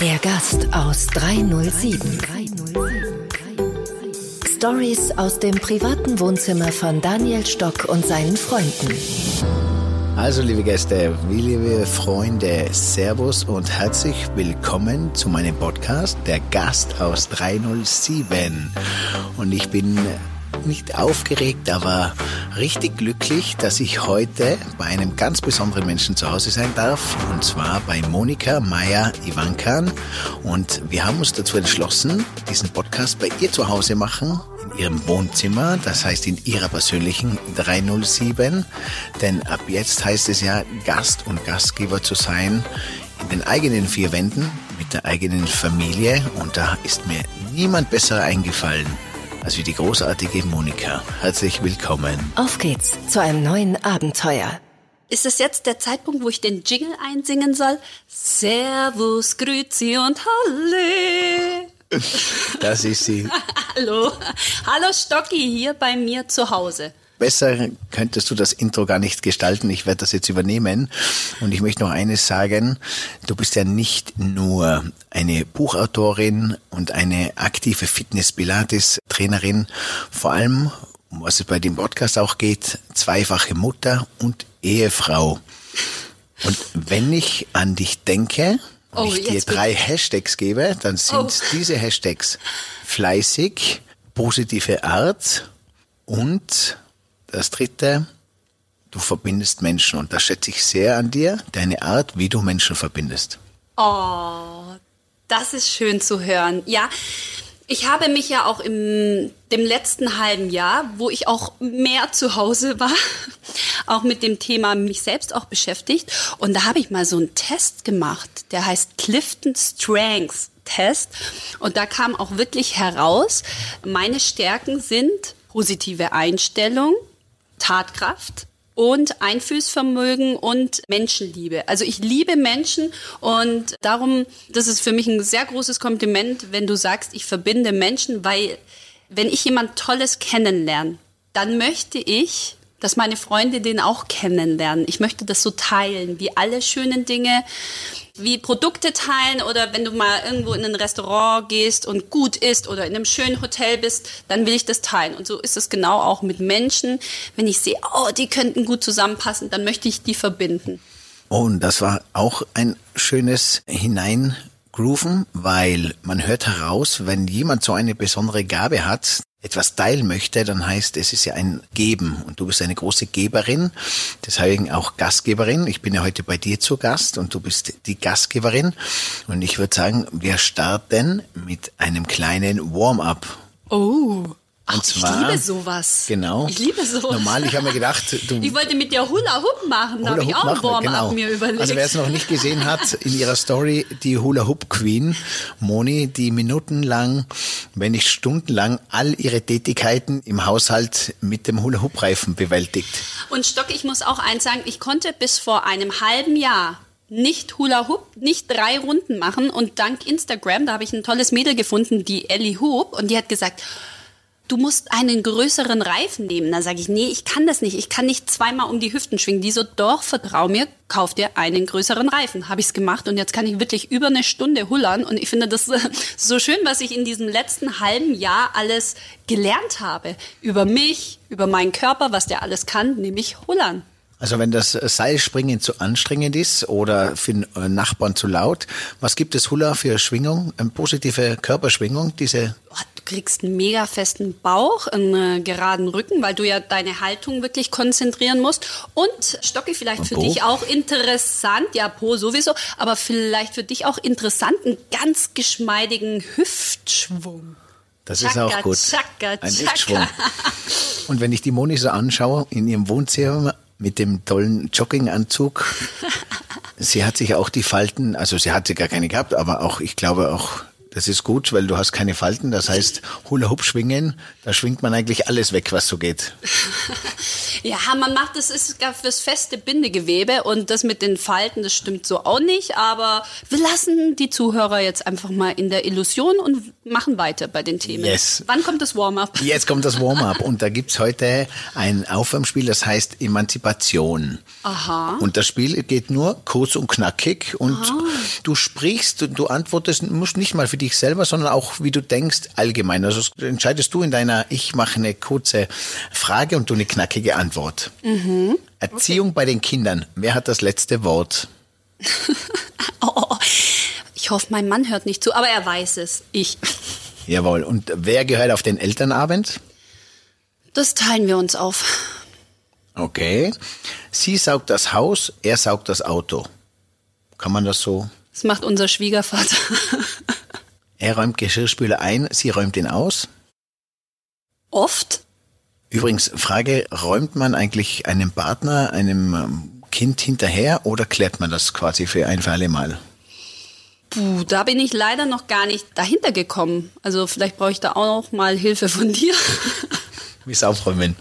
Der Gast aus 307. Stories aus dem privaten Wohnzimmer von Daniel Stock und seinen Freunden. Also, liebe Gäste, liebe Freunde, Servus und herzlich willkommen zu meinem Podcast, der Gast aus 307. Und ich bin nicht aufgeregt, aber richtig glücklich, dass ich heute bei einem ganz besonderen Menschen zu Hause sein darf. Und zwar bei Monika Meyer Ivankan. Und wir haben uns dazu entschlossen, diesen Podcast bei ihr zu Hause machen, in ihrem Wohnzimmer, das heißt in ihrer persönlichen 307. Denn ab jetzt heißt es ja, Gast und Gastgeber zu sein in den eigenen vier Wänden, mit der eigenen Familie. Und da ist mir niemand besser eingefallen als wie die großartige Monika. Herzlich willkommen. Auf geht's zu einem neuen Abenteuer. Ist es jetzt der Zeitpunkt, wo ich den Jingle einsingen soll? Servus, Grüezi und Halle. Das ist sie. Hallo. Hallo Stocki hier bei mir zu Hause. Besser könntest du das Intro gar nicht gestalten. Ich werde das jetzt übernehmen. Und ich möchte noch eines sagen. Du bist ja nicht nur eine Buchautorin und eine aktive Fitness-Pilates-Trainerin. Vor allem, um was es bei dem Podcast auch geht, zweifache Mutter und Ehefrau. Und wenn ich an dich denke, und Oh, ich dir jetzt bin- drei Hashtags gebe, dann sind Oh. diese Hashtags fleißig, positive Art und das dritte, du verbindest Menschen. Und das schätze ich sehr an dir, deine Art, wie du Menschen verbindest. Oh, das ist schön zu hören. Ja, ich habe mich ja auch im dem letzten halben Jahr, wo ich auch mehr zu Hause war, auch mit dem Thema mich selbst auch beschäftigt. Und da habe ich mal so einen Test gemacht, der heißt Clifton Strengths Test. Und da kam auch wirklich heraus, meine Stärken sind positive Einstellung, Tatkraft und Einfühlsvermögen und Menschenliebe. Also ich liebe Menschen und darum, das ist für mich ein sehr großes Kompliment, wenn du sagst, ich verbinde Menschen, weil wenn ich jemand Tolles kennenlerne, dann möchte ich, dass meine Freunde den auch kennenlernen. Ich möchte das so teilen, wie alle schönen Dinge, wie Produkte teilen oder wenn du mal irgendwo in ein Restaurant gehst und gut isst oder in einem schönen Hotel bist, dann will ich das teilen. Und so ist es genau auch mit Menschen. Wenn ich sehe, oh, die könnten gut zusammenpassen, dann möchte ich die verbinden. Oh, und das war auch ein schönes Hineingrooven, weil man hört heraus, wenn jemand so eine besondere Gabe hat, etwas teilen möchte, dann heißt es ist ja ein Geben und du bist eine große Geberin, deswegen auch Gastgeberin. Ich bin ja heute bei dir zu Gast und du bist die Gastgeberin und ich würde sagen, wir starten mit einem kleinen Warm-up. Oh. Ach, Und ich zwar- liebe sowas. Genau. Ich liebe sowas. Normal, ich habe mir gedacht, du Ich wollte mit dir Hula Hoop machen, da habe ich auch Hoop ein machen wir, Warm-up mir überlegt. Also wer es noch nicht gesehen hat, in ihrer Story die Hula Hoop Queen, Moni, die minutenlang, wenn nicht stundenlang, all ihre Tätigkeiten im Haushalt mit dem Hula Hoop Reifen bewältigt. Und Stock, ich muss auch eins sagen, ich konnte bis vor einem halben Jahr nicht Hula Hoop, nicht drei Runden machen und dank Instagram, da habe ich ein tolles Mädel gefunden, die Ellie Hoop und die hat gesagt, du musst einen größeren Reifen nehmen. Da sage ich, nee, ich kann das nicht. Ich kann nicht zweimal um die Hüften schwingen. Die so, doch, vertrau mir, kauf dir einen größeren Reifen. Habe ich's gemacht und jetzt kann ich wirklich über eine Stunde hullern. Und ich finde das äh, so schön, was ich in diesem letzten halben Jahr alles gelernt habe. Über mich, über meinen Körper, was der alles kann, nämlich hullern. Also wenn das Seilspringen zu anstrengend ist oder für den äh, Nachbarn zu laut, was gibt es Hula für Schwingung, eine positive Körperschwingung, diese Oh, kriegst einen mega festen Bauch, einen äh, geraden Rücken, weil du ja deine Haltung wirklich konzentrieren musst. Und Stocki, vielleicht für Po? dich auch interessant, ja, Po sowieso, aber vielleicht für dich auch interessant, einen ganz geschmeidigen Hüftschwung. Das ist Tschakka, auch gut. tschakka, Ein tschakka. Hüftschwung. Und wenn ich die Moni so anschaue in ihrem Wohnzimmer mit dem tollen Jogginganzug, sie hat sich auch die Falten, also sie hatte gar keine gehabt, aber auch, ich glaube auch, das ist gut, weil du hast keine Falten. Das heißt, Hula Hoop schwingen, da schwingt man eigentlich alles weg, was so geht. Ja, man macht das ist fürs feste Bindegewebe und das mit den Falten, das stimmt so auch nicht, aber wir lassen die Zuhörer jetzt einfach mal in der Illusion und machen weiter bei den Themen. Yes. Wann kommt das Warm-up? Jetzt kommt das Warm-up und da gibt's heute ein Aufwärmspiel, das heißt Emanzipation. Aha. Und das Spiel geht nur kurz und knackig und du sprichst und du antwortest, musst nicht mal für dich selber, sondern auch, wie du denkst, allgemein. Also entscheidest du in deiner, ich mache eine kurze Frage und du eine knackige Antwort. Erziehung bei den Kindern. Wer hat das letzte Wort? Oh, oh, oh. Ich hoffe, mein Mann hört nicht zu, aber er weiß es. Ich. Jawohl. Und wer gehört auf den Elternabend? Das teilen wir uns auf. Okay. Sie saugt das Haus, er saugt das Auto. Kann man das so? Das macht unser Schwiegervater. Er räumt Geschirrspüler ein, sie räumt ihn aus. Oft? Übrigens, Frage, räumt man eigentlich einem Partner, einem ähm, Kind hinterher oder klärt man das quasi für ein für alle Mal? Puh, da bin ich leider noch gar nicht dahinter gekommen. Also vielleicht brauche ich da auch noch mal Hilfe von dir. Wie aufräumen.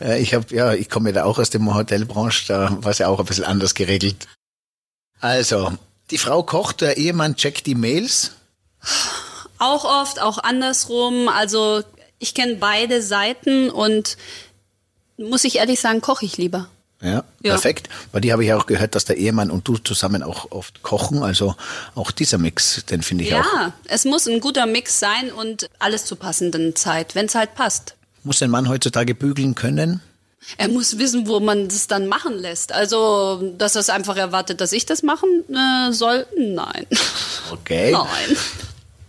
Äh, Ich habe ja, ich komme ja da auch aus dem Hotelbranche, da war es ja auch ein bisschen anders geregelt. Also, die Frau kocht, der Ehemann checkt die Mails. Auch oft, auch andersrum. Also ich kenne beide Seiten und muss ich ehrlich sagen, koche ich lieber. Ja, Ja. perfekt. Bei dir habe ich auch gehört, dass der Ehemann und du zusammen auch oft kochen. Also auch dieser Mix, den finde ich auch. Ja, es muss ein guter Mix sein und alles zur passenden Zeit, wenn es halt passt. Muss ein Mann heutzutage bügeln können? Er muss wissen, wo man das dann machen lässt. Also, dass er es einfach erwartet, dass ich das machen äh, soll, nein. Okay. Nein.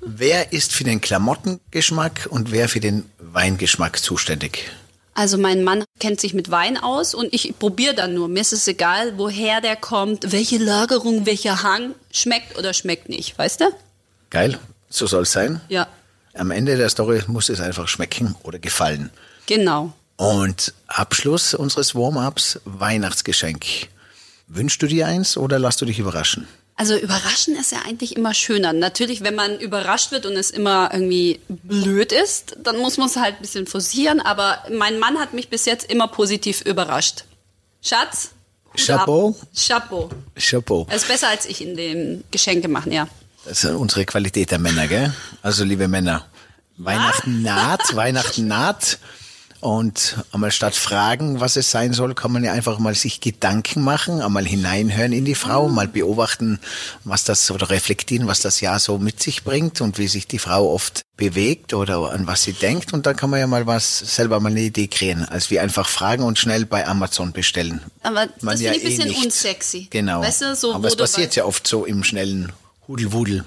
Wer ist für den Klamottengeschmack und wer für den Weingeschmack zuständig? Also mein Mann kennt sich mit Wein aus und ich probiere dann nur. Mir ist es egal, woher der kommt, welche Lagerung, welcher Hang schmeckt oder schmeckt nicht, weißt du? Geil, so soll es sein. Ja, Am Ende der Story muss es einfach schmecken oder gefallen. genau. Und Abschluss unseres Warm-ups, Weihnachtsgeschenk. Wünschst du dir eins oder lass du dich überraschen? Also überraschen ist ja eigentlich immer schöner. Natürlich, wenn man überrascht wird und es immer irgendwie blöd ist, dann muss man es halt ein bisschen forcieren. Aber mein Mann hat mich bis jetzt immer positiv überrascht. Schatz? Chapeau. Chapeau. Chapeau. Er ist besser als ich in dem Geschenke machen, ja. Das ist unsere Qualität der Männer, gell? Also, liebe Männer, Weihnachten naht, Weihnachten naht. Und einmal statt fragen, was es sein soll, kann man ja einfach mal sich Gedanken machen, einmal hineinhören in die Frau, mal beobachten, was das oder reflektieren, was das Jahr so mit sich bringt und wie sich die Frau oft bewegt oder an was sie denkt. Und dann kann man ja mal was, selber mal eine Idee kreieren, als wie einfach fragen und schnell bei Amazon bestellen. Aber Man das ja finde ich ein eh bisschen nicht. unsexy. Genau. Weißt du, so, Aber es passiert ja oft so im schnellen Hudelwudel.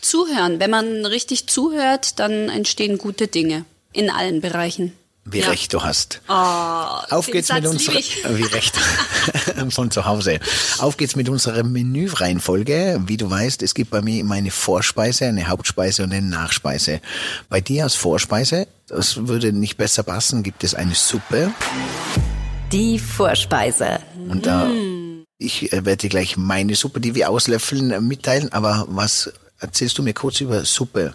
Zuhören. Wenn man richtig zuhört, dann entstehen gute Dinge in allen Bereichen. Wie Ja. recht du hast. Oh, Auf geht's mit Satz unserer, lieb ich. wie recht, von zu Hause. Auf geht's mit unserer Menüreihenfolge. Wie du weißt, es gibt bei mir immer eine Vorspeise, eine Hauptspeise und eine Nachspeise. Bei dir als Vorspeise, das würde nicht besser passen, gibt es eine Suppe. Die Vorspeise. Und da, Mm. ich äh, werde dir gleich meine Suppe, die wir auslöffeln, mitteilen. Aber was erzählst du mir kurz über Suppe?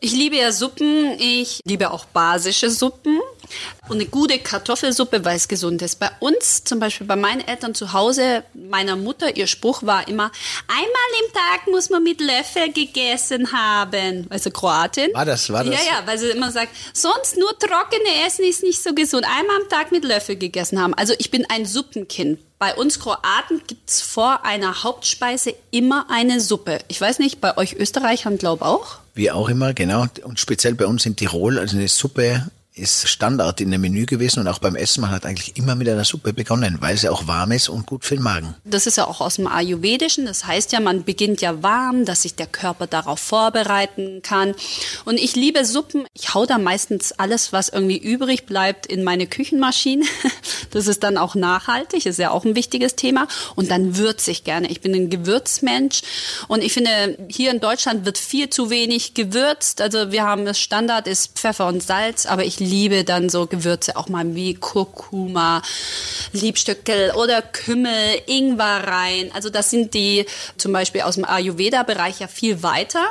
Ich liebe ja Suppen, ich liebe auch basische Suppen und eine gute Kartoffelsuppe, weil es gesund ist. Bei uns, zum Beispiel bei meinen Eltern zu Hause, meiner Mutter, ihr Spruch war immer, einmal im Tag muss man mit Löffel gegessen haben. Also Kroatin. War das- war das- Ja, ja, weil sie immer sagt, sonst nur trockene Essen ist nicht so gesund. Einmal am Tag mit Löffel gegessen haben. Also ich bin ein Suppenkind. Bei uns Kroaten gibt's vor einer Hauptspeise immer eine Suppe. Ich weiß nicht, bei euch Österreichern glaube auch. Wie auch immer, genau. Und speziell bei uns in Tirol, also eine Suppe ist Standard in dem Menü gewesen und auch beim Essen, man hat eigentlich immer mit einer Suppe begonnen, weil sie auch warm ist und gut für den Magen. Das ist ja auch aus dem Ayurvedischen. Das heißt ja, man beginnt ja warm, dass sich der Körper darauf vorbereiten kann. Und ich liebe Suppen. Ich hau da meistens alles, was irgendwie übrig bleibt, in meine Küchenmaschine. Das ist dann auch nachhaltig, ist ja auch ein wichtiges Thema. Und dann würze ich gerne. Ich bin ein Gewürzmensch. Und ich finde, hier in Deutschland wird viel zu wenig gewürzt. Also wir haben das Standard ist Pfeffer und Salz, aber ich liebe dann so Gewürze auch mal wie Kurkuma, Liebstöckel oder Kümmel, Ingwer rein. Also das sind die zum Beispiel aus dem Ayurveda-Bereich ja viel weiter.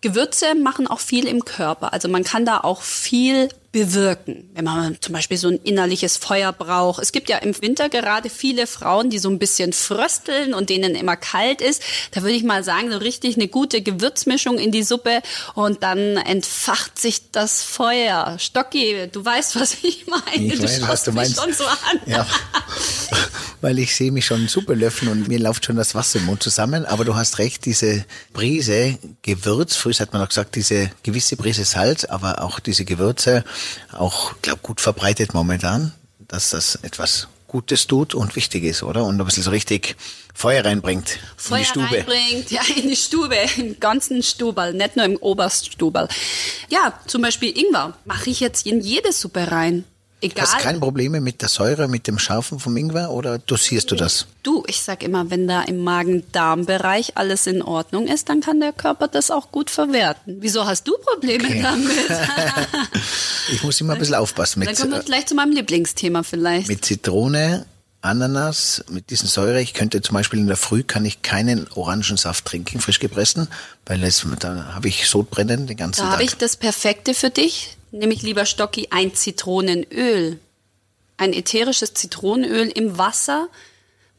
Gewürze machen auch viel im Körper. Also man kann da auch viel bewirken, wenn man zum Beispiel so ein innerliches Feuer braucht. Es gibt ja im Winter gerade viele Frauen, die so ein bisschen frösteln und denen immer kalt ist. Da würde ich mal sagen, so richtig eine gute Gewürzmischung in die Suppe und dann entfacht sich das Feuer. Stocki, du weißt, was ich meine. Ich du weiß, was du meinst. schon so an. Ja. Weil ich sehe mich schon Suppe löffeln und mir läuft schon das Wasser im Mund zusammen. Aber du hast recht, diese Prise Gewürz, früher hat man auch gesagt, diese gewisse Prise Salz, aber auch diese Gewürze, auch, glaube gut verbreitet momentan, dass das etwas Gutes tut und wichtig ist, oder? Und ein bisschen so richtig Feuer reinbringt Feuer in die Stube. reinbringt, ja, in die Stube, im ganzen Stubal, nicht nur im Oberstubal. Ja, zum Beispiel Ingwer mache ich jetzt in jede Suppe rein. Egal. Hast keine Probleme mit der Säure, mit dem Scharfen vom Ingwer oder dosierst du das? Du, ich sag immer, wenn da im Magen-Darm-Bereich alles in Ordnung ist, dann kann der Körper das auch gut verwerten. Wieso hast du Probleme Okay. damit? Ich muss immer ein bisschen aufpassen dann mit, kommen wir gleich zu meinem Lieblingsthema vielleicht. mit Zitrone, Ananas, mit diesen Säure. Ich könnte zum Beispiel in der Früh kann ich keinen Orangensaft trinken, frisch gepressten, weil es, da habe ich Sodbrennen den ganzen Da Tag. habe ich das Perfekte für dich, nämlich lieber Stocki, ein Zitronenöl. Ein ätherisches Zitronenöl im Wasser,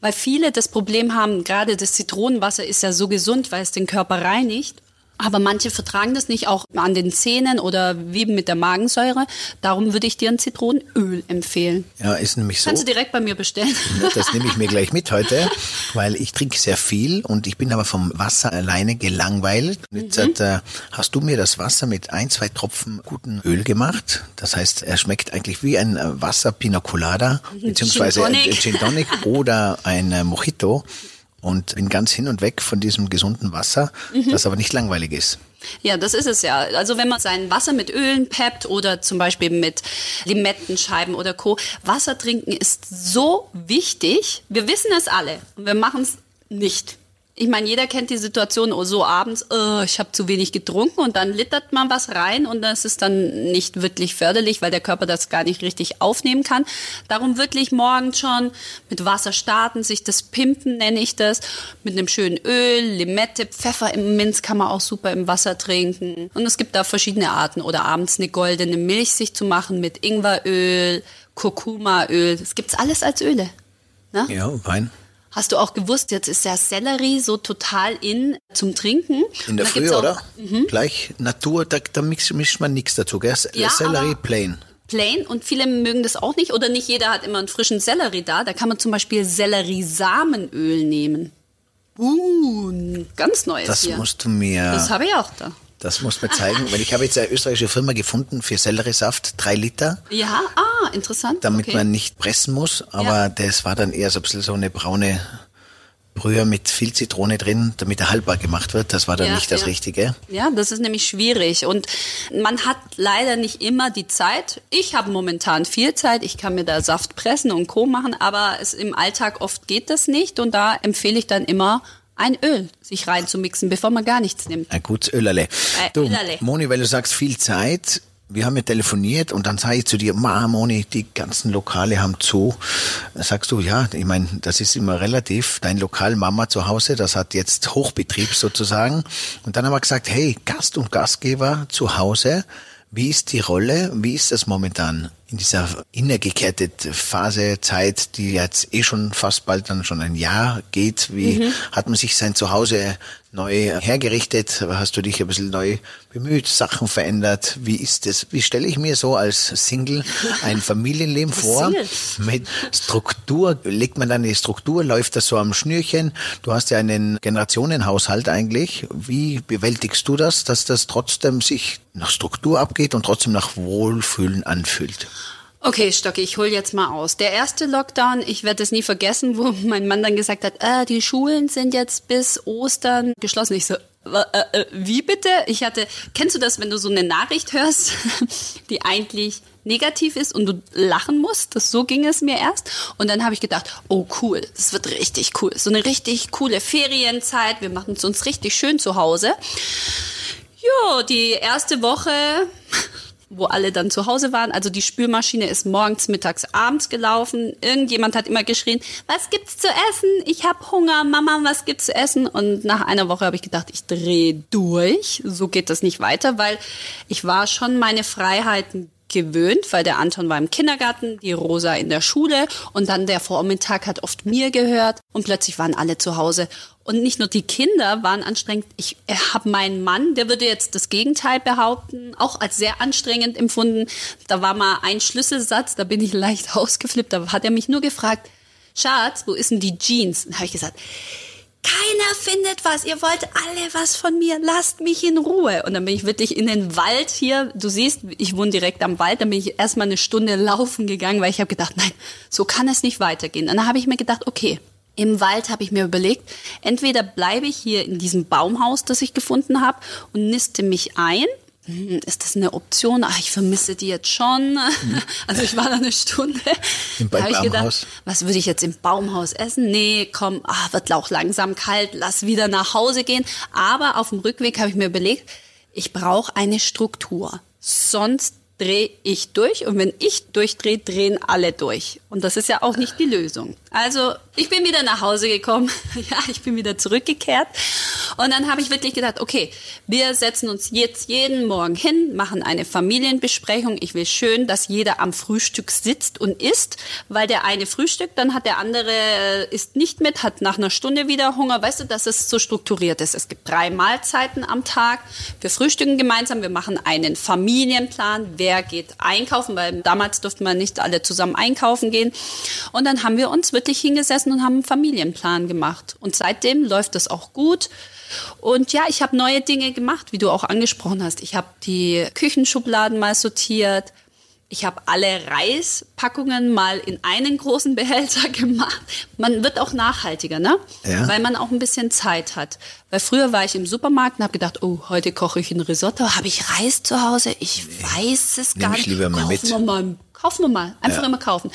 weil viele das Problem haben, gerade das Zitronenwasser ist ja so gesund, weil es den Körper reinigt. Aber manche vertragen das nicht auch an den Zähnen oder wie mit der Magensäure. Darum würde ich dir ein Zitronenöl empfehlen. ja, ist nämlich so. Kannst du direkt bei mir bestellen. Das nehme ich mir gleich mit heute, weil ich trinke sehr viel und ich bin aber vom Wasser alleine gelangweilt. Und Jetzt Mhm. hat, äh, hast du mir das Wasser mit ein, zwei Tropfen guten Öl gemacht. Das heißt, er schmeckt eigentlich wie ein äh, Wasser Pina Colada, beziehungsweise ein Mhm. Tonic. Gin Tonic oder ein äh, Mojito. Und bin ganz hin und weg von diesem gesunden Wasser, Mhm. das aber nicht langweilig ist. Ja, das ist es ja. Also wenn man sein Wasser mit Ölen peppt oder zum Beispiel mit Limettenscheiben oder Co. Wasser trinken ist so wichtig. Wir wissen es alle und wir machen es nicht. Ich meine, jeder kennt die Situation oh, so abends, oh, ich habe zu wenig getrunken und dann littert man was rein und das ist dann nicht wirklich förderlich, weil der Körper das gar nicht richtig aufnehmen kann. Darum wirklich morgens schon mit Wasser starten, sich das pimpen nenne ich das, mit einem schönen Öl, Limette, Pfeffer im Minz kann man auch super im Wasser trinken. Und es gibt da verschiedene Arten oder abends eine goldene Milch sich zu machen mit Ingweröl, Kurkumaöl. Das gibt's alles als Öle. Ne? Ja, Wein. Hast du auch gewusst, jetzt ist ja Sellerie so total in zum Trinken. In der Früh, auch oder? Gleich Natur, da, da mischt, mischt man nichts dazu. Gell? Ja, Sellerie plain. Plain und viele mögen das auch nicht oder nicht jeder hat immer einen frischen Sellerie da. Da kann man zum Beispiel Selleriesamenöl nehmen. Uh, ganz neues Das hier. musst du mir. das habe ich auch da. Das muss man zeigen, weil ich habe jetzt eine österreichische Firma gefunden für Selleriesaft, drei Liter, Ja, ah, interessant. damit okay. man nicht pressen muss. Aber Ja. das war dann eher so ein bisschen so eine braune Brühe mit viel Zitrone drin, damit er haltbar gemacht wird. Das war dann Ja, nicht das ja. Richtige. Ja, das ist nämlich schwierig und man hat leider nicht immer die Zeit. Ich habe momentan viel Zeit, ich kann mir da Saft pressen und Co. machen, aber es im Alltag oft geht das nicht und da empfehle ich dann immer ein Öl sich reinzumixen, bevor man gar nichts nimmt. Ein gutes Ölerle. Äh, du. Moni, weil du sagst viel Zeit, wir haben ja telefoniert und dann sage ich zu dir, Ma, Moni, die ganzen Lokale haben zu. Dann sagst du, ja, ich meine, das ist immer relativ. Dein Lokal Mama zu Hause, das hat jetzt Hochbetrieb sozusagen. Und dann haben wir gesagt, hey, Gast und Gastgeber zu Hause, wie ist die Rolle, wie ist das momentan in dieser innergekehrte Phase, Zeit, die jetzt eh schon fast bald dann schon ein Jahr geht? Wie hat man sich sein Zuhause neu hergerichtet? Hast du dich ein bisschen neu bemüht, Sachen verändert? Wie ist das? Wie stelle ich mir so als Single ein Familienleben vor? Single? Mit Struktur, legt man dann die Struktur, läuft das so am Schnürchen? Du hast ja einen Generationenhaushalt eigentlich. Wie bewältigst du das, dass das trotzdem sich nach Struktur abgeht und trotzdem nach Wohlfühlen anfühlt? Okay, Stocki, ich hol jetzt mal aus. Der erste Lockdown, ich werde es nie vergessen, wo mein Mann dann gesagt hat, äh, die Schulen sind jetzt bis Ostern geschlossen. Ich so, äh, äh, wie bitte? Ich hatte, kennst du das, wenn du so eine Nachricht hörst, die eigentlich negativ ist und du lachen musst? Das, so ging es mir erst. Und dann habe ich gedacht, oh cool, das wird richtig cool. So eine richtig coole Ferienzeit. Wir machen es uns richtig schön zu Hause. Jo, die erste Woche wo alle dann zu Hause waren. Also die Spülmaschine ist morgens, mittags, abends gelaufen. Irgendjemand hat immer geschrien, was gibt's zu essen? Ich hab Hunger, Mama, was gibt's zu essen? Und nach einer Woche habe ich gedacht, ich drehe durch. So geht das nicht weiter, weil ich war schon meine Freiheiten gewöhnt, weil der Anton war im Kindergarten, die Rosa in der Schule und dann der Vormittag hat oft mir gehört und plötzlich waren alle zu Hause. Und nicht nur die Kinder waren anstrengend, ich habe meinen Mann, der würde jetzt das Gegenteil behaupten, auch als sehr anstrengend empfunden. Da war mal ein Schlüsselsatz, da bin ich leicht ausgeflippt, da hat er mich nur gefragt, Schatz, wo ist denn die Jeans? Dann habe ich gesagt, keiner findet was. Ihr wollt alle was von mir. Lasst mich in Ruhe. Und dann bin ich wirklich in den Wald hier. Du siehst, ich wohne direkt am Wald. Dann bin ich erstmal eine Stunde laufen gegangen, weil ich habe gedacht, nein, so kann es nicht weitergehen. Und dann habe ich mir gedacht, okay, im Wald habe ich mir überlegt, entweder bleibe ich hier in diesem Baumhaus, das ich gefunden habe, und niste mich ein hm, ist das eine Option? Ach, ich vermisse die jetzt schon. Mhm. Also ich war da eine Stunde. Im da Baumhaus. gedacht, was würde ich jetzt im Baumhaus essen? Nee, komm, ach, wird auch langsam kalt, lass wieder nach Hause gehen. Aber auf dem Rückweg habe ich mir überlegt, ich brauche eine Struktur. Sonst drehe ich durch und wenn ich durchdrehe, drehen alle durch. Und das ist ja auch nicht die Lösung. Also ich bin wieder nach Hause gekommen, ja, ich bin wieder zurückgekehrt und dann habe ich wirklich gedacht, okay, wir setzen uns jetzt jeden Morgen hin, machen eine Familienbesprechung. Ich will schön, dass jeder am Frühstück sitzt und isst, weil der eine frühstückt, dann hat der andere äh, isst nicht mit, hat nach einer Stunde wieder Hunger. Weißt du, dass es so strukturiert ist. Es gibt drei Mahlzeiten am Tag. Wir frühstücken gemeinsam, wir machen einen Familienplan, wer geht einkaufen, weil damals durften wir nicht alle zusammen einkaufen gehen. Und dann haben wir uns wirklich hingesessen und haben einen Familienplan gemacht. Und seitdem läuft das auch gut. Und ja, ich habe neue Dinge gemacht, wie du auch angesprochen hast. Ich habe die Küchenschubladen mal sortiert. Ich habe alle Reispackungen mal in einen großen Behälter gemacht. Man wird auch nachhaltiger, ne? Ja. Weil man auch ein bisschen Zeit hat. Weil früher war ich im Supermarkt und habe gedacht, oh, heute koche ich ein Risotto. Habe ich Reis zu Hause? Ich weiß es Nehm gar ich nicht. lieber mal kaufen mit. Wir mal, kaufen wir mal. Einfach Ja. immer kaufen.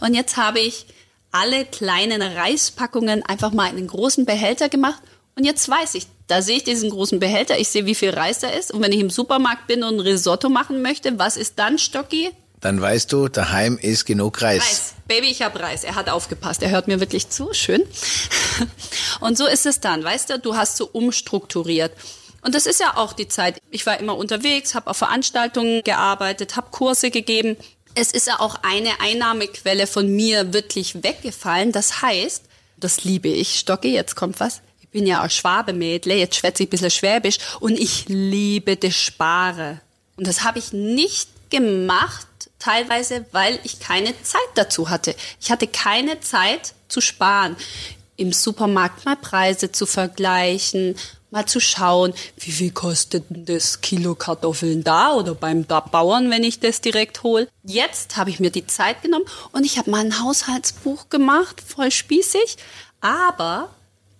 Und jetzt habe ich alle kleinen Reispackungen einfach mal in einen großen Behälter gemacht. Und jetzt weiß ich, da sehe ich diesen großen Behälter, ich sehe, wie viel Reis da ist. Und wenn ich im Supermarkt bin und ein Risotto machen möchte, was ist dann, Stocki? Dann weißt du, daheim ist genug Reis. Reis. Baby, ich habe Reis. Er hat aufgepasst. Er hört mir wirklich zu. Schön. Und so ist es dann, weißt du, du hast so umstrukturiert. Und das ist ja auch die Zeit. Ich war immer unterwegs, habe auf Veranstaltungen gearbeitet, habe Kurse gegeben. Es ist ja auch eine Einnahmequelle von mir wirklich weggefallen. Das heißt, das liebe ich, Stocki, jetzt kommt was. Ich bin ja auch Schwabemädle, jetzt schwätze ich ein bisschen Schwäbisch und ich liebe das Spare. Und das habe ich nicht gemacht, teilweise, weil ich keine Zeit dazu hatte. Ich hatte keine Zeit zu sparen. Im Supermarkt mal Preise zu vergleichen, mal zu schauen, wie viel kostet das Kilo Kartoffeln da oder beim Bauern, wenn ich das direkt hole. Jetzt habe ich mir die Zeit genommen und ich habe mal ein Haushaltsbuch gemacht, voll spießig, aber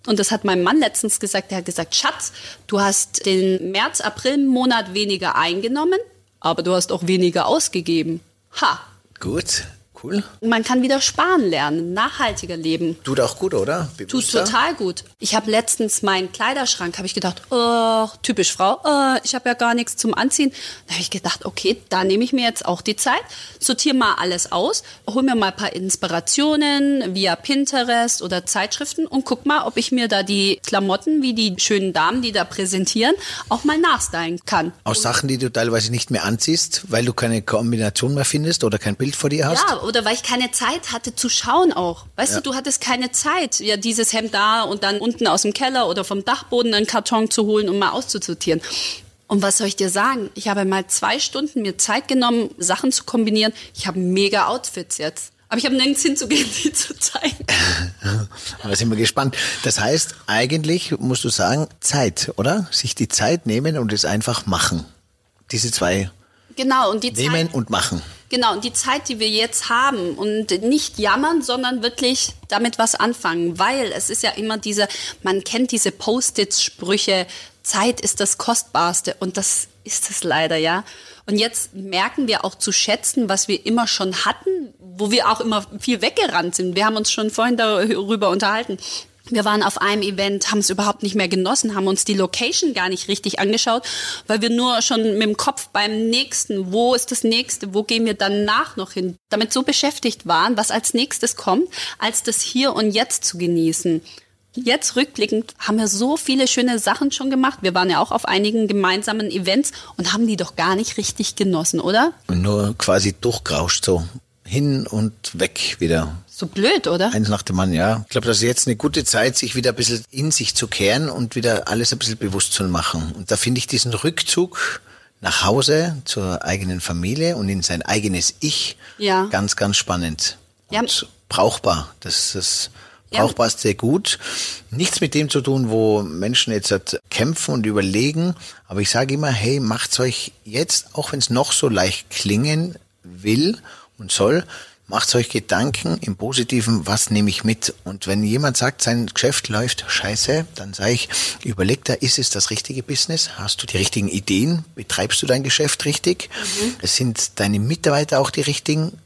und das hat mein Mann letztens gesagt. Der hat gesagt, Schatz, du hast den März, April Monat weniger eingenommen, aber du hast auch weniger ausgegeben. Ha! Gut, cool. Man kann wieder sparen lernen, nachhaltiger leben. Tut auch gut, oder? Tut total gut. Ich habe letztens meinen Kleiderschrank, habe ich gedacht, oh, typisch Frau, oh, ich habe ja gar nichts zum Anziehen. Da habe ich gedacht, okay, da nehme ich mir jetzt auch die Zeit, sortiere mal alles aus, hol mir mal ein paar Inspirationen via Pinterest oder Zeitschriften und guck mal, ob ich mir da die Klamotten, wie die schönen Damen, die da präsentieren, auch mal nachstylen kann. Aus Sachen, die du teilweise nicht mehr anziehst, weil du keine Kombination mehr findest oder kein Bild vor dir hast? Ja, oder weil ich keine Zeit hatte zu schauen auch. Weißt du, du hattest keine Zeit, ja, dieses Hemd da und dann unten aus dem Keller oder vom Dachboden einen Karton zu holen und mal auszusortieren. Und was soll ich dir sagen? Ich habe mal zwei Stunden mir Zeit genommen, Sachen zu kombinieren. Ich habe mega Outfits jetzt. Aber ich habe nirgends hinzugehen, die zu zeigen. Da sind wir gespannt. Das heißt, eigentlich musst du sagen, Zeit, oder? Sich die Zeit nehmen und es einfach machen. Diese zwei Genau, und die nehmen Zeit. und machen. Genau, und die Zeit, die wir jetzt haben und nicht jammern, sondern wirklich damit was anfangen, weil es ist ja immer diese, man kennt diese Post-it-Sprüche, Zeit ist das Kostbarste und das ist es leider, ja. Und jetzt merken wir auch zu schätzen, was wir immer schon hatten, wo wir auch immer viel weggerannt sind. Wir haben uns schon vorhin darüber unterhalten. Wir waren auf einem Event, haben es überhaupt nicht mehr genossen, haben uns die Location gar nicht richtig angeschaut, weil wir nur schon mit dem Kopf beim nächsten, wo ist das nächste, wo gehen wir danach noch hin, damit so beschäftigt waren, was als nächstes kommt, als das hier und jetzt zu genießen. Jetzt rückblickend haben wir so viele schöne Sachen schon gemacht. Wir waren ja auch auf einigen gemeinsamen Events und haben die doch gar nicht richtig genossen, oder? Nur quasi durchgerauscht so hin und weg wieder. So blöd, oder? Eins nach dem Mann, ja. Ich glaube, das ist jetzt eine gute Zeit, sich wieder ein bisschen in sich zu kehren und wieder alles ein bisschen bewusst zu machen. Und da finde ich diesen Rückzug nach Hause zur eigenen Familie und in sein eigenes Ich Ja. ganz, ganz spannend. Und Ja. brauchbar. Das ist Ja. brauchbar ist sehr gut. Nichts mit dem zu tun, wo Menschen jetzt halt kämpfen und überlegen. Aber ich sage immer, hey, macht's euch jetzt, auch wenn es noch so leicht klingen will und soll, macht euch Gedanken im Positiven, was nehme ich mit? Und wenn jemand sagt, sein Geschäft läuft scheiße, dann sage ich, überleg da, ist es das richtige Business? Hast du die richtigen Ideen? Betreibst du dein Geschäft richtig? Es sind deine Mitarbeiter auch die richtigen?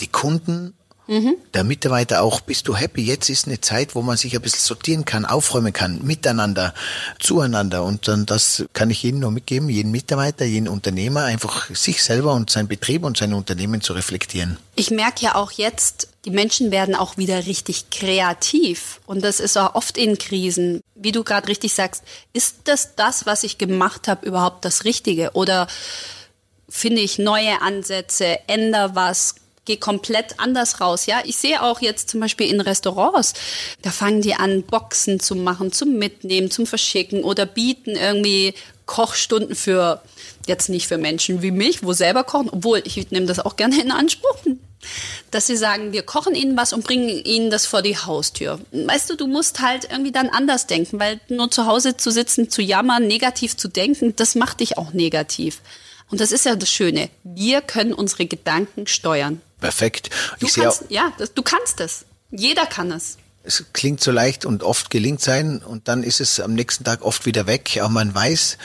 Die Kunden? Der Mitarbeiter auch, bist du happy? Jetzt ist eine Zeit, wo man sich ein bisschen sortieren kann, aufräumen kann, miteinander, zueinander. Und dann das kann ich jedem nur mitgeben, jeden Mitarbeiter, jeden Unternehmer, einfach sich selber und sein Betrieb und sein Unternehmen zu reflektieren. Ich merke ja auch jetzt, die Menschen werden auch wieder richtig kreativ. Und das ist auch oft in Krisen. Wie du gerade richtig sagst, ist das das, was ich gemacht habe, überhaupt das Richtige? Oder finde ich neue Ansätze, ändere was, gehe komplett anders raus. Ja, ich sehe auch jetzt zum Beispiel in Restaurants, da fangen die an, Boxen zu machen, zum Mitnehmen, zum Verschicken oder bieten irgendwie Kochstunden für, jetzt nicht für Menschen wie mich, wo selber kochen, obwohl ich nehme das auch gerne in Anspruch. Dass sie sagen, wir kochen ihnen was und bringen ihnen das vor die Haustür. Weißt du, du musst halt irgendwie dann anders denken, weil nur zu Hause zu sitzen, zu jammern, negativ zu denken, das macht dich auch negativ. Und das ist ja das Schöne. Wir können unsere Gedanken steuern. Perfekt. Du Ich sehe kannst, ja, das, du kannst es. Jeder kann es. es klingt so leicht und oft gelingt sein und dann ist es am nächsten Tag oft wieder weg. Aber man weiß,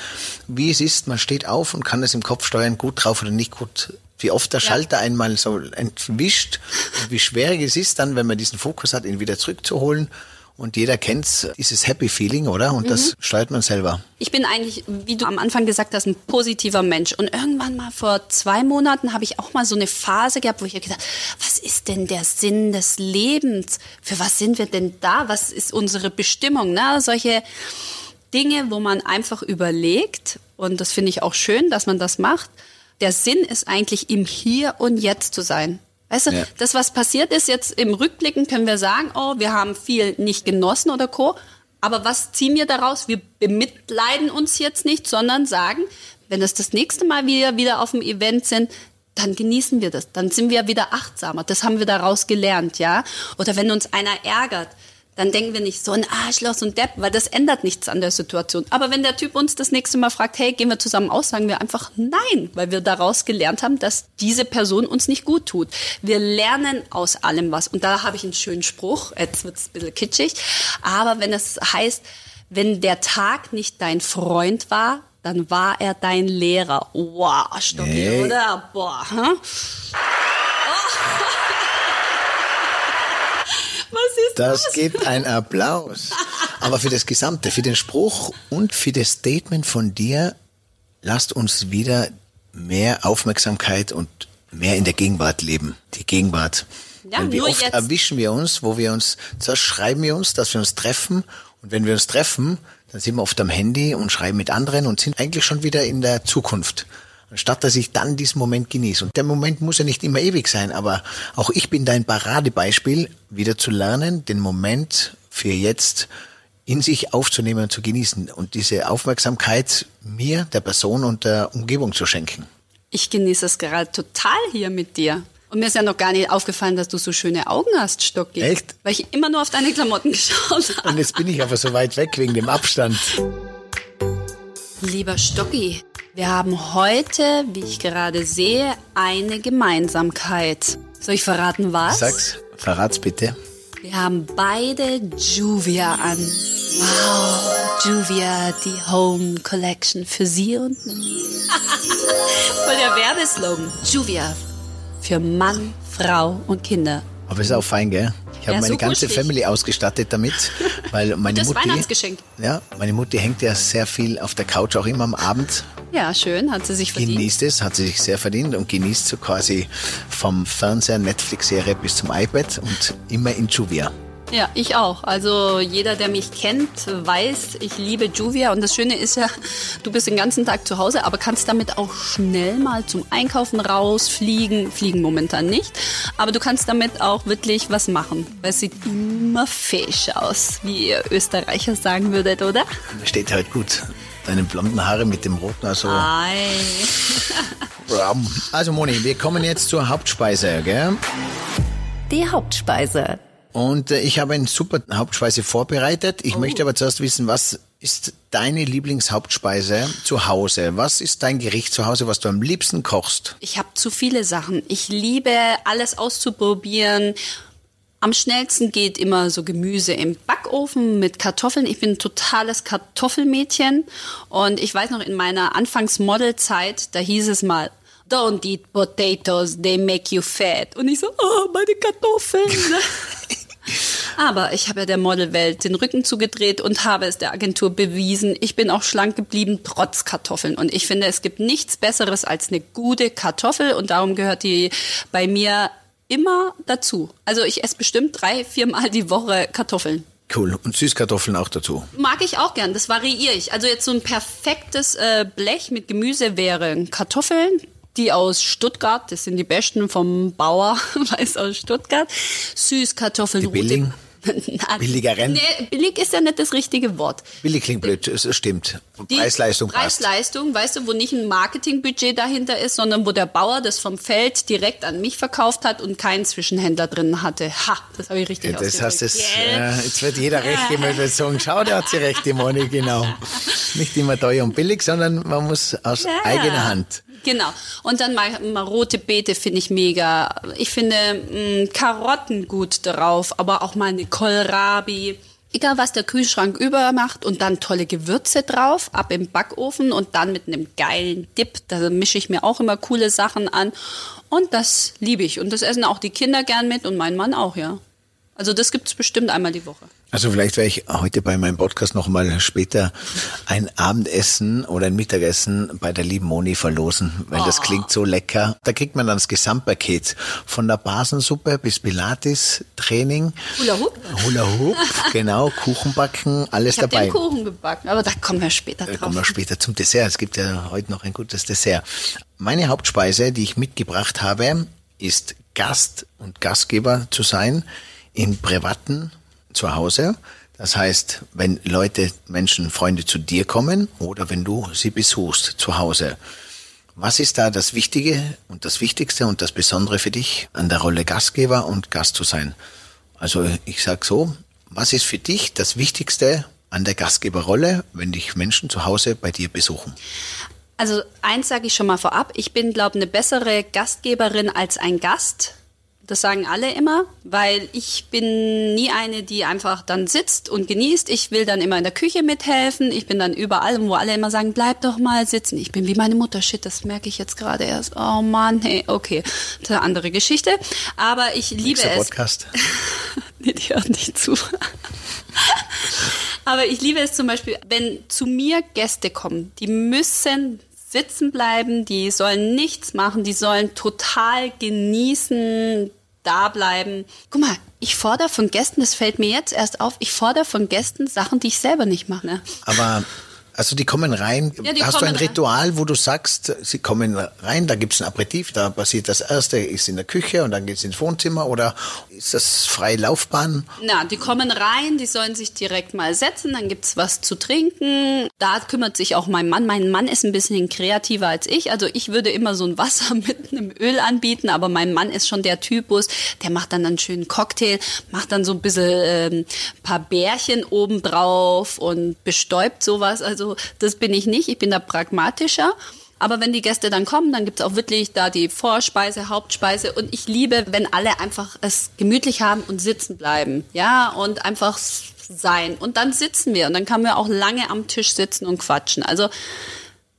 wie es ist. Man steht auf und kann es im Kopf steuern, gut drauf oder nicht gut. Wie oft der Schalter einmal so entwischt und wie schwierig es ist dann, wenn man diesen Fokus hat, ihn wieder zurückzuholen. Und jeder kennt dieses Happy Feeling, oder? Und das steuert man selber. Ich bin eigentlich, wie du am Anfang gesagt hast, ein positiver Mensch. Und irgendwann mal vor zwei Monaten habe ich auch mal so eine Phase gehabt, wo ich gedacht, was ist denn der Sinn des Lebens? Für was sind wir denn da? Was ist unsere Bestimmung? Ne? Solche Dinge, wo man einfach überlegt. Und das finde ich auch schön, dass man das macht. Der Sinn ist eigentlich im Hier und Jetzt zu sein. Weißt du, Ja. das, was passiert ist jetzt im Rückblicken, können wir sagen, oh, wir haben viel nicht genossen oder co. Aber was ziehen wir daraus? Wir bemitleiden uns jetzt nicht, sondern sagen, wenn das das nächste Mal wir wieder auf dem Event sind, dann genießen wir das. Dann sind wir wieder achtsamer. Das haben wir daraus gelernt, ja? Oder wenn uns einer ärgert, dann denken wir nicht so ein Arschloch, so ein Depp, weil das ändert nichts an der Situation. Aber wenn der Typ uns das nächste Mal fragt, hey, gehen wir zusammen aus, sagen wir einfach nein, weil wir daraus gelernt haben, dass diese Person uns nicht gut tut. Wir lernen aus allem was. Und da habe ich einen schönen Spruch, jetzt wird es ein bisschen kitschig, aber wenn es heißt, wenn der Tag nicht dein Freund war, dann war er dein Lehrer. Wow, Stocki, Nee. oder? Boah, hm? Was ist das? Das gibt ein Applaus. Aber für das Gesamte, für den Spruch und für das Statement von dir, lasst uns wieder mehr Aufmerksamkeit und mehr in der Gegenwart leben. Die Gegenwart. Ja, Weil wie oft jetzt. erwischen wir uns, wo wir uns, zuerst schreiben wir uns, dass wir uns treffen. Und wenn wir uns treffen, dann sind wir oft am Handy und schreiben mit anderen und sind eigentlich schon wieder in der Zukunft. Anstatt dass ich dann diesen Moment genieße. Und der Moment muss ja nicht immer ewig sein, aber auch ich bin dein Paradebeispiel, wieder zu lernen, den Moment für jetzt in sich aufzunehmen und zu genießen und diese Aufmerksamkeit mir, der Person und der Umgebung zu schenken. Ich genieße es gerade total hier mit dir. Und mir ist ja noch gar nicht aufgefallen, dass du so schöne Augen hast, Stocki. Echt? Weil ich immer nur auf deine Klamotten geschaut habe. Und jetzt bin ich aber so weit weg wegen dem Abstand. Lieber Stocki, wir haben heute, wie ich gerade sehe, eine Gemeinsamkeit. Soll ich verraten was? Sag's, verrat's bitte. Wir haben beide Juvia an. Wow, Juvia, die Home Collection für Sie und mich. Voll der Werbeslogan. Juvia, für Mann, Frau und Kinder. Aber ist auch fein, gell? Ich habe Ja, meine so ganze kuschelig. Family ausgestattet damit, weil meine Das Mutti, Weihnachtsgeschenk. ja, meine Mutti hängt ja sehr viel auf der Couch, auch immer am Abend. Ja, schön, hat sie sich verdient. Genießt es, hat sie sich sehr verdient und genießt so quasi vom Fernseher, Netflix-Serie bis zum iPad und immer in Juvia. Ja, ich auch. Also jeder, der mich kennt, weiß, ich liebe Juvia. Und das Schöne ist ja, du bist den ganzen Tag zu Hause, aber kannst damit auch schnell mal zum Einkaufen rausfliegen. Fliegen momentan nicht. Aber du kannst damit auch wirklich was machen. Weil es sieht immer fesch aus, wie ihr Österreicher sagen würdet, oder? Steht halt gut. Deine blonden Haare mit dem roten, also. Ei. Also Moni, wir kommen jetzt zur Hauptspeise, gell? Die Hauptspeise. Und äh, ich habe eine super Hauptspeise vorbereitet. Ich möchte aber zuerst wissen, was ist deine Lieblingshauptspeise zu Hause? Was ist dein Gericht zu Hause, was du am liebsten kochst? Ich habe zu viele Sachen. Ich liebe alles auszuprobieren. Am schnellsten geht immer so Gemüse im Backofen mit Kartoffeln. Ich bin ein totales Kartoffelmädchen. Und ich weiß noch, in meiner Anfangs-Model-Zeit, da hieß es mal, Don't eat potatoes, they make you fat. Und ich so, oh, meine Kartoffeln. Aber ich habe ja der Modelwelt den Rücken zugedreht und habe es der Agentur bewiesen. Ich bin auch schlank geblieben, trotz Kartoffeln. Und ich finde, es gibt nichts Besseres als eine gute Kartoffel. Und darum gehört die bei mir immer dazu. Also ich esse bestimmt drei, viermal die Woche Kartoffeln. Cool. Und Süßkartoffeln auch dazu. Mag ich auch gern, das variiere ich. Also jetzt so ein perfektes äh, Blech mit Gemüse wären Kartoffeln, die aus Stuttgart, das sind die besten vom Bauer, weiß aus Stuttgart. Süßkartoffeln. Die Billing? Na, Billigeren? Nee, billig ist ja nicht das richtige Wort. Billig klingt blöd, es stimmt. Preis-Leistung passt. Preis-Leistung, weißt du, wo nicht ein Marketingbudget dahinter ist, sondern wo der Bauer das vom Feld direkt an mich verkauft hat und keinen Zwischenhändler drin hatte. Ha, das habe ich richtig Ja, das heißt, ausgedrückt. es, Gell? äh, jetzt wird jeder recht wird sagen, schau, der hat sie recht, die Moni, genau. Nicht immer teuer und billig, sondern man muss aus Ja. eigener Hand. Genau. Und dann mal, mal rote Beete finde ich mega. Ich finde mh, Karotten gut drauf, aber auch mal eine Kohlrabi. Egal, was der Kühlschrank übermacht und dann tolle Gewürze drauf, ab im Backofen und dann mit einem geilen Dip. Da mische ich mir auch immer coole Sachen an. Und das liebe ich. Und das essen auch die Kinder gern mit und mein Mann auch, ja. Also das gibt's bestimmt einmal die Woche. Also vielleicht werde ich heute bei meinem Podcast nochmal später ein Abendessen oder ein Mittagessen bei der lieben Moni verlosen, weil das klingt so lecker. Da kriegt man dann das Gesamtpaket von der Basensuppe bis Pilates-Training. Hula Hoop? Hula Hoop, genau, Kuchenbacken, alles Ich habe dabei. den Kuchen gebacken, aber da kommen wir später Da drauf. kommen wir später zum Dessert. Es gibt ja heute noch ein gutes Dessert. Meine Hauptspeise, die ich mitgebracht habe, ist Gast und Gastgeber zu sein im privaten Zuhause. Das heißt, wenn Leute, Menschen, Freunde zu dir kommen oder wenn du sie besuchst zu Hause. Was ist da das Wichtige und das Wichtigste und das Besondere für dich an der Rolle Gastgeber und Gast zu sein? Also ich sag so, was ist für dich das Wichtigste an der Gastgeberrolle, wenn dich Menschen zu Hause bei dir besuchen? Also eins sage ich schon mal vorab, ich bin, glaube eine bessere Gastgeberin als ein Gast. Das sagen alle immer, weil ich bin nie eine, die einfach dann sitzt und genießt. Ich will dann immer in der Küche mithelfen. Ich bin dann überall, wo alle immer sagen, bleib doch mal sitzen. Ich bin wie meine Mutter. Shit, das merke ich jetzt gerade erst. Oh Mann, hey, okay. Das ist eine andere Geschichte. Aber ich liebe Nächster es. Podcast. Nee, die hört nicht zu. Aber ich liebe es zum Beispiel, wenn zu mir Gäste kommen, die müssen sitzen bleiben, die sollen nichts machen, die sollen total genießen, da bleiben. Guck mal, ich fordere von Gästen, das fällt mir jetzt erst auf, ich fordere von Gästen Sachen, die ich selber nicht mache. Aber also die kommen rein. Ja, die Hast du kommen ein rein. Ritual, wo du sagst, sie kommen rein, da gibt's ein Aperitif, da passiert das erste, ist in der Küche und dann geht's ins Wohnzimmer oder ist das freie Laufbahn? Na, die kommen rein, die sollen sich direkt mal setzen, dann gibt's was zu trinken. Da kümmert sich auch mein Mann. Mein Mann ist ein bisschen kreativer als ich. Also ich würde immer so ein Wasser mit einem Öl anbieten, aber mein Mann ist schon der Typus, der macht dann einen schönen Cocktail, macht dann so ein bisschen ähm, paar Bärchen oben drauf und bestäubt sowas. Also das bin ich nicht, ich bin da pragmatischer. Aber wenn die Gäste dann kommen, dann gibt's auch wirklich da die Vorspeise, Hauptspeise. Und ich liebe, wenn alle einfach es gemütlich haben und sitzen bleiben. Ja, und einfach sein. Und dann sitzen wir. Und dann kann man auch lange am Tisch sitzen und quatschen. Also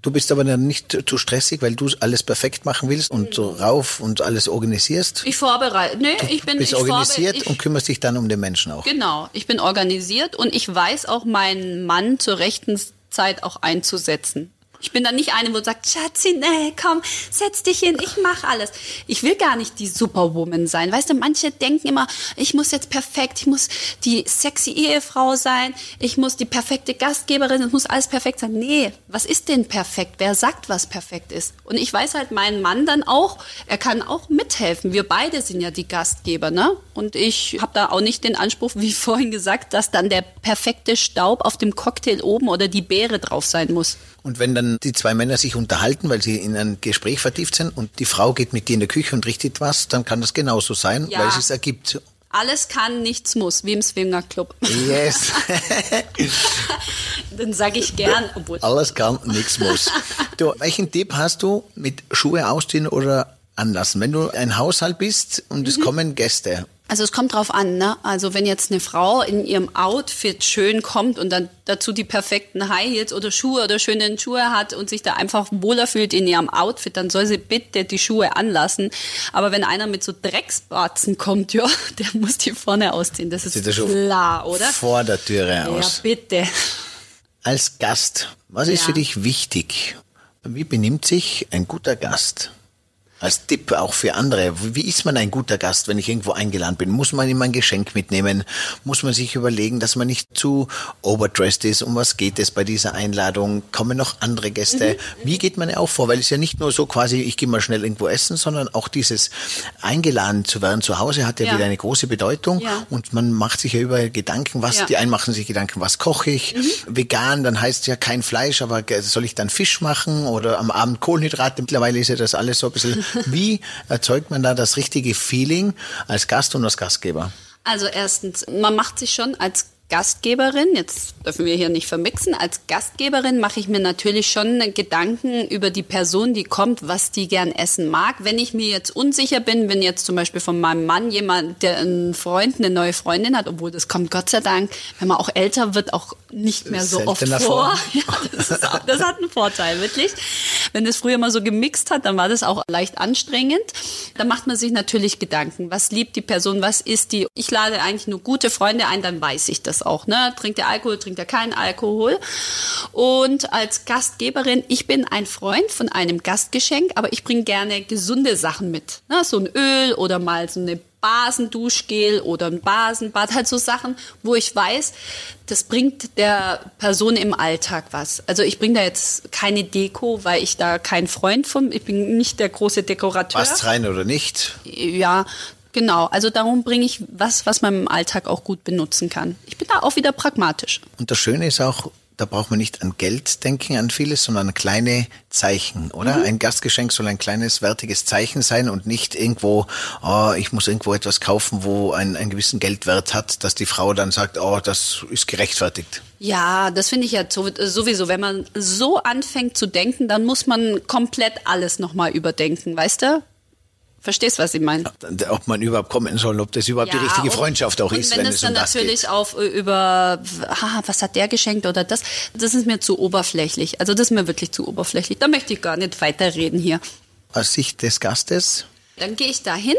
Du bist aber dann nicht zu stressig, weil du alles perfekt machen willst und so rauf und alles organisierst. Ich vorbereite. Nee, ich bin bist ich organisiert ich, und kümmerst dich dann um den Menschen auch. Genau, ich bin organisiert und ich weiß auch meinen Mann zur rechten Zeit auch einzusetzen. Ich bin dann nicht eine, wo sagt, Schatzi, nee, komm, setz dich hin, ich mach alles. Ich will gar nicht die Superwoman sein. Weißt du, manche denken immer, ich muss jetzt perfekt, ich muss die sexy Ehefrau sein, ich muss die perfekte Gastgeberin, es muss alles perfekt sein. Nee, was ist denn perfekt? Wer sagt, was perfekt ist? Und ich weiß halt, mein Mann dann auch, er kann auch mithelfen. Wir beide sind ja die Gastgeber, ne? Und ich habe da auch nicht den Anspruch, wie vorhin gesagt, dass dann der perfekte Staub auf dem Cocktail oben oder die Beere drauf sein muss. Und wenn dann die zwei Männer sich unterhalten, weil sie in ein Gespräch vertieft sind und die Frau geht mit dir in die Küche und richtet was, dann kann das genauso sein, Ja. weil es sich ergibt. Alles kann, nichts muss, wie im Swingerclub. Yes. Dann sage ich gern, obwohl Alles kann, nichts muss. Du, welchen Tipp hast du mit Schuhe ausziehen oder anlassen? Wenn du ein Haushalt bist und Mhm. es kommen Gäste, Also es kommt drauf an, ne? Also wenn jetzt eine Frau in ihrem Outfit schön kommt und dann dazu die perfekten High Heels oder Schuhe oder schöne Schuhe hat und sich da einfach wohler fühlt in ihrem Outfit, dann soll sie bitte die Schuhe anlassen. Aber wenn einer mit so Drecksbatzen kommt, ja, der muss die vorne ausziehen. Das ist sieht schon klar, oder? vor der Türe Ja, aus. bitte. Als Gast, was ist Ja. für dich wichtig? Wie benimmt sich ein guter Gast? Als Tipp auch für andere. Wie ist man ein guter Gast, wenn ich irgendwo eingeladen bin? Muss man immer ein Geschenk mitnehmen? Muss man sich überlegen, dass man nicht zu overdressed ist? Um was geht es bei dieser Einladung? Kommen noch andere Gäste? Mhm. Wie geht man auch vor? Weil es ja nicht nur so quasi, ich gehe mal schnell irgendwo essen, sondern auch dieses eingeladen zu werden zu Hause hat ja, Ja. wieder eine große Bedeutung. Ja. Und man macht sich ja über Gedanken, was Ja. die einen machen sich Gedanken, was koche ich? Vegan, dann heißt ja kein Fleisch, aber soll ich dann Fisch machen oder am Abend Kohlenhydrate? Mittlerweile ist ja das alles so ein bisschen. Wie erzeugt man da das richtige Feeling als Gast und als Gastgeber? Also erstens, man macht sich schon als Gastgeberin, jetzt dürfen wir hier nicht vermixen, als Gastgeberin mache ich mir natürlich schon Gedanken über die Person, die kommt, was die gern essen mag. Wenn ich mir jetzt unsicher bin, wenn jetzt zum Beispiel von meinem Mann jemand, der einen Freund, eine neue Freundin hat, obwohl das kommt Gott sei Dank, wenn man auch älter wird, auch nicht mehr so oft vor. vor. Ja, das, ist das hat einen Vorteil, wirklich. Wenn es früher mal so gemixt hat, dann war das auch leicht anstrengend. Da macht man sich natürlich Gedanken. Was liebt die Person? Was ist die? Ich lade eigentlich nur gute Freunde ein, dann weiß ich das auch. Ne? Trinkt er Alkohol, trinkt er keinen Alkohol? Und als Gastgeberin, ich bin ein Freund von einem Gastgeschenk, aber ich bringe gerne gesunde Sachen mit. Ne? So ein Öl oder mal so eine Basenduschgel oder ein Basenbad, halt so Sachen, wo ich weiß, das bringt der Person im Alltag was. Also ich bringe da jetzt keine Deko, weil ich da kein Freund von, ich bin nicht der große Dekorateur. Passt rein oder nicht? Ja, genau. Also darum bringe ich was, was man im Alltag auch gut benutzen kann. Ich bin da auch wieder pragmatisch. Und das Schöne ist auch, da braucht man nicht an Geld denken, an vieles, sondern an kleine Zeichen, oder? Mhm. Ein Gastgeschenk soll ein kleines, wertiges Zeichen sein und nicht irgendwo, oh, ich muss irgendwo etwas kaufen, wo ein, einen gewissen Geldwert hat, dass die Frau dann sagt, oh, das ist gerechtfertigt. Ja, das finde ich ja so- sowieso. Wenn man so anfängt zu denken, dann muss man komplett alles nochmal überdenken, weißt du? Verstehst, was ich meine? Ob man überhaupt kommen soll, ob das überhaupt die richtige und- Freundschaft auch und ist, wenn, wenn es es dann um das natürlich geht. auf äh, über ah, was hat der geschenkt oder das, das ist mir zu oberflächlich. Also das ist mir wirklich zu oberflächlich. Da möchte ich gar nicht weiterreden hier. Aus Sicht des Gastes, Dann gehe ich da hin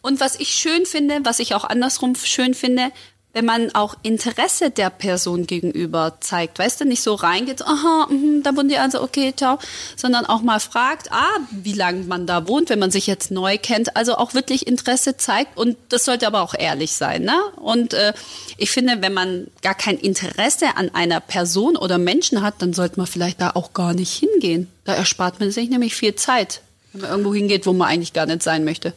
und was ich schön finde, was ich auch andersrum schön finde, wenn man auch Interesse der Person gegenüber zeigt, weißt du, nicht so reingeht, aha, mhm, da wohnt ihr also, okay, ciao, sondern auch mal fragt, ah, wie lange man da wohnt, wenn man sich jetzt neu kennt, also auch wirklich Interesse zeigt und das sollte aber auch ehrlich sein, ne? Und äh, ich finde, wenn man gar kein Interesse an einer Person oder Menschen hat, dann sollte man vielleicht da auch gar nicht hingehen. Da erspart man sich nämlich viel Zeit, wenn man irgendwo hingeht, wo man eigentlich gar nicht sein möchte.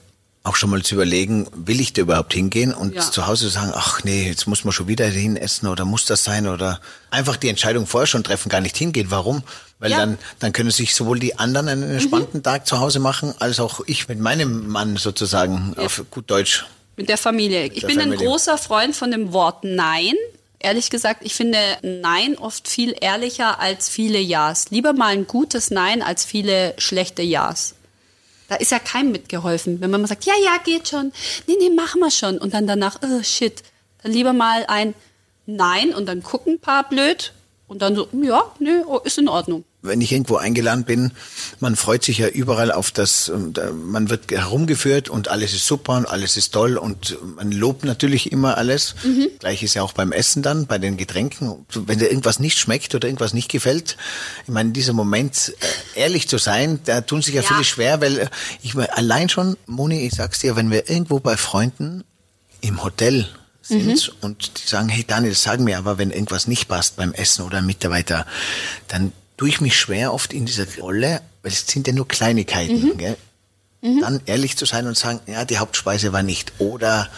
Auch schon mal zu überlegen, will ich da überhaupt hingehen und Ja. zu Hause sagen, ach nee, jetzt muss man schon wieder hin essen oder muss das sein oder einfach die Entscheidung vorher schon treffen, gar nicht hingehen. Warum? Weil Ja. dann, dann können sich sowohl die anderen einen entspannten Tag zu Hause machen, als auch ich mit meinem Mann sozusagen auf gut Deutsch. Mit der Familie. Ich der bin ein Familie. großer Freund von dem Wort Nein. Ehrlich gesagt, ich finde Nein oft viel ehrlicher als viele Ja's. Lieber mal ein gutes Nein als viele schlechte Ja's. Da ist ja keinem mitgeholfen. Wenn man mal sagt, ja, ja, geht schon. Nee, nee, machen wir schon. Und dann danach, oh, shit. Dann lieber mal ein Nein und dann gucken ein paar blöd. Und dann so, ja, nee, oh, ist in Ordnung. Wenn ich irgendwo eingeladen bin, man freut sich ja überall auf das, man wird herumgeführt und alles ist super und alles ist toll und man lobt natürlich immer alles. Mhm. Gleich ist ja auch beim Essen dann, bei den Getränken. Wenn dir irgendwas nicht schmeckt oder irgendwas nicht gefällt, ich meine, dieser Moment, äh, ehrlich zu sein, da tun sich ja, ja. viele schwer, weil äh, ich allein schon, Moni, ich sag's dir, wenn wir irgendwo bei Freunden im Hotel sind mhm. und die sagen, hey Daniel, sag mir aber, wenn irgendwas nicht passt beim Essen oder Mitarbeiter, dann tue ich mich schwer oft in dieser Rolle, weil es sind ja nur Kleinigkeiten, mhm. Gell? Mhm. dann ehrlich zu sein und sagen, ja, die Hauptspeise war nicht oder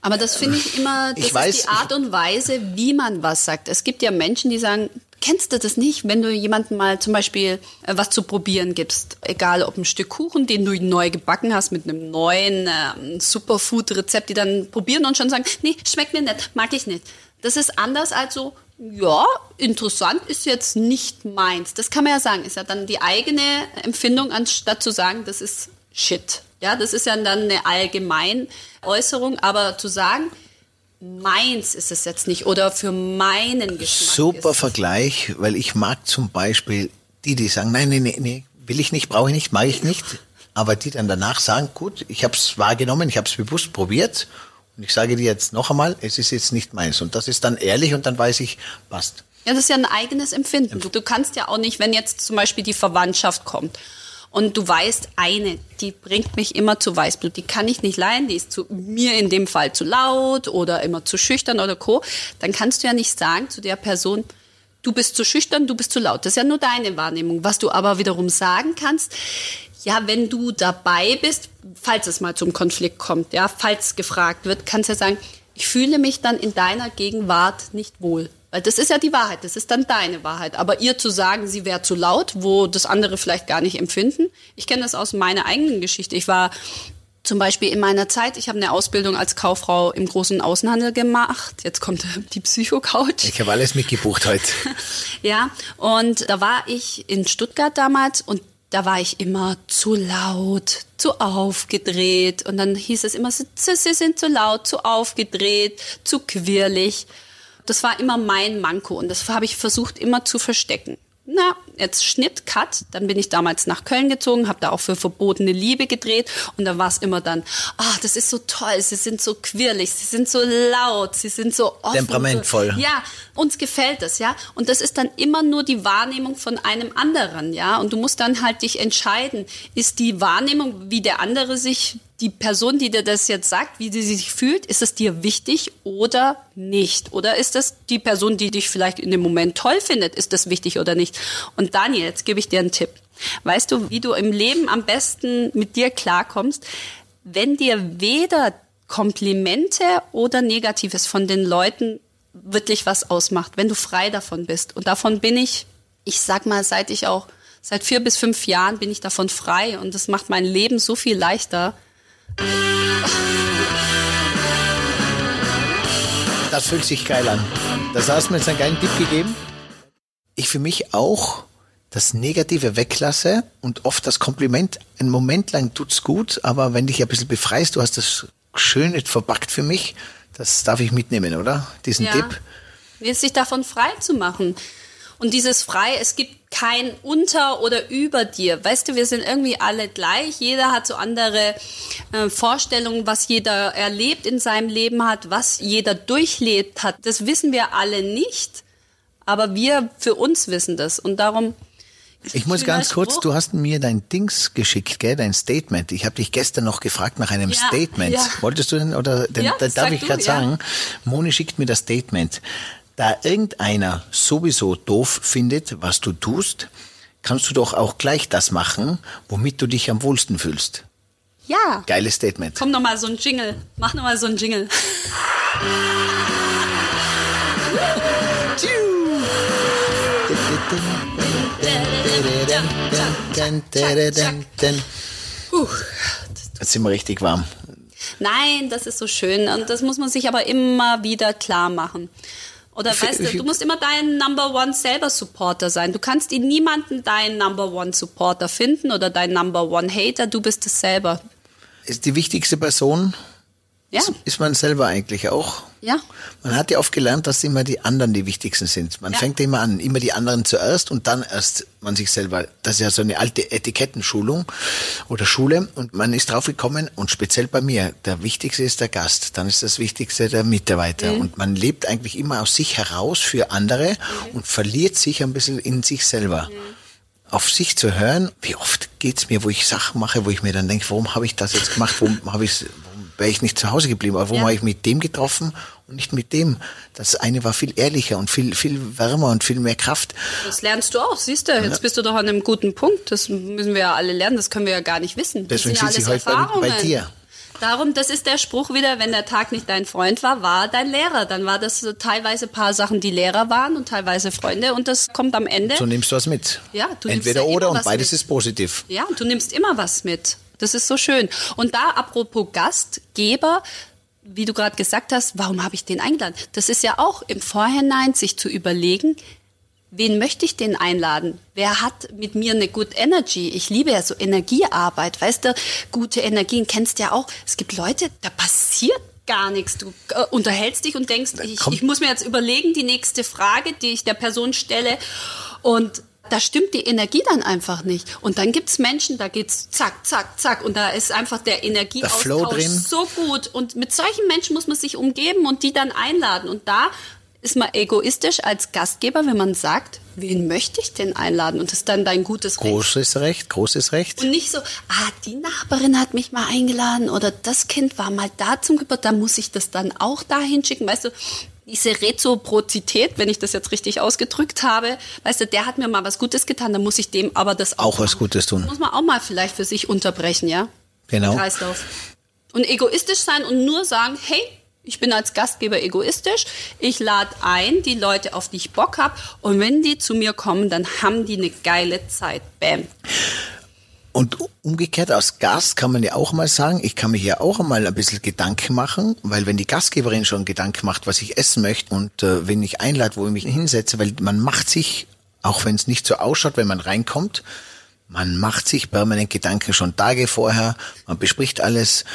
aber das finde ich immer, das ich ist weiß, die Art und Weise, wie man was sagt. Es gibt ja Menschen, die sagen, kennst du das nicht, wenn du jemandem mal zum Beispiel äh, was zu probieren gibst, egal ob ein Stück Kuchen, den du neu gebacken hast mit einem neuen äh, Superfood-Rezept, die dann probieren und schon sagen, nee, schmeckt mir nicht, mag ich nicht. Das ist anders als so, ja, interessant ist jetzt nicht meins. Das kann man ja sagen, ist ja dann die eigene Empfindung, anstatt zu sagen, das ist Shit. Ja, das ist ja dann eine Allgemeinäußerung, aber zu sagen, meins ist es jetzt nicht oder für meinen Geschmack. Super Vergleich, weil ich mag zum Beispiel die, die sagen, nein, nein, nein, nee, will ich nicht, brauche ich nicht, mag ich nicht, aber die dann danach sagen, gut, ich habe es wahrgenommen, ich habe es bewusst probiert und ich sage dir jetzt noch einmal, es ist jetzt nicht meins. Und das ist dann ehrlich und dann weiß ich, passt. Ja, das ist ja ein eigenes Empfinden. Du, du kannst ja auch nicht, wenn jetzt zum Beispiel die Verwandtschaft kommt und du weißt, eine, die bringt mich immer zu Weißblut, die kann ich nicht leiden, die ist zu mir in dem Fall zu laut oder immer zu schüchtern oder co. Dann kannst du ja nicht sagen zu der Person, du bist zu schüchtern, du bist zu laut. Das ist ja nur deine Wahrnehmung. Was du aber wiederum sagen kannst, ja, wenn du dabei bist, falls es mal zum Konflikt kommt, ja, falls gefragt wird, kannst du ja sagen, ich fühle mich dann in deiner Gegenwart nicht wohl. Weil das ist ja die Wahrheit, das ist dann deine Wahrheit. Aber ihr zu sagen, sie wäre zu laut, wo das andere vielleicht gar nicht empfinden. Ich kenne das aus meiner eigenen Geschichte. Ich war zum Beispiel in meiner Zeit, ich habe eine Ausbildung als Kauffrau im großen Außenhandel gemacht. Jetzt kommt die Psycho-Couch. Ich habe alles mitgebucht heute. ja, und da war ich in Stuttgart damals und da war ich immer zu laut, zu aufgedreht. Und dann hieß es immer, sie, sie sind zu laut, zu aufgedreht, zu quirlig. Das war immer mein Manko und das habe ich versucht immer zu verstecken na, jetzt Schnitt, Cut. Dann bin ich damals nach Köln gezogen, habe da auch für verbotene Liebe gedreht und da war es immer dann, ah, oh, das ist so toll, sie sind so quirlig, sie sind so laut, sie sind so offen. Temperamentvoll. Ja, uns gefällt das, ja. Und das ist dann immer nur die Wahrnehmung von einem anderen, ja. Und du musst dann halt dich entscheiden, ist die Wahrnehmung, wie der andere sich die Person, die dir das jetzt sagt, wie sie sich fühlt, ist es dir wichtig oder nicht? Oder ist das die Person, die dich vielleicht in dem Moment toll findet, ist das wichtig oder nicht? Und Daniel, jetzt gebe ich dir einen Tipp. Weißt du, wie du im Leben am besten mit dir klarkommst? Wenn dir weder Komplimente oder Negatives von den Leuten wirklich was ausmacht, wenn du frei davon bist. Und davon bin ich, ich sag mal, seit ich auch, seit vier bis fünf Jahren bin ich davon frei und das macht mein Leben so viel leichter das fühlt sich geil an. Das hast du mir jetzt einen geilen Tipp gegeben. Ich für mich auch das Negative weglasse und oft das Kompliment. Einen Moment lang tut's gut, aber wenn dich ein bisschen befreist, du hast das schön nicht verbackt für mich, das darf ich mitnehmen, oder? Diesen ja. Tipp. Sich davon frei zu machen. Und dieses frei, es gibt kein unter oder über dir. Weißt du, wir sind irgendwie alle gleich. Jeder hat so andere äh, Vorstellungen, was jeder erlebt in seinem Leben hat, was jeder durchlebt hat. Das wissen wir alle nicht. Aber wir für uns wissen das. Und darum ich muss ganz kurz, du hast mir dein Dings geschickt, gell, dein Statement. Ich habe dich gestern noch gefragt nach einem ja, Statement. Ja. Wolltest du denn, oder denn, ja, darf ich gerade sagen, Moni schickt mir das Statement. Da irgendeiner sowieso doof findet, was du tust, kannst du doch auch gleich das machen, womit du dich am wohlsten fühlst. Ja. Geiles Statement. Komm noch mal so ein Jingle. Mach noch mal so ein Jingle. Jetzt sind wir richtig warm. Nein, das ist so schön und das muss man sich aber immer wieder klar machen. Oder weißt du, du musst immer dein Number One selber Supporter sein. Du kannst in niemanden deinen Number One Supporter finden oder dein Number One Hater. Du bist es selber. Ist die wichtigste Person Ja. Ist man selber eigentlich auch. Ja. Man hat ja oft gelernt, dass immer die anderen die wichtigsten sind. Man Ja. fängt immer an, immer die anderen zuerst und dann erst man sich selber. Das ist ja so eine alte Etikettenschulung oder Schule und man ist drauf gekommen und speziell bei mir, der wichtigste ist der Gast, dann ist das wichtigste der Mitarbeiter Mhm. und man lebt eigentlich immer aus sich heraus für andere Mhm. und verliert sich ein bisschen in sich selber. Auf sich zu hören, wie oft geht's mir, wo ich Sachen mache, wo ich mir dann denke, warum habe ich das jetzt gemacht, warum habe ich wäre ich nicht zu Hause geblieben, aber warum Ja. habe ich mit dem getroffen und nicht mit dem? Das eine war viel ehrlicher und viel, viel wärmer und viel mehr Kraft. Das lernst du auch, siehst du. Jetzt bist du doch an einem guten Punkt. Das müssen wir ja alle lernen, das können wir ja gar nicht wissen. Das Deswegen sind ja alles ich heute bei- Erfahrungen. bei dir. Darum, das ist der Spruch wieder, wenn der Tag nicht dein Freund war, war dein Lehrer. Dann war das so teilweise ein paar Sachen, die Lehrer waren und teilweise Freunde und das kommt am Ende. So nimmst du was mit. Ja, du nimmst Entweder ja immer oder und beides mit. ist positiv. Ja, du nimmst immer was mit. Das ist so schön. Und da apropos Gastgeber, wie du gerade gesagt hast, warum habe ich den eingeladen? Das ist ja auch im Vorhinein sich zu überlegen, wen möchte ich denn einladen? Wer hat mit mir eine Good Energy? Ich liebe ja so Energiearbeit, weißt du? Gute Energien kennst ja auch. Es gibt Leute, da passiert gar nichts. Du äh, unterhältst dich und denkst, ich, ich muss mir jetzt überlegen, die nächste Frage, die ich der Person stelle. Und da stimmt die Energie dann einfach nicht. Und dann gibt's Menschen, da geht's zack, zack, zack. Und da ist einfach der Energieaustausch so gut. Und mit solchen Menschen muss man sich umgeben und die dann einladen. Und da ist man egoistisch als Gastgeber, wenn man sagt, wen möchte ich denn einladen? Und das ist dann dein gutes Recht. Großes Recht, großes Recht. Und nicht so, ah, die Nachbarin hat mich mal eingeladen oder das Kind war mal da zum Geburtstag, da muss ich das dann auch dahin schicken. Weißt du, diese Reziprozität, wenn ich das jetzt richtig ausgedrückt habe, weißt du, der hat mir mal was Gutes getan, dann muss ich dem aber das auch, Auch was machen. Gutes tun. Muss man auch mal vielleicht für sich unterbrechen, ja? Genau. Kreislauf. Und egoistisch sein und nur sagen, hey, ich bin als Gastgeber egoistisch, ich lade ein die Leute, auf die ich Bock habe und wenn die zu mir kommen, dann haben die eine geile Zeit. Bam. Und umgekehrt als Gast kann man ja auch mal sagen, ich kann mich ja auch mal ein bisschen Gedanken machen, weil wenn die Gastgeberin schon Gedanken macht, was ich essen möchte und äh, wenn ich einlade, wo ich mich hinsetze, weil man macht sich, auch wenn es nicht so ausschaut, wenn man reinkommt, man macht sich permanent Gedanken schon Tage vorher, man bespricht alles.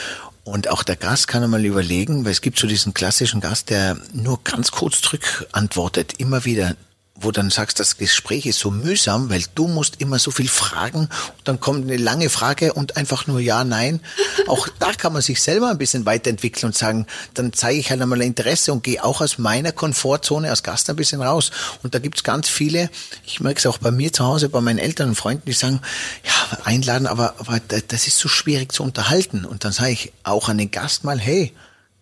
Und auch der Gast kann einmal überlegen, weil es gibt so diesen klassischen Gast, der nur ganz kurz zurück antwortet, immer wieder wo dann sagst, das Gespräch ist so mühsam, weil du musst immer so viel fragen und dann kommt eine lange Frage und einfach nur ja, nein. Auch da kann man sich selber ein bisschen weiterentwickeln und sagen, dann zeige ich halt einmal Interesse und gehe auch aus meiner Komfortzone als Gast ein bisschen raus. Und da gibt's ganz viele, ich merke es auch bei mir zu Hause, bei meinen Eltern und Freunden, die sagen, ja, einladen, aber, aber das ist so schwierig zu unterhalten. Und dann sage ich auch an den Gast mal, hey,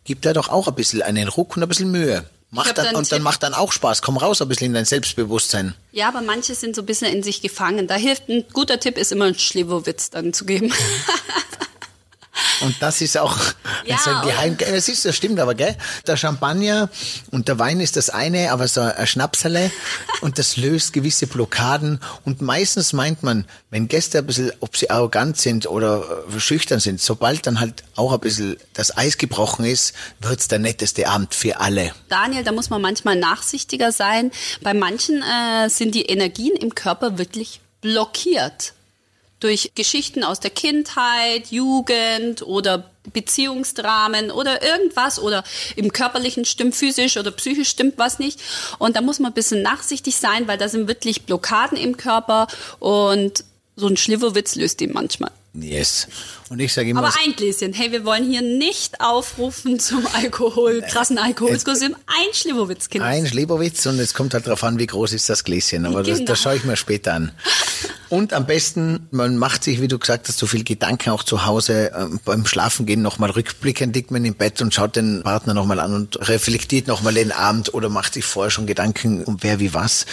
gib da doch auch ein bisschen einen Ruck und ein bisschen Mühe. Macht dann, da einen und dann macht dann auch Spaß. Komm raus ein bisschen in dein Selbstbewusstsein. Ja, aber manche sind so ein bisschen in sich gefangen. Da hilft ein guter Tipp, ist immer ein Schlewowitz dann zu geben. Und das ist auch Ja, so ein? Geheim. Das ist, das stimmt aber, gell? Der Champagner und der Wein ist das eine, aber so ein Schnapsele und das löst gewisse Blockaden. Und meistens meint man, wenn Gäste ein bisschen, ob sie arrogant sind oder äh, schüchtern sind, sobald dann halt auch ein bisschen das Eis gebrochen ist, wird's der netteste Abend für alle. Daniel, da muss man manchmal nachsichtiger sein. Bei manchen äh, sind die Energien im Körper wirklich blockiert. Durch Geschichten aus der Kindheit, Jugend oder Beziehungsdramen oder irgendwas oder im körperlichen stimmt physisch oder psychisch stimmt was nicht. Und da muss man ein bisschen nachsichtig sein, weil da sind wirklich Blockaden im Körper und so ein Schlivowitz löst die manchmal. Yes. Und ich sage immer, Aber ein Gläschen. Hey, wir wollen hier nicht aufrufen zum Alkohol, krassen Alkoholkonsum. Ein Schlivowitz, Kinder. Ein Schlebowitz und es kommt halt darauf an, wie groß ist das Gläschen. Aber das, Genau. das schaue ich mir später an. Und am besten, man macht sich, wie du gesagt hast, so viel Gedanken auch zu Hause ähm, beim Schlafengehen nochmal rückblickend, liegt man im Bett und schaut den Partner nochmal an und reflektiert nochmal den Abend oder macht sich vorher schon Gedanken um wer wie was.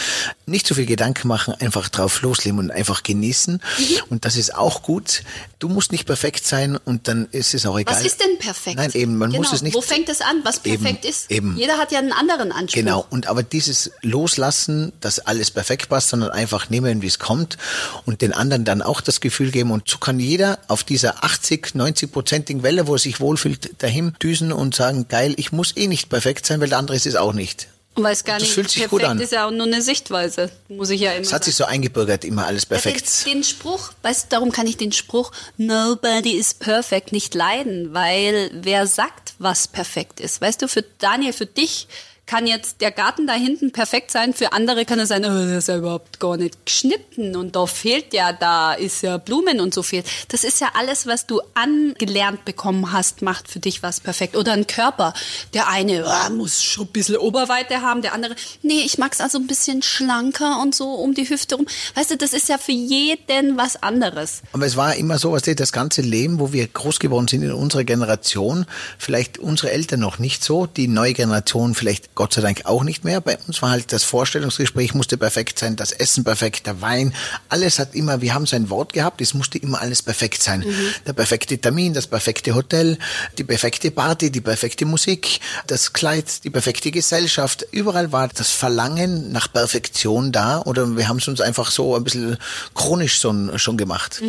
Nicht so viel Gedanken machen, einfach drauf losleben und einfach genießen. Und das ist auch gut. Du musst nicht perfekt sein und dann ist es auch egal. Was ist denn perfekt? Nein, eben, man genau. muss es nicht. Wo fängt es an, was Eben, perfekt ist? eben. Jeder hat ja einen anderen Anspruch. Genau, und aber dieses Loslassen, dass alles perfekt passt, sondern einfach nehmen, wie es kommt und den anderen dann auch das Gefühl geben und so kann jeder auf dieser 80, 90-prozentigen Welle, wo er sich wohlfühlt, dahin düsen und sagen, geil, ich muss eh nicht perfekt sein, weil der andere ist es auch nicht. Und weiß gar Das nicht, fühlt sich perfekt gut an. ist ja auch nur eine Sichtweise, muss ich ja immer Es hat sagen. sich so eingebürgert, immer alles perfekt. Den, den Spruch, weißt du, darum kann ich den Spruch Nobody is perfect nicht leiden, weil wer sagt, was perfekt ist? Weißt du, für Daniel, für dich kann jetzt der Garten da hinten perfekt sein, für andere kann er sein, oh, der ist ja überhaupt gar nicht geschnitten und da fehlt ja, da ist ja Blumen und so viel. Das ist ja alles, was du angelernt bekommen hast, macht für dich was perfekt. Oder ein Körper. Der eine ah, muss schon ein bisschen Oberweite haben, der andere, nee, ich mag's also ein bisschen schlanker und so um die Hüfte rum. Weißt du, das ist ja für jeden was anderes. Aber es war immer so, was das ganze Leben, wo wir groß geworden sind in unserer Generation, vielleicht unsere Eltern noch nicht so, die neue Generation vielleicht Gott sei Dank auch nicht mehr. Bei uns war halt das Vorstellungsgespräch musste perfekt sein, das Essen perfekt, der Wein, alles hat immer, wir haben so ein Wort gehabt, es musste immer alles perfekt sein. Der perfekte Termin, das perfekte Hotel, die perfekte Party, die perfekte Musik, das Kleid, die perfekte Gesellschaft. Überall war das Verlangen nach Perfektion da oder wir haben es uns einfach so ein bisschen chronisch schon, schon gemacht.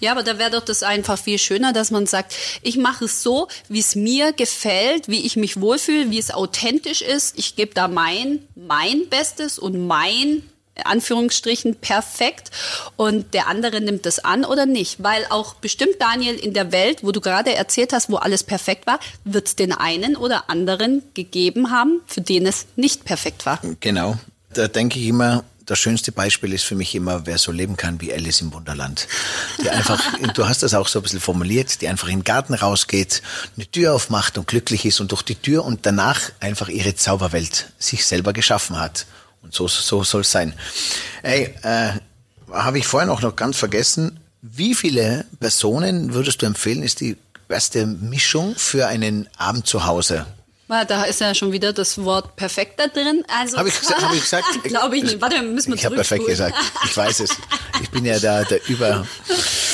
Ja, aber da wäre doch das einfach viel schöner, dass man sagt, ich mache es so, wie es mir gefällt, wie ich mich wohlfühle, wie es authentisch ist. Ich gebe da mein, mein Bestes und mein Anführungsstrichen perfekt und der andere nimmt das an oder nicht. Weil auch bestimmt, Daniel, in der Welt, wo du gerade erzählt hast, wo alles perfekt war, wird es den einen oder anderen gegeben haben, für den es nicht perfekt war. Genau. Da denke ich immer, das schönste Beispiel ist für mich immer, wer so leben kann wie Alice im Wunderland. Die einfach, du hast das auch so ein bisschen formuliert, die einfach in den Garten rausgeht, eine Tür aufmacht und glücklich ist und durch die Tür und danach einfach ihre Zauberwelt sich selber geschaffen hat. Und so, so soll es sein. Ey, äh, habe ich vorhin auch noch ganz vergessen, wie viele Personen würdest du empfehlen, ist die beste Mischung für einen Abend zu Hause? Da ist ja schon wieder das Wort perfekt da drin. Also, Habe ich, hab ich gesagt? Glaube ich nicht. Warte, müssen wir Ich habe perfekt gesagt. Ich weiß es. Ich bin ja da der Über.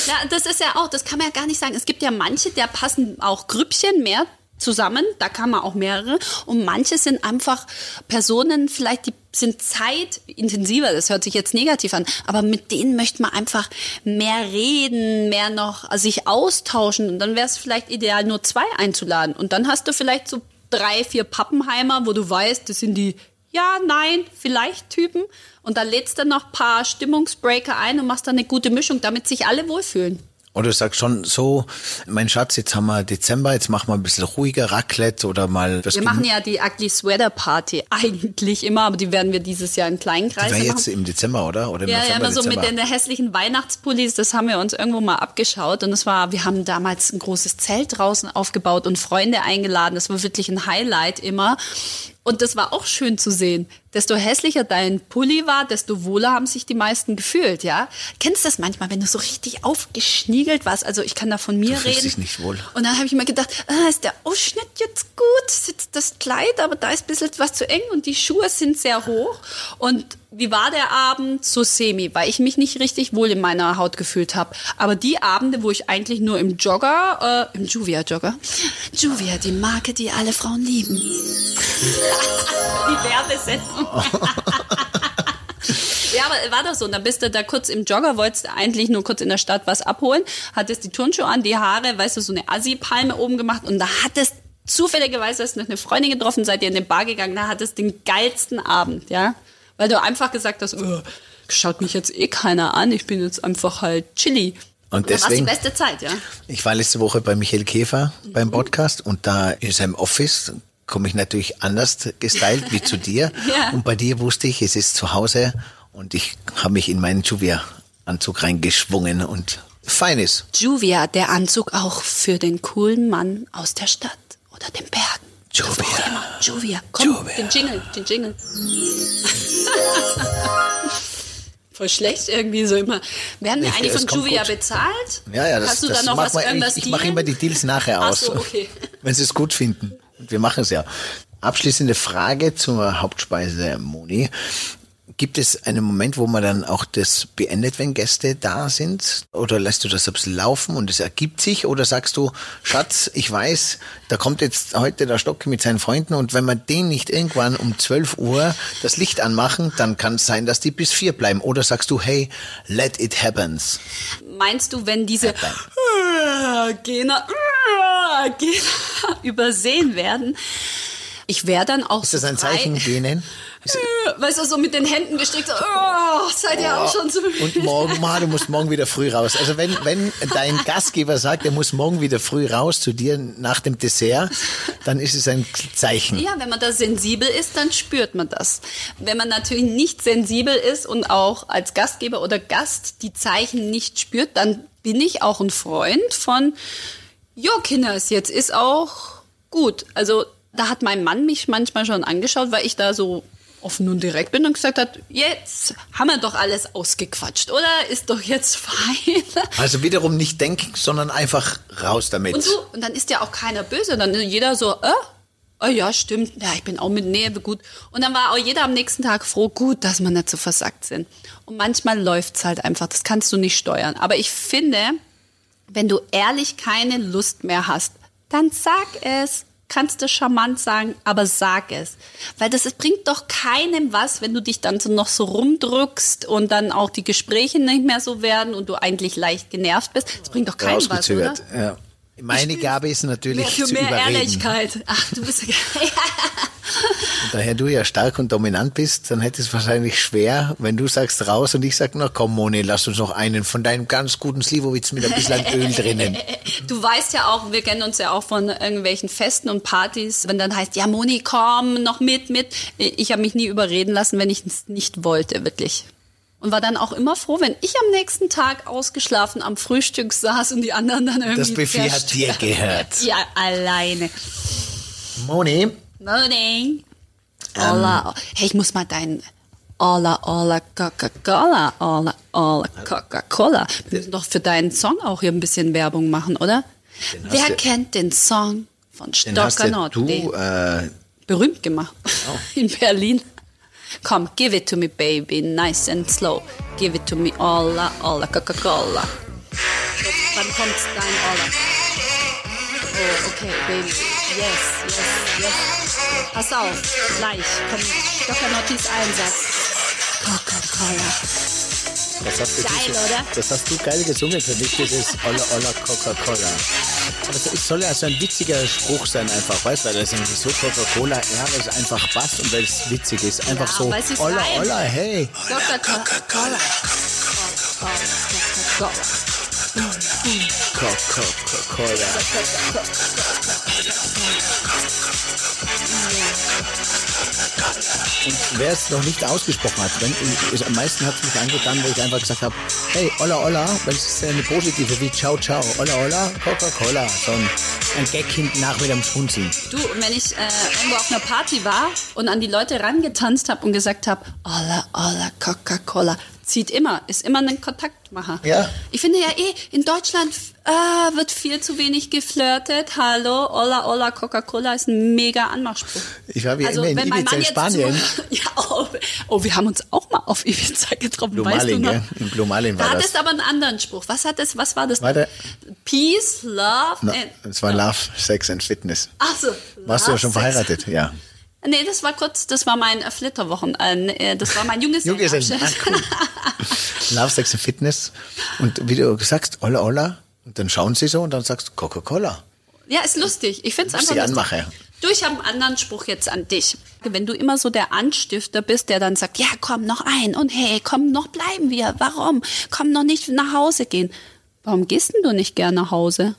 Ja, das ist ja auch, das kann man ja gar nicht sagen. Es gibt ja manche, der passen auch Grüppchen mehr zusammen, da kann man auch mehrere. Und manche sind einfach Personen, vielleicht die sind zeitintensiver, das hört sich jetzt negativ an, aber mit denen möchte man einfach mehr reden, mehr noch sich austauschen. Und dann wäre es vielleicht ideal, nur zwei einzuladen. Und dann hast du vielleicht so drei, vier Pappenheimer, wo du weißt, das sind die ja, nein, vielleicht Typen. Und dann lädst du noch ein paar Stimmungsbreaker ein und machst dann eine gute Mischung, damit sich alle wohlfühlen. Oder du sagst schon so, mein Schatz, jetzt haben wir Dezember, jetzt machen wir ein bisschen ruhiger Raclette oder mal was Wir machen ja die Ugly Sweater Party eigentlich immer, aber die werden wir dieses Jahr in kleinen Kreisen machen. jetzt im Dezember, oder? Oder im Ja, ja, November, immer so mit Dezember. den hässlichen Weihnachtspullis, das haben wir uns irgendwo mal abgeschaut und es war, wir haben damals ein großes Zelt draußen aufgebaut und Freunde eingeladen, das war wirklich ein Highlight immer. Und das war auch schön zu sehen. Desto hässlicher dein Pulli war, desto wohler haben sich die meisten gefühlt, ja? Kennst du das manchmal, wenn du so richtig aufgeschniegelt warst? Also ich kann da von mir Du reden. dich nicht wohl. Und dann habe ich mir gedacht, ah, ist der Ausschnitt jetzt gut? Sitzt das Kleid, aber da ist ein bisschen was zu eng und die Schuhe sind sehr hoch. Und wie war der Abend? So semi, weil ich mich nicht richtig wohl in meiner Haut gefühlt habe. Aber die Abende, wo ich eigentlich nur im Jogger, äh, im Juvia-Jogger, Juvia, die Marke, die alle Frauen lieben. die Werbesendung. Ja, aber war das so. Und dann bist du da kurz im Jogger, wolltest eigentlich nur kurz in der Stadt was abholen, hattest die Turnschuhe an, die Haare, weißt du, so eine Assi-Palme oben gemacht und da hattest zufälligerweise hast du noch eine Freundin getroffen, seid ihr in den Bar gegangen, da hattest den geilsten Abend, ja. Weil du einfach gesagt hast, oh, schaut mich jetzt eh keiner an, ich bin jetzt einfach halt chilly. Und da war's die deswegen- beste Zeit, ja. Ich war letzte Woche bei Michael Käfer beim Podcast und da in seinem Office komme ich natürlich anders gestylt wie zu dir. Ja. Und bei dir wusste ich, es ist zu Hause und ich habe mich in meinen Juvia-Anzug reingeschwungen und fein ist. Juvia, der Anzug auch für den coolen Mann aus der Stadt oder den Bergen. Juvia. Immer. Juvia, komm, Juvia. den Jingle, den Jingle. Voll schlecht irgendwie so immer. Werden wir Ich- eigentlich von Juvia gut. bezahlt? Ja, ja, das, Hast du das da noch mach was mal, irgendwas ich, ich mache immer die Deals nachher Ach aus, so, okay. wenn sie es gut finden. Und wir machen es ja. Abschließende Frage zur Hauptspeise, Moni. Gibt es einen Moment, wo man dann auch das beendet, wenn Gäste da sind? Oder lässt du das bisschen laufen und es ergibt sich? Oder sagst du, Schatz, ich weiß, da kommt jetzt heute der Stock mit seinen Freunden und wenn wir den nicht irgendwann um 12 Uhr das Licht anmachen, dann kann es sein, dass die bis vier bleiben. Oder sagst du, hey, let it happens. Meinst du, wenn diese Gena, Gena übersehen werden? Ich wäre dann auch Ist das ein. Zeichen gehen? Weißt du, so mit den Händen gestrickt, so, oh, seid ihr auch schon so Und morgen, Ma, du musst morgen wieder früh raus. Also wenn, wenn dein Gastgeber sagt, er muss morgen wieder früh raus zu dir nach dem Dessert, dann ist es ein Zeichen. Ja, wenn man da sensibel ist, dann spürt man das. Wenn man natürlich nicht sensibel ist und auch als Gastgeber oder Gast die Zeichen nicht spürt, dann bin ich auch ein Freund von, jo, Kinders, jetzt ist auch gut. Also da hat mein Mann mich manchmal schon angeschaut, weil ich da so offen und direkt bin und gesagt hat, jetzt haben wir doch alles ausgequatscht, oder? Ist doch jetzt fein. Also wiederum nicht denken, sondern einfach raus damit. Und so, und dann ist ja auch keiner böse. Dann ist jeder so, äh, oh ja, stimmt, ja, ich bin auch mit Nähe gut. Und dann war auch jeder am nächsten Tag froh, gut, dass wir nicht so versackt sind. Und manchmal läuft's halt einfach, das kannst du nicht steuern. Aber ich finde, wenn du ehrlich keine Lust mehr hast, dann sag es. Kannst du charmant sagen, aber sag es. Weil das es bringt doch keinem was, wenn du dich dann so noch so rumdrückst und dann auch die Gespräche nicht mehr so werden und du eigentlich leicht genervt bist. Das bringt doch keinem was, oder? Ja. Meine Gabe ist natürlich Mehr für zu mehr überreden. Ehrlichkeit. Ach, du bist Und daher du ja stark und dominant bist, dann hätte es wahrscheinlich schwer, wenn du sagst raus und ich sag, na komm Moni, lass uns noch einen von deinem ganz guten Slivovitz mit ein bisschen Öl drinnen. Du weißt ja auch, wir kennen uns ja auch von irgendwelchen Festen und Partys, wenn dann heißt, ja Moni, komm noch mit, mit. Ich habe mich nie überreden lassen, wenn ich es nicht wollte, wirklich. Und war dann auch immer froh, wenn ich am nächsten Tag ausgeschlafen am Frühstück saß und die anderen dann irgendwie Das Buffet hat dir gehört. Ja, alleine. Moni, Morning. Hola. Hey, ich muss mal deinen Hola, Hola, Coca-Cola, Hola, Hola, Coca-Cola. Wir müssen doch für deinen Song auch hier ein bisschen Werbung machen, oder? Wer du- kennt den Song von den hast Stocker Norte? du, äh, Berühmt gemacht. In Berlin. Komm, give it to me, baby, nice and slow. Give it to me, Hola, Hola, Coca-Cola. So, Wann kommt dein Hola? Oh, okay, baby. Yes, yes, yes. Pass auf, gleich kommt Stocker Nortis Einsatz. Coca-Cola. das hast du Geil, dieses- oder? Das hast du geil gesungen für mich, dieses Olla Olla Coca-Cola. Aber es soll ja so ein witziger Spruch sein einfach, weißt du, weil das irgendwie so Coca-Cola, ja, weil es einfach passt und weil es witzig ist. Einfach Ja, so, es ist Olla. Olla, hey. Coca-Cola. Coca-Cola. Coca-Cola. Und wer es noch nicht ausgesprochen hat, wenn, ich, am meisten hat es mich angetan, wo ich einfach gesagt habe, hey, Olla Olla, weil es ist ja eine positive wie Ciao Ciao, Olla Olla, Coca-Cola. So ein, ein Gag hinten nach mit dem Schmunzeln. Du, und wenn ich äh, irgendwo auf einer Party war und an die Leute rangetanzt habe und gesagt habe, Olla, Olla, Coca-Cola, zieht immer, ist immer ein Kontaktmacher. Ja. Ich finde ja eh, in Deutschland äh, wird viel zu wenig geflirtet. Hallo, Olla, Olla, Coca-Cola ist ein mega Anmachspruch. Ich war wie Also, immer in Ibiza in Spanien. Zu, ja, oh, oh, wir haben uns auch mal auf Ibiza getroffen, weißt du Blumalin, noch? In Blumalin Da war hat das. es aber einen anderen Spruch. Was hat es, was war das? Warte. Peace, Love Na, and... es war Love, Sex and Fitness. Ach so. Warst du ja Love, schon Sex. verheiratet? Ja. Nee, das war kurz, das war mein äh, Flitterwochen, äh, nee, das war mein Junggesellen. Junggesellenabschied. Ah, cool. Love, Sex and Fitness. Und wie du sagst, Olla Olla. Und dann schauen sie so und dann sagst du Coca-Cola. Ja, ist lustig. Ich finde es einfach lustig. Anmache. Du, ich habe einen anderen Spruch jetzt an dich. Wenn du immer so der Anstifter bist, der dann sagt, ja, komm noch ein und hey, komm noch bleiben wir. Warum? Komm noch nicht nach Hause gehen. Warum gehst denn du nicht gern nach Hause?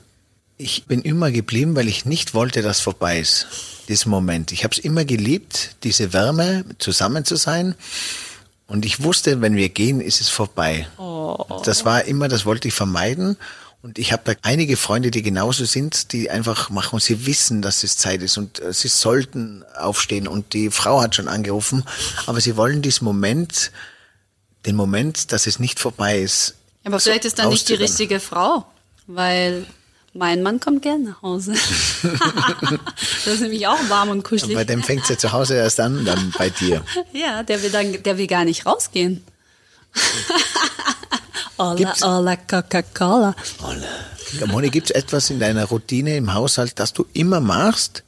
Ich bin immer geblieben, weil ich nicht wollte, dass vorbei ist. Diesen Moment. Ich habe es immer geliebt, diese Wärme, zusammen zu sein. Und ich wusste, wenn wir gehen, ist es vorbei. Das war immer, das wollte ich vermeiden. Und ich habe da einige Freunde, die genauso sind, die einfach machen sie wissen, dass es Zeit ist und äh, sie sollten aufstehen. Und die Frau hat schon angerufen, aber sie wollen diesen Moment, den Moment, dass es nicht vorbei ist. Aber vielleicht ist dann nicht die richtige Frau, weil mein Mann kommt gern nach Hause. das ist nämlich auch warm und kuschelig. Bei dem fängt es ja zu Hause erst an, dann bei dir. Ja, der will dann, der will gar nicht rausgehen. Gibt's- ola, Coca-Cola. Moni, gibt es etwas in deiner Routine im Haushalt, das du immer machst,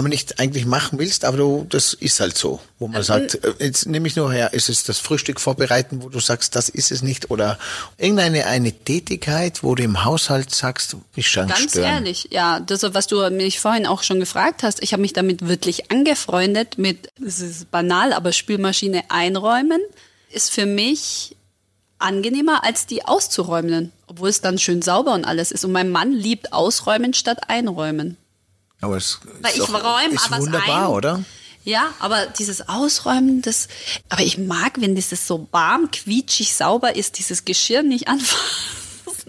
aber nicht eigentlich machen willst, aber du, das ist halt so, wo man sagt, äh, jetzt nehme ich nur her, ist es das Frühstück vorbereiten, wo du sagst, das ist es nicht oder irgendeine eine Tätigkeit, wo du im Haushalt sagst, ich schon Ganz stören. ehrlich, ja, das, was du mich vorhin auch schon gefragt hast, ich habe mich damit wirklich angefreundet mit, es ist banal, aber Spülmaschine einräumen ist für mich angenehmer als die auszuräumen, obwohl es dann schön sauber und alles ist. Und mein Mann liebt ausräumen statt einräumen. Aber es Weil ist, ich doch- räume ist aber wunderbar, ein. oder? Ja, aber dieses Ausräumen, das, aber ich mag, wenn dieses so warm, quietschig, sauber ist, dieses Geschirr nicht anfassen.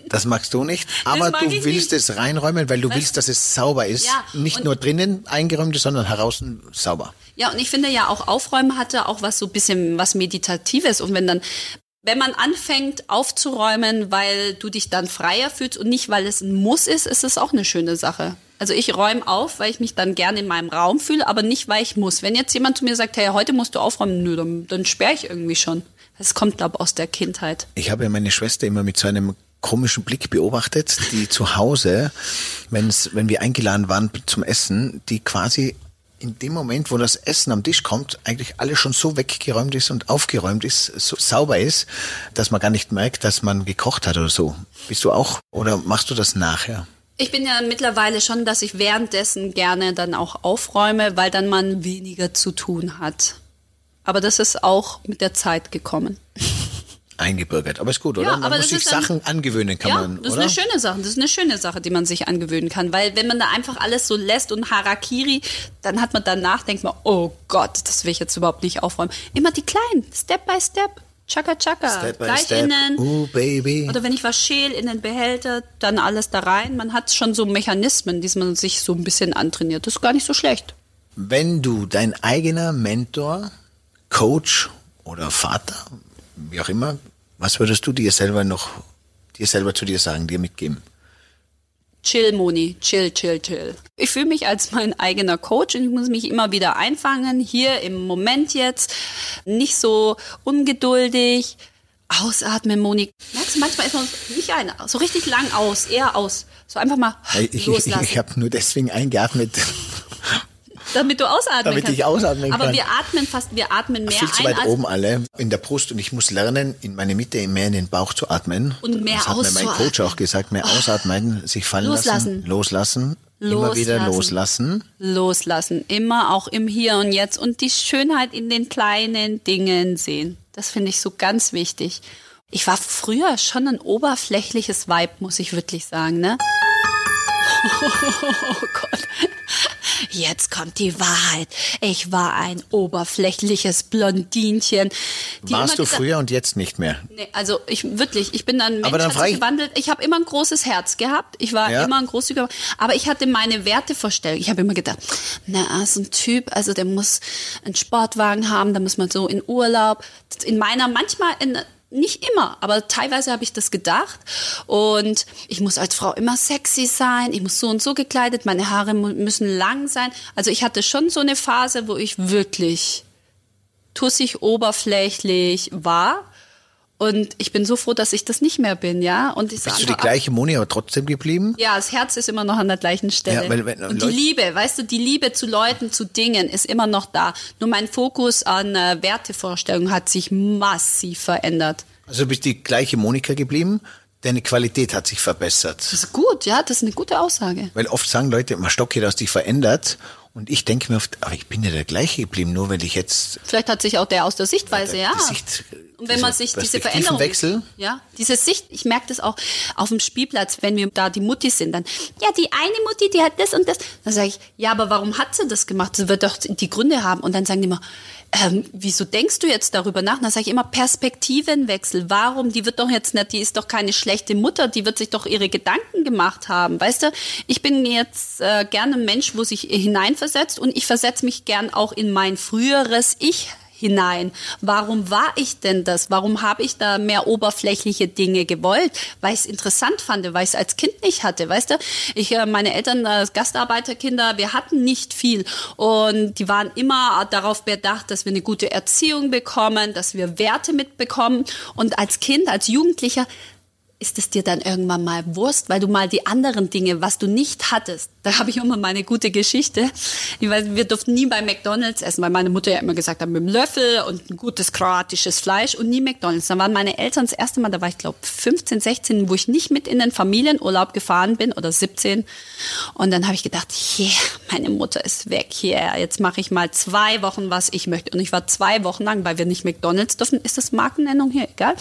Das magst du nicht, aber du willst nicht. es reinräumen, weil du willst, dass es sauber ist. Ja, nicht nur drinnen eingeräumt ist, sondern heraus sauber. Ja, und ich finde ja auch Aufräumen hatte auch was so ein bisschen was Meditatives. Und wenn dann, wenn man anfängt aufzuräumen, weil du dich dann freier fühlst und nicht, weil es ein Muss ist, ist es auch eine schöne Sache. Also ich räume auf, weil ich mich dann gerne in meinem Raum fühle, aber nicht, weil ich muss. Wenn jetzt jemand zu mir sagt, hey, heute musst du aufräumen, nö, dann, dann sperre ich irgendwie schon. Das kommt, glaube ich, aus der Kindheit. Ich habe ja meine Schwester immer mit so einem komischen Blick beobachtet, die zu Hause, wenn's, wenn wir eingeladen waren zum Essen, die quasi in dem Moment, wo das Essen am Tisch kommt, eigentlich alles schon so weggeräumt ist und aufgeräumt ist, so sauber ist, dass man gar nicht merkt, dass man gekocht hat oder so. Bist du auch oder machst du das nachher? Ich bin ja mittlerweile schon, dass ich währenddessen gerne dann auch aufräume, weil dann man weniger zu tun hat. Aber das ist auch mit der Zeit gekommen. Eingebürgert. Aber ist gut, oder? Ja, man aber muss sich Sachen angewöhnen, kann ja, man, das oder? ist eine schöne Sache. Das ist eine schöne Sache, die man sich angewöhnen kann. Weil wenn man da einfach alles so lässt und Harakiri, dann hat man danach, denkt man, oh Gott, das will ich jetzt überhaupt nicht aufräumen. Immer die kleinen, Step by Step. Chaka Chaka. Step Gleich step. innen. Uh, baby. Oder wenn ich was schäl in den Behälter, dann alles da rein. Man hat schon so Mechanismen, die man sich so ein bisschen antrainiert. Das ist gar nicht so schlecht. Wenn du dein eigener Mentor, Coach oder Vater, wie auch immer, was würdest du dir selber noch, dir selber zu dir sagen, dir mitgeben? Chill, Moni, chill, chill, chill. Ich fühle mich als mein eigener Coach und ich muss mich immer wieder einfangen, hier im Moment jetzt, nicht so ungeduldig. Ausatmen, Moni. Merkst du, manchmal ist man nicht ein, so richtig lang aus, eher aus. So einfach mal Ich, ich, loslassen. ich habe nur deswegen eingeatmet. Damit du ausatmen Damit kannst. ich ausatmen Aber kann. wir atmen fast, wir atmen mehr Viel zu ein weit als oben alle in der Brust und ich muss lernen, in meine Mitte mehr in den Bauch zu atmen. Und mehr Das hat mir mein. Coach auch gesagt, mehr ausatmen, sich fallen Loslassen. lassen, loslassen, immer wieder Loslassen. loslassen. loslassen. Immer auch im Hier und Jetzt und die Schönheit in den kleinen Dingen sehen. Das finde ich so ganz wichtig. Ich war früher schon ein oberflächliches Weib, muss ich wirklich sagen, ne? Oh Gott. Jetzt kommt die Wahrheit. Ich war ein oberflächliches Blondinchen. die Warst du früher und jetzt nicht mehr? Nee, also ich wirklich, ich bin dann Mensch, Aber dann ich- gewandelt. Ich habe immer ein großes Herz gehabt. Ich war Ja. immer ein großzügiger, aber ich hatte meine Wertevorstellung. Ich habe immer gedacht, na, so ein Typ, also der muss einen Sportwagen haben, da muss man so in Urlaub. In meiner, manchmal in nicht immer, aber teilweise habe ich das gedacht. Und ich muss als Frau immer sexy sein, ich muss so und so gekleidet, meine Haare müssen lang sein. Also ich hatte schon so eine Phase, wo ich wirklich tussig oberflächlich war. Und ich bin so froh, dass ich das nicht mehr bin, ja. Und ich Bist du die gleiche Moni, aber trotzdem geblieben? ja, das Herz ist immer noch an der gleichen Stelle. Ja, weil- wenn- und die Liebe, weißt du, die Liebe zu Leuten, zu Dingen ist immer noch da. Nur mein Fokus an äh, Wertevorstellungen hat sich massiv verändert. Also du bist die gleiche Monika geblieben, deine Qualität hat sich verbessert. Das ist gut, ja, das ist eine gute Aussage. Weil oft sagen Leute, man Stock du hast dich verändert. Und ich denke mir oft, aber ich bin ja der gleiche geblieben, nur weil ich jetzt Vielleicht hat sich auch der aus der Sichtweise, ja. die Sicht, Und wenn man sich diese Veränderung, Perspektivenwechsel, ja, diese Sicht, ich merke das auch auf dem Spielplatz, wenn wir da die Mutti sind, dann, ja, die eine Mutti, die hat das und das. Dann sage ich, ja, aber warum hat sie das gemacht? Sie wird doch die Gründe haben. Und dann sagen die immer, ähm, wieso denkst du jetzt darüber nach? Dann sage ich immer Perspektivenwechsel. Warum? Die wird doch jetzt nicht, die ist doch keine schlechte Mutter, die wird sich doch ihre Gedanken gemacht haben. Weißt du, ich bin jetzt äh, gerne ein Mensch, wo sich hineinversetzt und ich versetze mich gern auch in mein früheres Ich hinein. Warum war ich denn das? Warum habe ich da mehr oberflächliche Dinge gewollt? Weil ich es interessant fand, weil ich es als Kind nicht hatte. Weißt du, ich, äh, meine Eltern als Gastarbeiterkinder, wir hatten nicht viel und die waren immer darauf bedacht, dass wir eine gute Erziehung bekommen, dass wir Werte mitbekommen und als Kind, als Jugendlicher ist es dir dann irgendwann mal Wurst, weil du mal die anderen Dinge, was du nicht hattest, da habe ich immer meine gute Geschichte. Ich weiß, wir durften nie bei McDonalds essen, weil meine Mutter ja immer gesagt hat, mit dem Löffel und ein gutes kroatisches Fleisch und nie McDonalds. Da waren meine Eltern das erste Mal, da war ich glaube 15, 16, wo ich nicht mit in den Familienurlaub gefahren bin oder 17. Und dann habe ich gedacht, yeah, meine Mutter ist weg, yeah, jetzt mache ich mal zwei Wochen, was ich möchte. Und ich war zwei Wochen lang, weil wir nicht McDonalds durften, ist das Markennennung hier, egal,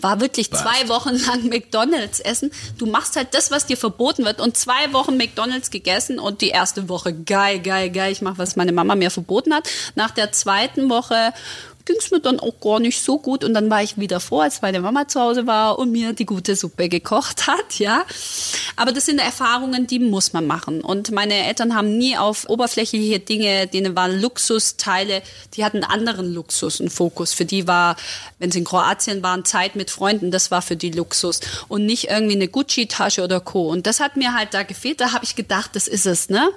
war wirklich was? zwei Wochen lang McDonalds essen. Du machst halt das, was dir verboten wird und zwei Wochen McDonalds gegessen und die erste Woche geil, geil, geil, ich mache, was meine Mama mir verboten hat. Nach der zweiten Woche ging es mir dann auch gar nicht so gut. Und dann war ich wieder froh, als meine Mama zu Hause war und mir die gute Suppe gekocht hat, ja. Aber das sind Erfahrungen, die muss man machen. Und meine Eltern haben nie auf oberflächliche Dinge, denen waren Luxusteile, die hatten anderen Luxus, einen Fokus. Für die war, wenn sie in Kroatien waren, Zeit mit Freunden, das war für die Luxus. Und nicht irgendwie eine Gucci-Tasche oder Co. Und das hat mir halt da gefehlt. Da habe ich gedacht, das ist es, ne?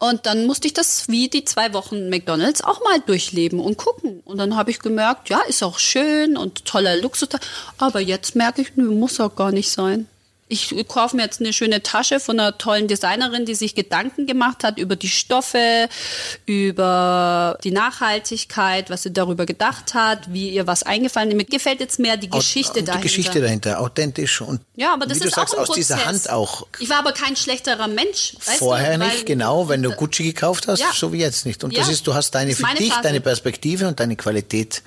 Und dann musste ich das wie die zwei Wochen McDonalds auch mal durchleben und gucken. Und dann habe ich gemerkt, ja, ist auch schön und toller Luxus. Aber jetzt merke ich, muss auch gar nicht sein ich kaufe mir jetzt eine schöne Tasche von einer tollen Designerin, die sich Gedanken gemacht hat über die Stoffe, über die Nachhaltigkeit, was sie darüber gedacht hat, wie ihr was eingefallen ist. Mir gefällt jetzt mehr die Geschichte die dahinter. Die Geschichte dahinter, authentisch und ja, aber das wie du ist sagst, auch aus Prozess. dieser Hand auch. Ich war aber kein schlechterer Mensch. Vorher du, nicht, genau, wenn du Gucci gekauft hast, ja. so wie jetzt nicht. Und ja. das ist, du hast deine, für dich, deine Perspektive und deine Qualität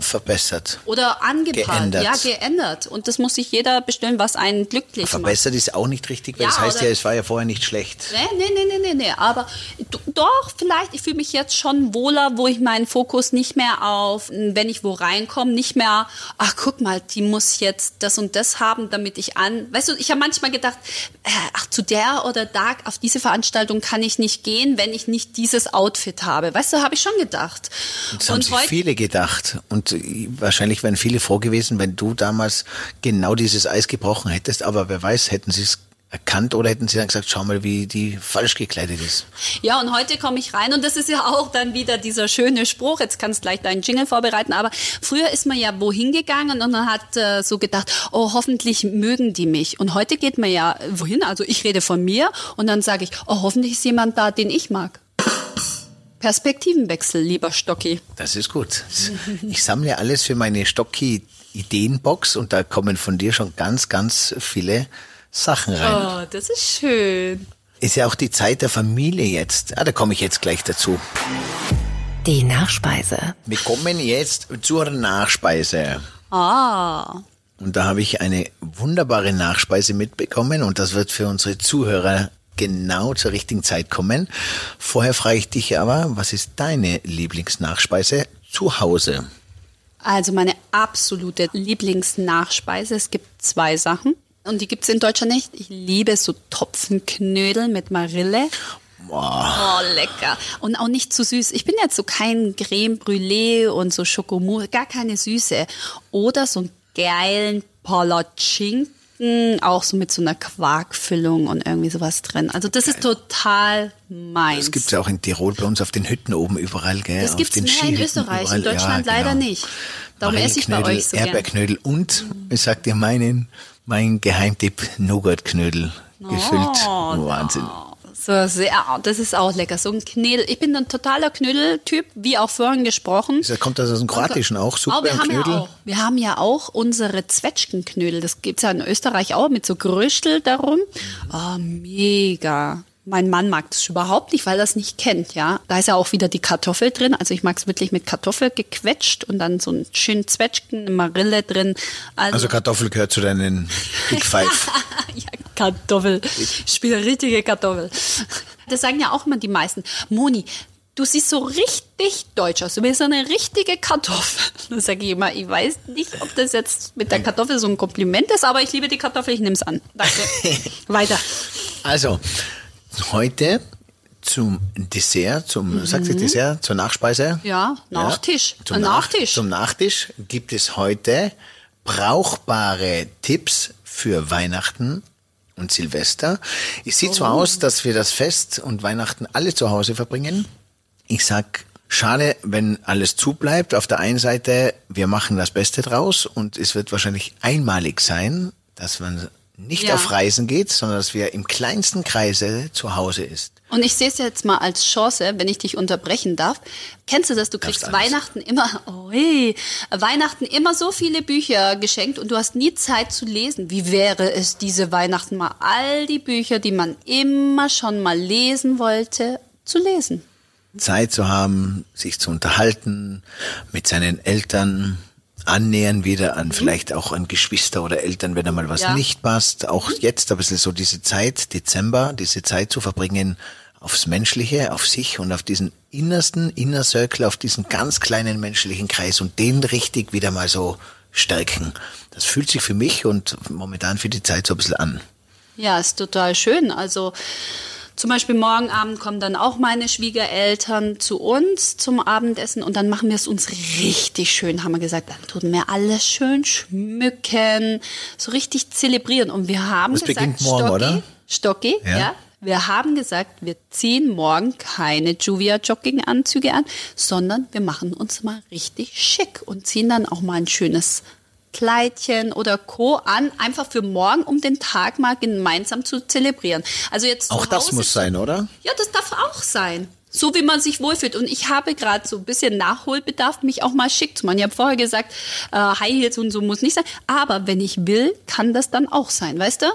verbessert. Oder angepasst, Geändert. ja, geändert. Und das muss sich jeder bestellen, was einen glücklich macht. Verbessert ist auch nicht richtig, weil Ja, das heißt ja, es war ja vorher nicht schlecht. Nee, nee, nee, nee, nee, nee. Aber doch, vielleicht, ich fühle mich jetzt schon wohler, wo ich meinen Fokus nicht mehr auf, wenn ich wo reinkomme, nicht mehr, ach guck mal, die muss jetzt das und das haben, damit ich an. Weißt du, ich habe manchmal gedacht, äh, ach, zu der oder da, auf diese Veranstaltung kann ich nicht gehen, wenn ich nicht dieses Outfit habe. Weißt du, habe ich schon gedacht. Das haben sich viele gedacht. Und wahrscheinlich wären viele froh gewesen, wenn du damals genau dieses Eis gebrochen hättest. Aber wer weiß, hätten sie es erkannt oder hätten sie dann gesagt, schau mal, wie die falsch gekleidet ist. Ja, und heute komme ich rein und das ist ja auch dann wieder dieser schöne Spruch. Jetzt kannst du gleich deinen Jingle vorbereiten. Aber früher ist man ja wohin gegangen und man hat äh, so gedacht, oh, hoffentlich mögen die mich. Und heute geht man ja wohin? Also ich rede von mir und dann sage ich, oh, hoffentlich ist jemand da, den ich mag. Perspektivenwechsel, lieber Stocki. Das ist gut. Ich sammle alles für meine Stocki Ideenbox und da kommen von dir schon ganz, ganz viele Sachen rein. Oh, das ist schön. Ist ja auch die Zeit der Familie jetzt. Ah, da komme ich jetzt gleich dazu. Die Nachspeise. Wir kommen jetzt zur Nachspeise. Ah, Und da habe ich eine wunderbare Nachspeise mitbekommen und das wird für unsere Zuhörer genau zur richtigen Zeit kommen. Vorher frage ich dich aber, was ist deine Lieblingsnachspeise zu Hause? also meine absolute Lieblingsnachspeise. Es gibt zwei Sachen. Und die gibt's in Deutschland nicht. Ich liebe so Topfenknödel mit Marille. Oh, lecker. Und auch nicht zu süß. Ich bin jetzt so kein Creme Brûlée und so Schokomousse, gar keine Süße. Oder so einen geilen Palatschinken, auch so mit so einer Quarkfüllung und irgendwie sowas drin. Also das ist total meins. Das gibt's ja auch in Tirol bei uns auf den Hütten oben überall, gell? Das gibt's mehr in Skihütten Österreich, überall. in Deutschland ja, leider genau. nicht. Darum esse ich bei euch so. Erdbeerknödel und, ich sag dir meinen, mein Geheimtipp, Nougatknödel. Gefüllt. Oh, Wahnsinn. So sehr, das ist auch lecker. So ein Knödel. Ich bin ein totaler Knödeltyp, wie auch vorhin gesprochen. Das kommt das aus dem Kroatischen auch, super Oh, wir, haben Knödel. ja auch, wir haben ja auch unsere Zwetschgenknödel. Das gibt's ja in Österreich auch mit so Geröstel darum. Oh, mega. Mein Mann mag das überhaupt nicht, weil er es nicht kennt, ja. Da ist ja auch wieder die Kartoffel drin. Also ich mag es wirklich mit Kartoffel gequetscht und dann so einen schönen Zwetschgen, eine Marille drin. Also Kartoffel gehört zu deinen Big Five. ja, Kartoffel. Ich spiele richtige Kartoffel. Das sagen ja auch immer die meisten. Moni, du siehst so richtig deutsch aus. Du bist so eine richtige Kartoffel. Da sage ich immer, ich weiß nicht, ob das jetzt mit der Kartoffel so ein Kompliment ist, aber ich liebe die Kartoffel, ich nehme es an. Danke. Weiter. Also, heute zum Dessert, zum, sagst du Dessert, zur Nachspeise? Ja, Nachtisch. zum, Ein Nach- Nachtisch. zum Nachtisch gibt es heute brauchbare Tipps für Weihnachten und Silvester. Es sieht so Oh. aus, dass wir das Fest und Weihnachten alle zu Hause verbringen. Ich sag, schade, wenn alles zubleibt. Auf der einen Seite, wir machen das Beste draus und es wird wahrscheinlich einmalig sein. dass man nicht Ja. auf Reisen geht, sondern dass wir im kleinsten Kreise zu Hause ist. Und ich sehe es jetzt mal als Chance, wenn ich dich unterbrechen darf. Kennst du das? Du kriegst. Weihnachten immer, oi, Weihnachten immer so viele Bücher geschenkt und du hast nie Zeit zu lesen. Wie wäre es diese Weihnachten mal all die Bücher, die man immer schon mal lesen wollte, zu lesen? Zeit zu haben, sich zu unterhalten, mit seinen Eltern annähern wieder an vielleicht auch an Geschwister oder Eltern, wenn da mal was Ja. nicht passt. Auch jetzt ein bisschen so diese Zeit, Dezember, diese Zeit zu verbringen aufs Menschliche, auf sich und auf diesen innersten Inner Circle, auf diesen ganz kleinen menschlichen Kreis und den richtig wieder mal so stärken. Das fühlt sich für mich und momentan für die Zeit so ein bisschen an. Ja, ist total schön. Also zum Beispiel morgen Abend kommen dann auch meine Schwiegereltern zu uns zum Abendessen und dann machen wir es uns richtig schön, haben wir gesagt. Dann tun wir alles schön schmücken, so richtig zelebrieren. Und wir haben Das gesagt, morgen, Stocki, oder? Stocki, Ja. ja. Wir haben gesagt, wir ziehen morgen keine Juvia-Jogging-Anzüge an, sondern wir machen uns mal richtig schick und ziehen dann auch mal ein schönes Kleidchen oder Co. an, einfach für morgen, um den Tag mal gemeinsam zu zelebrieren. Also jetzt Auch das muss sein, oder? Ja, das darf auch sein. So wie man sich wohlfühlt. Und ich habe gerade so ein bisschen Nachholbedarf, mich auch mal schick zu machen. Ich habe vorher gesagt, äh, High Heels und so muss nicht sein. Aber wenn ich will, kann das dann auch sein, weißt du?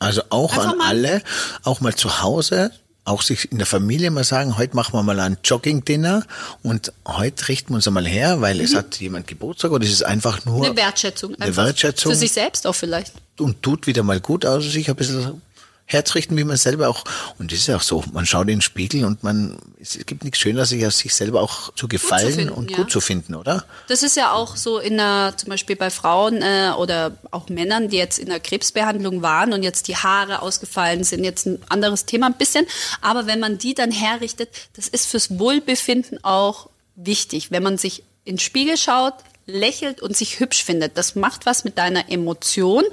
Also auch Einfach an alle, auch mal zu Hause, auch sich in der Familie mal sagen, heute machen wir mal ein Jogging-Dinner und heute richten wir uns einmal her, weil es hat jemand Geburtstag oder es ist einfach nur Mhm. Eine Wertschätzung. Eine Wertschätzung. Für sich selbst auch vielleicht. und tut wieder mal gut aus, sich ein bisschen herzurichten, wie man selber auch, und das ist ja auch so, man schaut in den Spiegel und man, es gibt nichts Schöneres, sich aus sich selber auch zu gefallen finden, und ja. gut zu finden, oder? Das ist ja auch so in der, zum Beispiel bei Frauen äh, oder auch Männern, die jetzt in der Krebsbehandlung waren und jetzt die Haare ausgefallen sind, jetzt ein anderes Thema ein bisschen. Aber wenn man die dann herrichtet, das ist fürs Wohlbefinden auch wichtig. Wenn man sich in den Spiegel schaut, lächelt und sich hübsch findet. Das macht was mit deiner Emotion.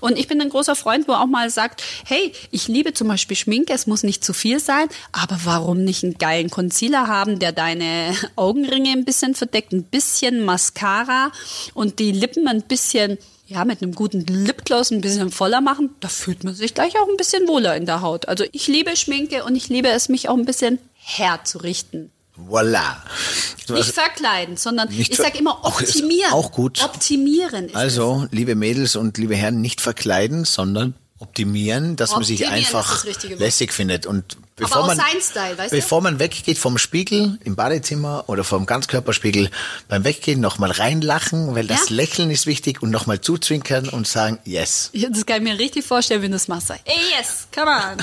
Und ich bin ein großer Freund, wo auch mal sagt, hey, ich liebe zum Beispiel Schminke, es muss nicht zu viel sein, aber warum nicht einen geilen Concealer haben, der deine Augenringe ein bisschen verdeckt, ein bisschen Mascara und die Lippen ein bisschen ja, mit einem guten Lipgloss ein bisschen voller machen, da fühlt man sich gleich auch ein bisschen wohler in der Haut. Also ich liebe Schminke und ich liebe es, mich auch ein bisschen herzurichten. Voilà. Nicht verkleiden, sondern Nicht ich sage immer optimieren. auch gut. Optimieren ist Also, liebe Mädels und liebe Herren, nicht verkleiden, sondern optimieren, dass man sich Optimieren einfach das lässig findet. Und bevor auch man, sein Style, weißt du? bevor man weggeht vom Spiegel im Badezimmer oder vom Ganzkörperspiegel, beim Weggehen nochmal reinlachen, weil das Ja. Lächeln ist wichtig und nochmal zuzwinkern und sagen, yes, Ja, Das kann ich mir richtig vorstellen, wenn du es machst. Ey, yes, come on.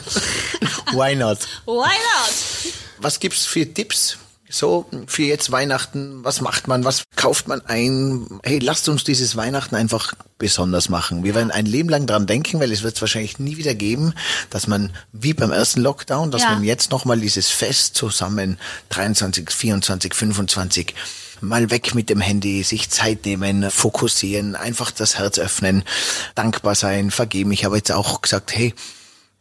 why not? Why not? Was gibt's für Tipps? So, für jetzt Weihnachten, was macht man, was kauft man ein? Hey, lasst uns dieses Weihnachten einfach besonders machen. Wir werden ein Leben lang dran denken, weil es wird es wahrscheinlich nie wieder geben, dass man, wie beim ersten Lockdown, dass Ja. man jetzt nochmal dieses Fest zusammen 23, 24, 25 mal weg mit dem Handy, sich Zeit nehmen, fokussieren, einfach das Herz öffnen, dankbar sein, vergeben. Ich habe jetzt auch gesagt, hey,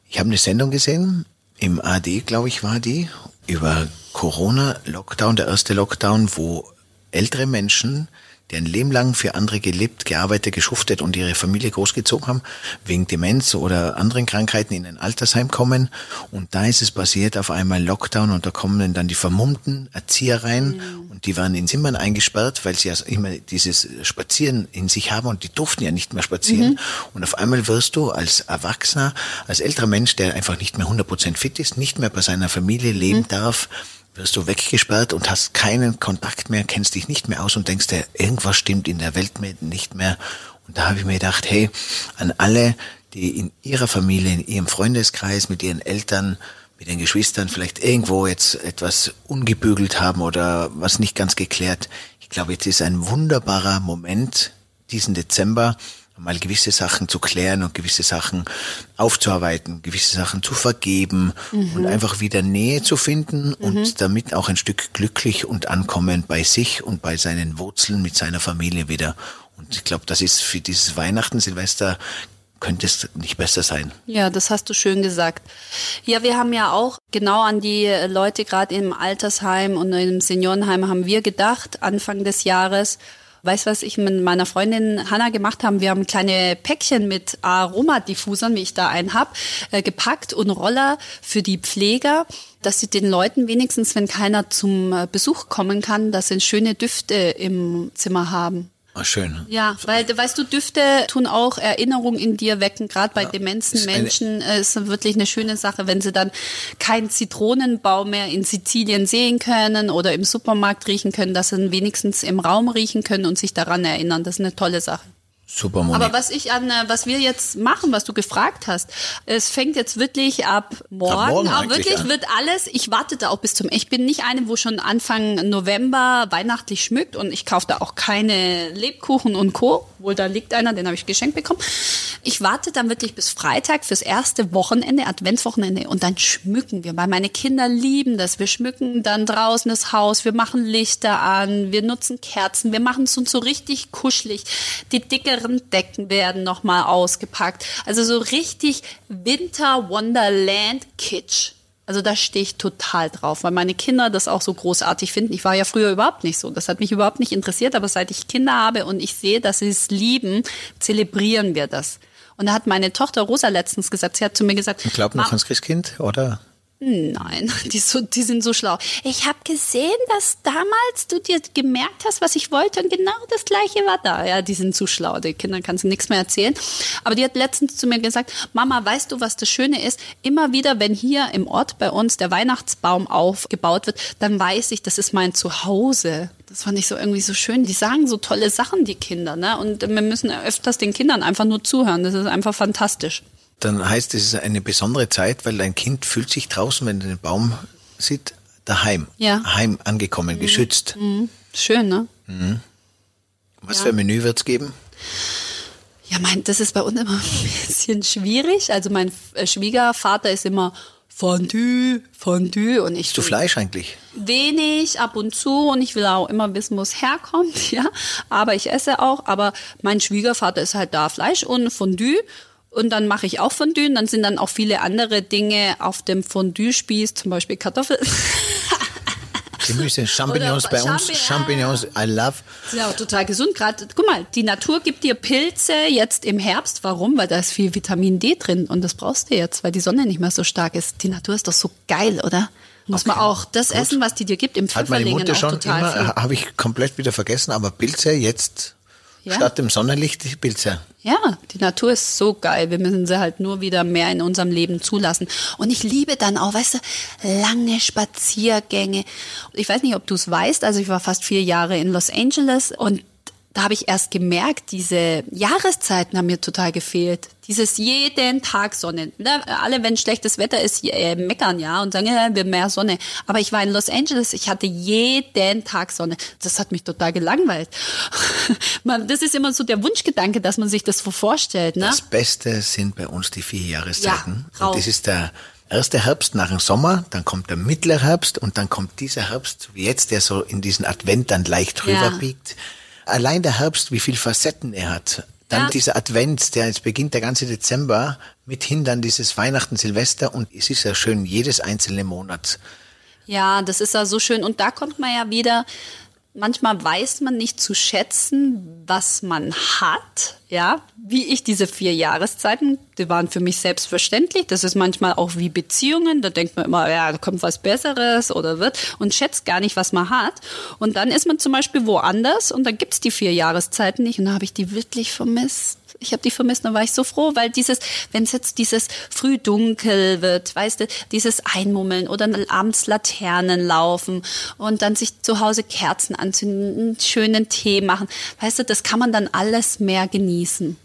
ich habe eine Sendung gesehen, im AD, glaube ich, war die, über Corona, Lockdown, der erste Lockdown, wo ältere Menschen, die ein Leben lang für andere gelebt, gearbeitet, geschuftet und ihre Familie großgezogen haben, wegen Demenz oder anderen Krankheiten in ein Altersheim kommen. Und da ist es passiert, auf einmal Lockdown und da kommen dann die vermummten Erzieher rein und die waren in Zimmern eingesperrt, weil sie ja immer dieses Spazieren in sich haben und die durften ja nicht mehr spazieren. Und auf einmal wirst du als Erwachsener, als älterer Mensch, der einfach nicht mehr 100% fit ist, nicht mehr bei seiner Familie leben darf, wirst du weggesperrt und hast keinen Kontakt mehr, kennst dich nicht mehr aus und denkst dir, irgendwas stimmt in der Welt nicht mehr. Und da habe ich mir gedacht, hey, an alle, die in ihrer Familie, in ihrem Freundeskreis, mit ihren Eltern, mit den Geschwistern vielleicht irgendwo jetzt etwas ungebügelt haben oder was nicht ganz geklärt. Ich glaube, jetzt ist ein wunderbarer Moment, diesen Dezember, mal gewisse Sachen zu klären und gewisse Sachen aufzuarbeiten, gewisse Sachen zu vergeben und einfach wieder Nähe zu finden und damit auch ein Stück glücklich und ankommen bei sich und bei seinen Wurzeln mit seiner Familie wieder. Und ich glaube, das ist für dieses Weihnachten, Silvester, könnte es nicht besser sein. Ja, das hast du schön gesagt. Ja, wir haben ja auch genau an die Leute gerade im Altersheim und im Seniorenheim haben wir gedacht, Anfang des Jahres. Weißt was ich mit meiner Freundin Hanna gemacht haben? Wir haben kleine Päckchen mit Aromadiffusern, wie ich da einen hab, äh, gepackt und Roller für die Pfleger dass sie den Leuten wenigstens, wenn keiner zum äh, Besuch kommen kann, dass sie schöne Düfte im Zimmer haben. Ah, schön. Ja, weil, weißt du, Düfte tun auch Erinnerungen in dir wecken, gerade bei ja, demenzen Menschen äh, ist wirklich eine schöne Sache, wenn sie dann keinen Zitronenbaum mehr in Sizilien sehen können oder im Supermarkt riechen können, dass sie ihn wenigstens im Raum riechen können und sich daran erinnern. Das ist eine tolle Sache. Super, Moni. Aber was ich an, äh, was wir jetzt machen, was du gefragt hast, es fängt jetzt wirklich ab morgen, ab morgen an. Wirklich ja. wird alles, ich warte da auch bis zum, ich bin nicht eine, wo schon Anfang November weihnachtlich schmückt und ich kaufe da auch keine Lebkuchen und Co. Wohl, da liegt einer, den habe ich geschenkt bekommen. Ich warte dann wirklich bis Freitag fürs erste Wochenende, Adventswochenende und dann schmücken wir, weil meine Kinder lieben das. Wir schmücken dann draußen das Haus, wir machen Lichter an, wir nutzen Kerzen, wir machen es uns so richtig kuschelig. Die dickere Decken werden nochmal ausgepackt. Also so richtig Winter Wonderland Kitsch. Also da stehe ich total drauf, weil meine Kinder das auch so großartig finden. Ich war ja früher überhaupt nicht so. Das hat mich überhaupt nicht interessiert, aber seit ich Kinder habe und ich sehe, dass sie es lieben, zelebrieren wir das. Und da hat meine Tochter Rosa letztens gesagt, sie hat zu mir gesagt, ich glaube noch ans Christkind, oder? Nein, die, so, die sind so schlau. Ich habe gesehen, dass damals du dir gemerkt hast, was ich wollte und genau das gleiche war da. Ja, die sind zu schlau. Die Kinder kannst du nichts mehr erzählen. Aber die hat letztens zu mir gesagt, Mama, weißt du, was das Schöne ist? Immer wieder, wenn hier im Ort bei uns der Weihnachtsbaum aufgebaut wird, dann weiß ich, das ist mein Zuhause. Das fand ich so irgendwie so schön. Die sagen so tolle Sachen, die Kinder. Ne? Und wir müssen öfters den Kindern einfach nur zuhören. Das ist einfach fantastisch dann heißt es ist eine besondere Zeit, weil dein Kind fühlt sich draußen, wenn er den Baum sieht, daheim. Ja. Heim angekommen, mhm. geschützt. Mhm. Schön, ne? Mhm. Was ja. für ein Menü wird es geben? Ja, mein, das ist bei uns immer ein bisschen schwierig. Also mein äh, Schwiegervater ist immer Fondue, Fondue und ich. Du Fleisch eigentlich? Wenig, ab und zu und ich will auch immer wissen, wo es herkommt, ja. Aber ich esse auch. Aber mein Schwiegervater ist halt da Fleisch und Fondue und dann mache ich auch Fondue. Und dann sind dann auch viele andere Dinge auf dem Fondue-Spieß, zum Beispiel Kartoffeln. Gemüse, Champignons bei uns, Champignons, I love. Ja, total gesund. Gerade, guck mal, die Natur gibt dir Pilze jetzt im Herbst. Warum? Weil da ist viel Vitamin D drin und das brauchst du jetzt, weil die Sonne nicht mehr so stark ist. Die Natur ist doch so geil, oder? Muss okay. man auch das Gut. essen, was die dir gibt, im Hat meine Mutter schon immer, habe ich komplett wieder vergessen, aber Pilze jetzt ja? statt dem Sonnenlicht die Pilze. Ja, die Natur ist so geil. Wir müssen sie halt nur wieder mehr in unserem Leben zulassen. Und ich liebe dann auch, weißt du, lange Spaziergänge. Ich weiß nicht, ob du es weißt, also ich war fast vier Jahre in Los Angeles und da habe ich erst gemerkt, diese Jahreszeiten haben mir total gefehlt. Dieses jeden Tag Sonne. Ne, alle, wenn schlechtes Wetter ist, äh, meckern ja und sagen, ja, wir mehr Sonne. Aber ich war in Los Angeles, ich hatte jeden Tag Sonne. Das hat mich total gelangweilt. das ist immer so der Wunschgedanke, dass man sich das so vorstellt. Ne? Das Beste sind bei uns die vier Jahreszeiten. Ja, und das ist der erste Herbst nach dem Sommer, dann kommt der mittlere Herbst und dann kommt dieser Herbst, wie jetzt, der so in diesen Advent dann leicht rüberbiegt. Ja allein der Herbst, wie viel Facetten er hat. Dann ja. dieser Advent, der jetzt beginnt, der ganze Dezember, mithin dann dieses Weihnachten, Silvester und es ist ja schön, jedes einzelne Monat. Ja, das ist ja so schön. Und da kommt man ja wieder manchmal weiß man nicht zu schätzen, was man hat. Ja, wie ich diese vier Jahreszeiten, die waren für mich selbstverständlich. Das ist manchmal auch wie Beziehungen. Da denkt man immer, ja, da kommt was Besseres oder wird und schätzt gar nicht, was man hat. Und dann ist man zum Beispiel woanders und dann gibt's die vier Jahreszeiten nicht und da habe ich die wirklich vermisst ich habe die vermisst, dann war ich so froh, weil dieses, wenn es jetzt dieses früh dunkel wird, weißt du, dieses Einmummeln oder abends Laternen laufen und dann sich zu Hause Kerzen anzünden, einen schönen Tee machen, weißt du, das kann man dann alles mehr genießen.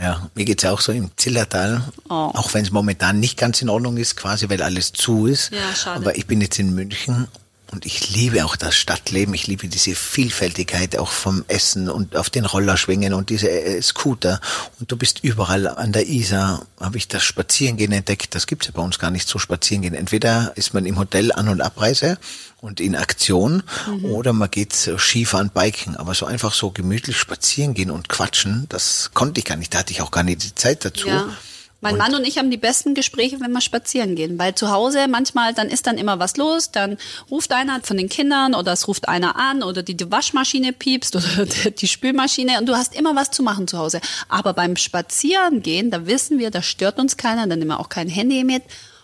Ja, mir geht's auch so im Zillertal, oh. auch wenn es momentan nicht ganz in Ordnung ist, quasi weil alles zu ist. Ja, schade. Aber ich bin jetzt in München und ich liebe auch das Stadtleben. Ich liebe diese Vielfältigkeit auch vom Essen und auf den Rollerschwingen und diese äh, Scooter. Und du bist überall an der Isar, habe ich das Spazierengehen entdeckt. Das gibt's ja bei uns gar nicht so Spazierengehen. Entweder ist man im Hotel An- und Abreise und in Aktion mhm. oder man geht Skifahren, Biken. Aber so einfach so gemütlich spazieren gehen und quatschen, das konnte ich gar nicht. Da hatte ich auch gar nicht die Zeit dazu. Ja. Mein Und- Mann und ich haben die besten Gespräche, wenn wir spazieren gehen, weil zu Hause manchmal, dann ist dann immer was los, dann ruft einer von den Kindern oder es ruft einer an oder die, die Waschmaschine piepst oder die, Spülmaschine und du hast immer was zu machen zu Hause. Aber beim Spazierengehen, da wissen wir, da stört uns keiner, dann nehmen wir auch kein Handy mit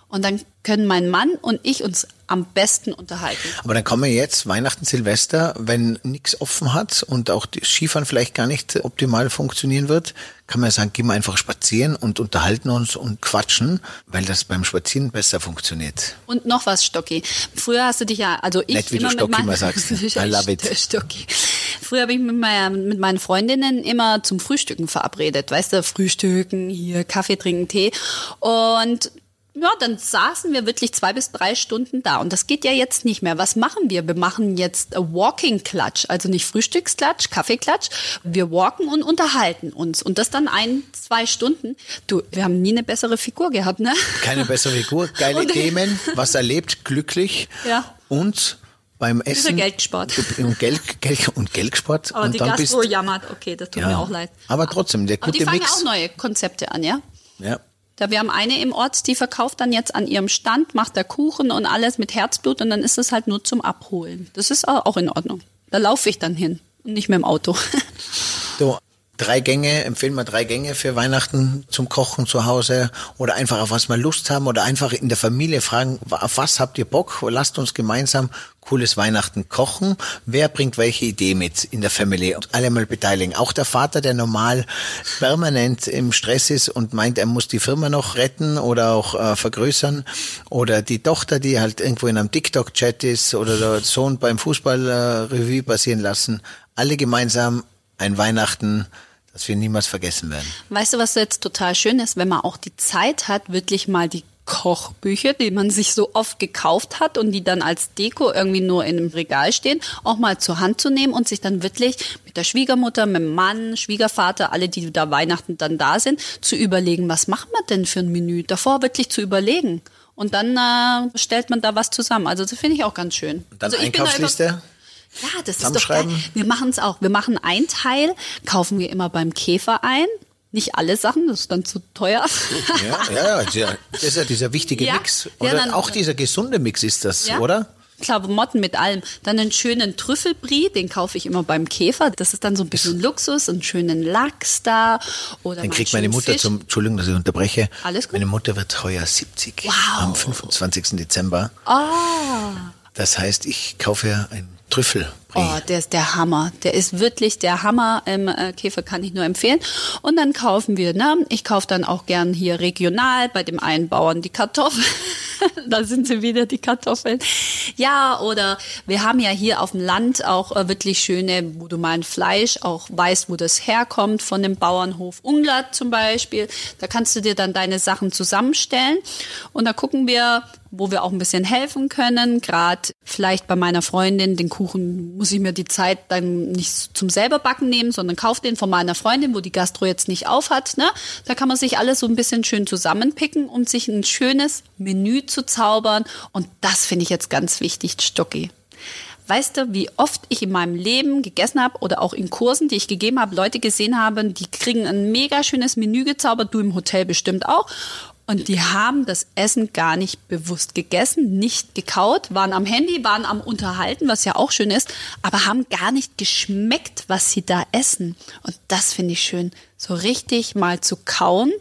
und dann können mein Mann und ich uns am besten unterhalten. Aber dann kommen wir jetzt, Weihnachten, Silvester, wenn nichts offen hat und auch das Skifahren vielleicht gar nicht optimal funktionieren wird, kann man ja sagen, gehen wir einfach spazieren und unterhalten uns und quatschen, weil das beim Spazieren besser funktioniert. Und noch was, Stocki. Früher hast du dich ja, also ich Nett, wie du immer Stocki mit meinen, mal sagst. I love it. Stocki. Früher habe ich mit, meiner, mit meinen Freundinnen immer zum Frühstücken verabredet. Weißt du, Frühstücken, hier Kaffee trinken, Tee. Und ja, dann saßen wir wirklich zwei bis drei Stunden da. Und das geht ja jetzt nicht mehr. Was machen wir? Wir machen jetzt a Walking Klatsch. Also nicht Frühstücksklatsch, Kaffeeklatsch. Wir walken und unterhalten uns. Und das dann ein, zwei Stunden. Du, wir haben nie eine bessere Figur gehabt, ne? Keine bessere Figur, geile Und- Themen, was erlebt, glücklich Ja. und beim Essen. Geld gespart. Und Geld, Geld, und Geldsport. Aber und die dann bist, Gastro jammert, okay, das tut Ja. mir auch leid. Aber trotzdem, der Aber die gute fangen Mix. ja auch neue Konzepte an, ja? ja. Da wir haben eine im Ort, die verkauft dann jetzt an ihrem Stand, macht da Kuchen und alles mit Herzblut und dann ist es halt nur zum Abholen. Das ist auch in Ordnung. Da laufe ich dann hin und nicht mit dem Auto. So, drei Gänge, empfehlen wir drei Gänge für Weihnachten zum Kochen zu Hause oder einfach auf was wir Lust haben oder einfach in der Familie fragen, auf was habt ihr Bock? Lasst uns gemeinsam cooles Weihnachten kochen. Wer bringt welche Idee mit in der Familie? Und alle mal beteiligen. Auch der Vater, der normal permanent im Stress ist und meint, er muss die Firma noch retten oder auch äh, vergrößern. Oder die Tochter, die halt irgendwo in einem TikTok-Chat ist oder der Sohn beim Fußball-Revue äh, passieren lassen. Alle gemeinsam ein Weihnachten, das wir niemals vergessen werden. Weißt du, was jetzt total schön ist, wenn man auch die Zeit hat, wirklich mal die Kochbücher, die man sich so oft gekauft hat und die dann als Deko irgendwie nur in einem Regal stehen, auch mal zur Hand zu nehmen und sich dann wirklich mit der Schwiegermutter, mit dem Mann, Schwiegervater, alle, die da Weihnachten dann da sind, zu überlegen, was machen wir denn für ein Menü? Davor wirklich zu überlegen. Und dann äh, stellt man da was zusammen. Also das finde ich auch ganz schön. Und dann also Einkaufsliste. Ja, das ist doch geil. Wir machen es auch. Wir machen ein Teil, kaufen wir immer beim Käfer ein. Nicht alle Sachen, das ist dann zu teuer. Ja, ja, ja, das ist ja dieser wichtige Ja, Mix. ja, Oder dann- auch dieser gesunde Mix ist das, Ja. oder? Klamotten mit allem. Dann einen schönen Trüffelbrie, den kaufe ich immer beim Käfer. Das ist dann so ein bisschen Luxus, einen schönen Lachs da. Oder Dann mal kriegt einen meine Mutter Fisch. zum, Entschuldigung, dass ich unterbreche. Alles gut? Meine Mutter wird heuer 70. Wow. Am 25. Dezember. Ah. Das heißt, ich kaufe ihr ein Oh, der ist der Hammer. Der ist wirklich der Hammer. Im äh, Käfer kann ich nur empfehlen. Und dann kaufen wir, ne? Ich kaufe dann auch gern hier regional bei dem einen Bauern die Kartoffeln. da sind sie wieder, die Kartoffeln. Ja, oder wir haben ja hier auf dem Land auch äh, wirklich schöne, wo du mal ein Fleisch auch weißt, wo das herkommt, von dem Bauernhof Unglatt zum Beispiel. Da kannst du dir dann deine Sachen zusammenstellen. Und da gucken wir, wo wir auch ein bisschen helfen können. Gerade vielleicht bei meiner Freundin, den Kuchen muss ich mir die Zeit dann nicht zum selber backen nehmen, sondern kauf den von meiner Freundin, wo die Gastro jetzt nicht auf hat. Ne? Da kann man sich alles so ein bisschen schön zusammenpicken, um sich ein schönes Menü zu zaubern. Und das finde ich jetzt ganz wichtig, Stocki. Weißt du, wie oft ich in meinem Leben gegessen habe oder auch in Kursen, die ich gegeben habe, Leute gesehen habe, die kriegen ein mega schönes Menü gezaubert, du im Hotel bestimmt auch. Und die haben das Essen gar nicht bewusst gegessen, nicht gekaut, waren am Handy, waren am Unterhalten, was ja auch schön ist, aber haben gar nicht geschmeckt, was sie da essen. Und das finde ich schön, so richtig mal zu kauen.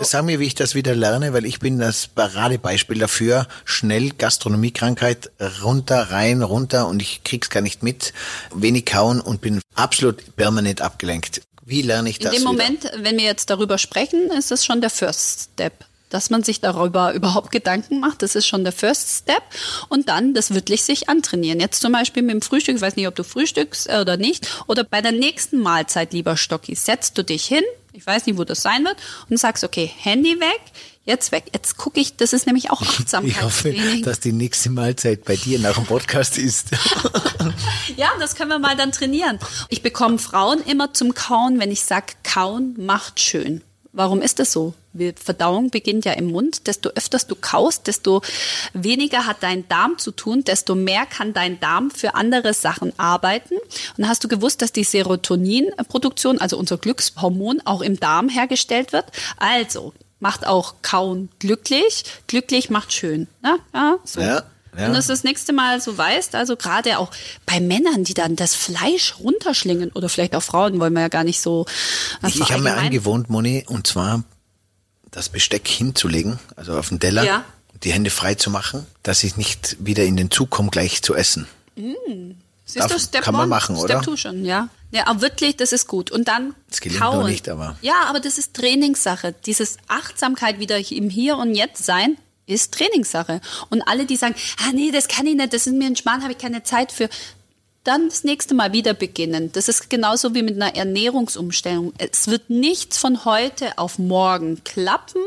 Sag mir, wie ich das wieder lerne, weil ich bin das Paradebeispiel dafür. Schnell Gastronomiekrankheit runter, rein, runter und ich krieg's gar nicht mit. Wenig kauen und bin absolut permanent abgelenkt. Wie lerne ich In das dem wieder? Moment, wenn wir jetzt darüber sprechen, ist es schon der First Step. Dass man sich darüber überhaupt Gedanken macht, das ist schon der First Step. Und dann das wirklich sich antrainieren. Jetzt zum Beispiel mit dem Frühstück, ich weiß nicht, ob du frühstückst äh, oder nicht, oder bei der nächsten Mahlzeit, lieber Stocki, setzt du dich hin, ich weiß nicht, wo das sein wird, und sagst, okay, Handy weg, jetzt weg, jetzt gucke ich, das ist nämlich auch Ich hoffe, dass die nächste Mahlzeit bei dir nach dem Podcast ist. Ja, das können wir mal dann trainieren. Ich bekomme Frauen immer zum Kauen, wenn ich sage, Kauen macht schön. Warum ist das so? Verdauung beginnt ja im Mund. Desto öfters du kaust, desto weniger hat dein Darm zu tun, desto mehr kann dein Darm für andere Sachen arbeiten. Und hast du gewusst, dass die Serotoninproduktion, also unser Glückshormon, auch im Darm hergestellt wird? Also, macht auch kauen glücklich. Glücklich macht schön. Ne? Ja, so. Ja, ja. Wenn du es das nächste Mal so weißt, also gerade auch bei Männern, die dann das Fleisch runterschlingen oder vielleicht auch Frauen, wollen wir ja gar nicht so. äh, Ich, ich habe mir angewohnt, Moni, und zwar das Besteck hinzulegen, also auf den Teller, Ja. die Hände frei zu machen, dass ich nicht wieder in den Zug komme, gleich zu essen. Siehst Darf- du, Step kann man machen, Step oder? two schon, ja. Ja, aber wirklich, das ist gut. Und dann Das gelingt kauen. noch nicht, aber- Ja, aber das ist Trainingssache. Dieses Achtsamkeit wieder im Hier und Jetzt sein ist Trainingssache. Und alle, die sagen, ah nee, das kann ich nicht, das ist mir ein Schmarrn, habe ich keine Zeit für. Dann das nächste Mal wieder beginnen. Das ist genauso wie mit einer Ernährungsumstellung. Es wird nichts von heute auf morgen klappen.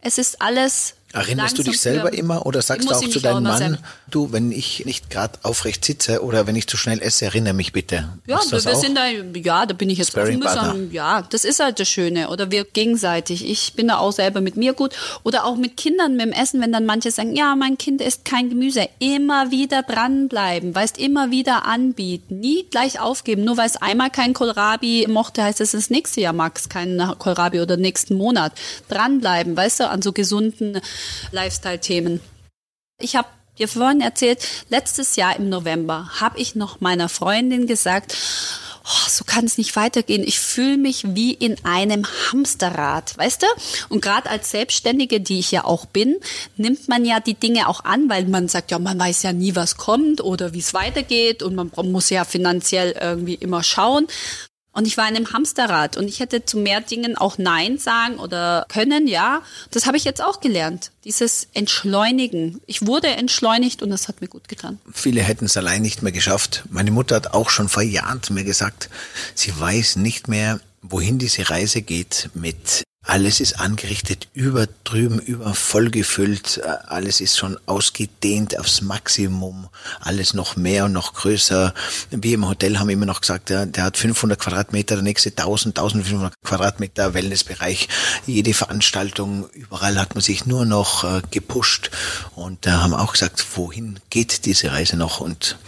Es ist alles. Erinnerst du dich selber für- immer oder sagst du auch zu deinem Mann, selber- du, wenn ich nicht gerade aufrecht sitze oder wenn ich zu schnell esse, erinnere mich bitte. Ja, wir, wir sind da, ja, da bin ich jetzt offen mühsam. Ja, das ist halt das Schöne. Oder wir gegenseitig. Ich bin da auch selber mit mir gut. Oder auch mit Kindern, mit dem Essen, wenn dann manche sagen, ja, mein Kind isst kein Gemüse. Immer wieder dranbleiben, weißt, immer wieder anbieten. Nie gleich aufgeben. Nur weil es einmal kein Kohlrabi mochte, heißt es das nächste Jahr mag es keinen Kohlrabi oder nächsten Monat. Dranbleiben, weißt du, an so gesunden Lifestyle-Themen. Ich habe dir vorhin erzählt, letztes Jahr im November habe ich noch meiner Freundin gesagt, oh, so kann es nicht weitergehen. Ich fühle mich wie in einem Hamsterrad, weißt du? Und gerade als Selbstständige, die ich ja auch bin, nimmt man ja die Dinge auch an, weil man sagt, ja, man weiß ja nie, was kommt oder wie es weitergeht und man muss ja finanziell irgendwie immer schauen. Und ich war in einem Hamsterrad und ich hätte zu mehr Dingen auch Nein sagen oder können, ja. Das habe ich jetzt auch gelernt. Dieses Entschleunigen. Ich wurde entschleunigt und das hat mir gut getan. Viele hätten es allein nicht mehr geschafft. Meine Mutter hat auch schon vor Jahren zu mir gesagt, sie weiß nicht mehr, wohin diese Reise geht mit alles ist angerichtet, über drüben, über vollgefüllt, äh, alles ist schon ausgedehnt aufs Maximum, alles noch mehr und noch größer. Wir im Hotel haben immer noch gesagt, der, der hat 500 Quadratmeter, der nächste 1000, 1500 Quadratmeter Wellnessbereich. Jede Veranstaltung, überall hat man sich nur noch äh, gepusht und da haben auch gesagt, wohin geht diese Reise noch und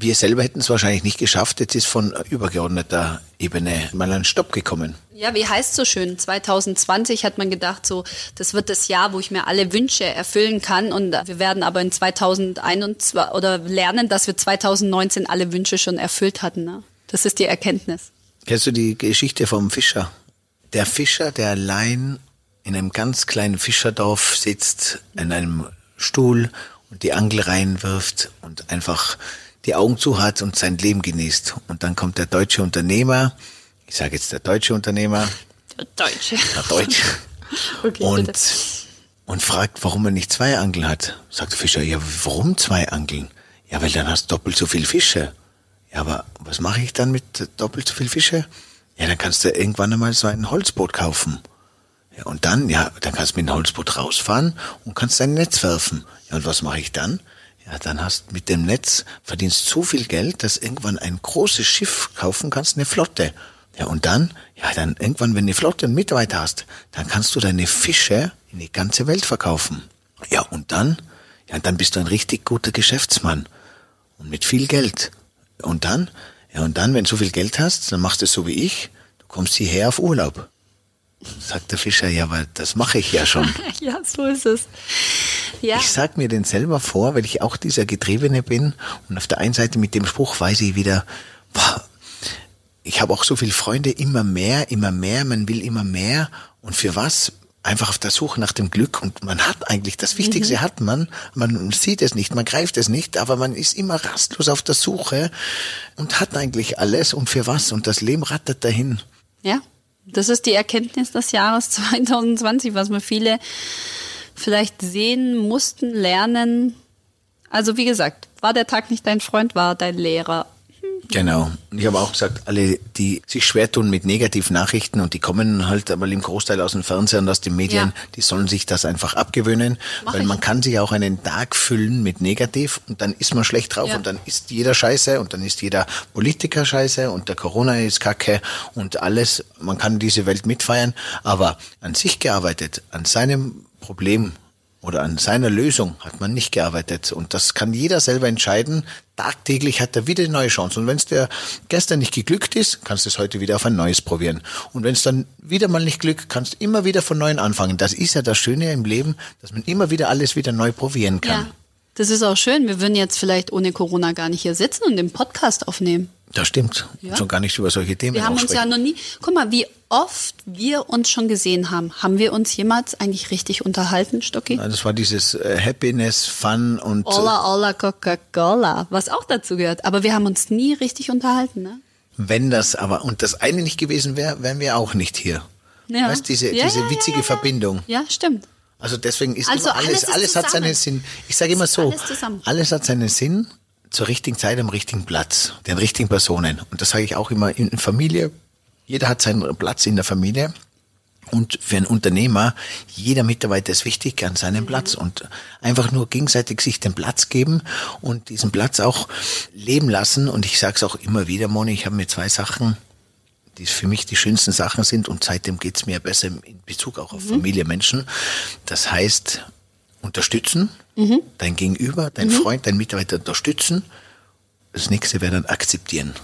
wir selber hätten es wahrscheinlich nicht geschafft. Jetzt ist von übergeordneter Ebene mal ein Stopp gekommen. Ja, wie heißt so schön? 2020 hat man gedacht, so, das wird das Jahr, wo ich mir alle Wünsche erfüllen kann. Und wir werden aber in 2021 oder lernen, dass wir 2019 alle Wünsche schon erfüllt hatten. Ne? Das ist die Erkenntnis. Kennst du die Geschichte vom Fischer? Der Fischer, der allein in einem ganz kleinen Fischerdorf sitzt, in einem Stuhl und die Angel reinwirft und einfach die Augen zu hat und sein Leben genießt. Und dann kommt der deutsche Unternehmer, ich sage jetzt der deutsche Unternehmer, Der Deutsche. der Deutsche, Okay, und, bitte. und fragt, warum er nicht zwei Angeln hat. Sagt der Fischer, ja, warum zwei Angeln? Ja, weil dann hast du doppelt so viel Fische. Ja, aber was mache ich dann mit doppelt so viel Fische? Ja, dann kannst du irgendwann einmal so ein Holzboot kaufen. Ja, und dann, ja, dann kannst du mit dem Holzboot rausfahren und kannst dein Netz werfen. Ja, und was mache ich dann? Ja, dann hast mit dem Netz verdienst so viel Geld, dass irgendwann ein großes Schiff kaufen kannst, eine Flotte. Ja, und dann, ja, dann irgendwann, wenn du eine Flotte und Mitarbeiter hast, dann kannst du deine Fische in die ganze Welt verkaufen. Ja, und dann, ja, dann bist du ein richtig guter Geschäftsmann. Und mit viel Geld. Und dann, ja, und dann, wenn du so viel Geld hast, dann machst du es so wie ich, du kommst hierher auf Urlaub. Sagt der Fischer, ja, aber das mache ich ja schon. Ja, so ist es. Ja. Ich sag mir den selber vor, weil ich auch dieser Getriebene bin. Und auf der einen Seite mit dem Spruch weiß ich wieder, boah, ich habe auch so viele Freunde, immer mehr, immer mehr, man will immer mehr. Und für was? Einfach auf der Suche nach dem Glück. Und man hat eigentlich, das Wichtigste hat man, man sieht es nicht, man greift es nicht, aber man ist immer rastlos auf der Suche und hat eigentlich alles. Und für was? Und das Leben rattert dahin. Ja, das ist die Erkenntnis des Jahres 2020, was wir viele vielleicht sehen mussten, lernen. Also wie gesagt, war der Tag nicht dein Freund, war dein Lehrer. Genau. Ich habe auch gesagt, alle, die sich schwer tun mit negativen Nachrichten und die kommen halt aber im Großteil aus dem Fernsehen und aus den Medien, Ja. die sollen sich das einfach abgewöhnen, Mach weil ich. man kann sich auch einen Tag füllen mit negativ und dann ist man schlecht drauf Ja. und dann ist jeder scheiße und dann ist jeder Politiker scheiße und der Corona ist kacke und alles. Man kann diese Welt mitfeiern, aber an sich gearbeitet, an seinem Problem oder an seiner Lösung hat man nicht gearbeitet. Und das kann jeder selber entscheiden. Tagtäglich hat er wieder eine neue Chance. Und wenn es dir gestern nicht geglückt ist, kannst du es heute wieder auf ein neues probieren. Und wenn es dann wieder mal nicht glückt, kannst du immer wieder von neuem anfangen. Das ist ja das Schöne im Leben, dass man immer wieder alles wieder neu probieren kann. Ja, das ist auch schön. Wir würden jetzt vielleicht ohne Corona gar nicht hier sitzen und den Podcast aufnehmen. Das stimmt. Ja. Schon gar nicht über solche Themen Wir haben uns ja noch nie, guck mal, wie oft wir uns schon gesehen haben. Haben wir uns jemals eigentlich richtig unterhalten, Stocki? Das war dieses äh, Happiness, Fun und äh, Olla, olla, Coca-Cola, was auch dazu gehört. Aber wir haben uns nie richtig unterhalten, ne? wenn das aber und das eine nicht gewesen wäre, wären wir auch nicht hier. Ja. Weißt diese, Ja, diese ja, witzige. Verbindung. Ja, stimmt. Also deswegen ist Also alles, alles alles hat seinen. Sinn. Ich sage immer so, alles alles hat seinen Sinn zur richtigen Zeit am richtigen Platz, den richtigen Personen. Und das sage ich auch immer in Familie. Jeder hat seinen Platz in der Familie. Und für einen Unternehmer, jeder Mitarbeiter ist wichtig an seinem Platz und einfach nur gegenseitig sich den Platz geben und diesen Platz auch leben lassen. Und ich sage es auch immer wieder, Moni, ich habe mir zwei Sachen die für mich die schönsten Sachen sind und seitdem geht's mir besser in Bezug auch auf Familie, Menschen. Das heißt, unterstützen, dein Gegenüber, dein Freund, dein Mitarbeiter unterstützen. Das nächste wäre dann akzeptieren.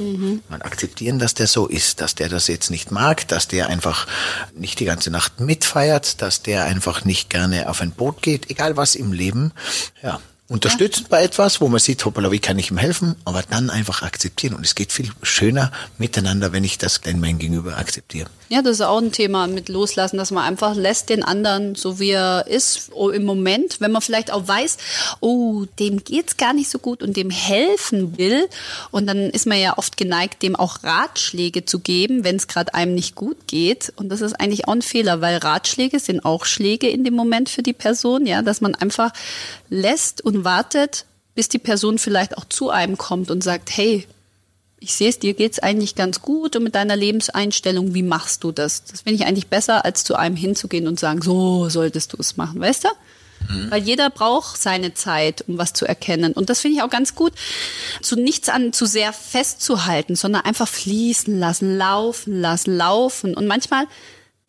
Man akzeptieren, dass der so ist, dass der das jetzt nicht mag, dass der einfach nicht die ganze Nacht mitfeiert, dass der einfach nicht gerne auf ein Boot geht, egal was im Leben. Ja, unterstützen bei etwas, wo man sieht, hoppala, wie kann ich ihm helfen, aber dann einfach akzeptieren. Und es geht viel schöner miteinander, wenn ich das denn mein Gegenüber akzeptiere. Ja, das ist auch ein Thema mit Loslassen, dass man einfach lässt den anderen so wie er ist oh, im Moment, wenn man vielleicht auch weiß, oh, dem geht's gar nicht so gut und dem helfen will und dann ist man ja oft geneigt, dem auch Ratschläge zu geben, wenn es gerade einem nicht gut geht und das ist eigentlich auch ein Fehler, weil Ratschläge sind auch Schläge in dem Moment für die Person, ja, dass man einfach lässt und wartet, bis die Person vielleicht auch zu einem kommt und sagt, hey, ich sehe es, dir geht's eigentlich ganz gut und mit deiner Lebenseinstellung, wie machst du das? Das finde ich eigentlich besser, als zu einem hinzugehen und sagen, so solltest du es machen, weißt du? Weil jeder braucht seine Zeit, um was zu erkennen. Und das finde ich auch ganz gut, zu nichts an zu sehr festzuhalten, sondern einfach fließen lassen, laufen lassen, laufen und manchmal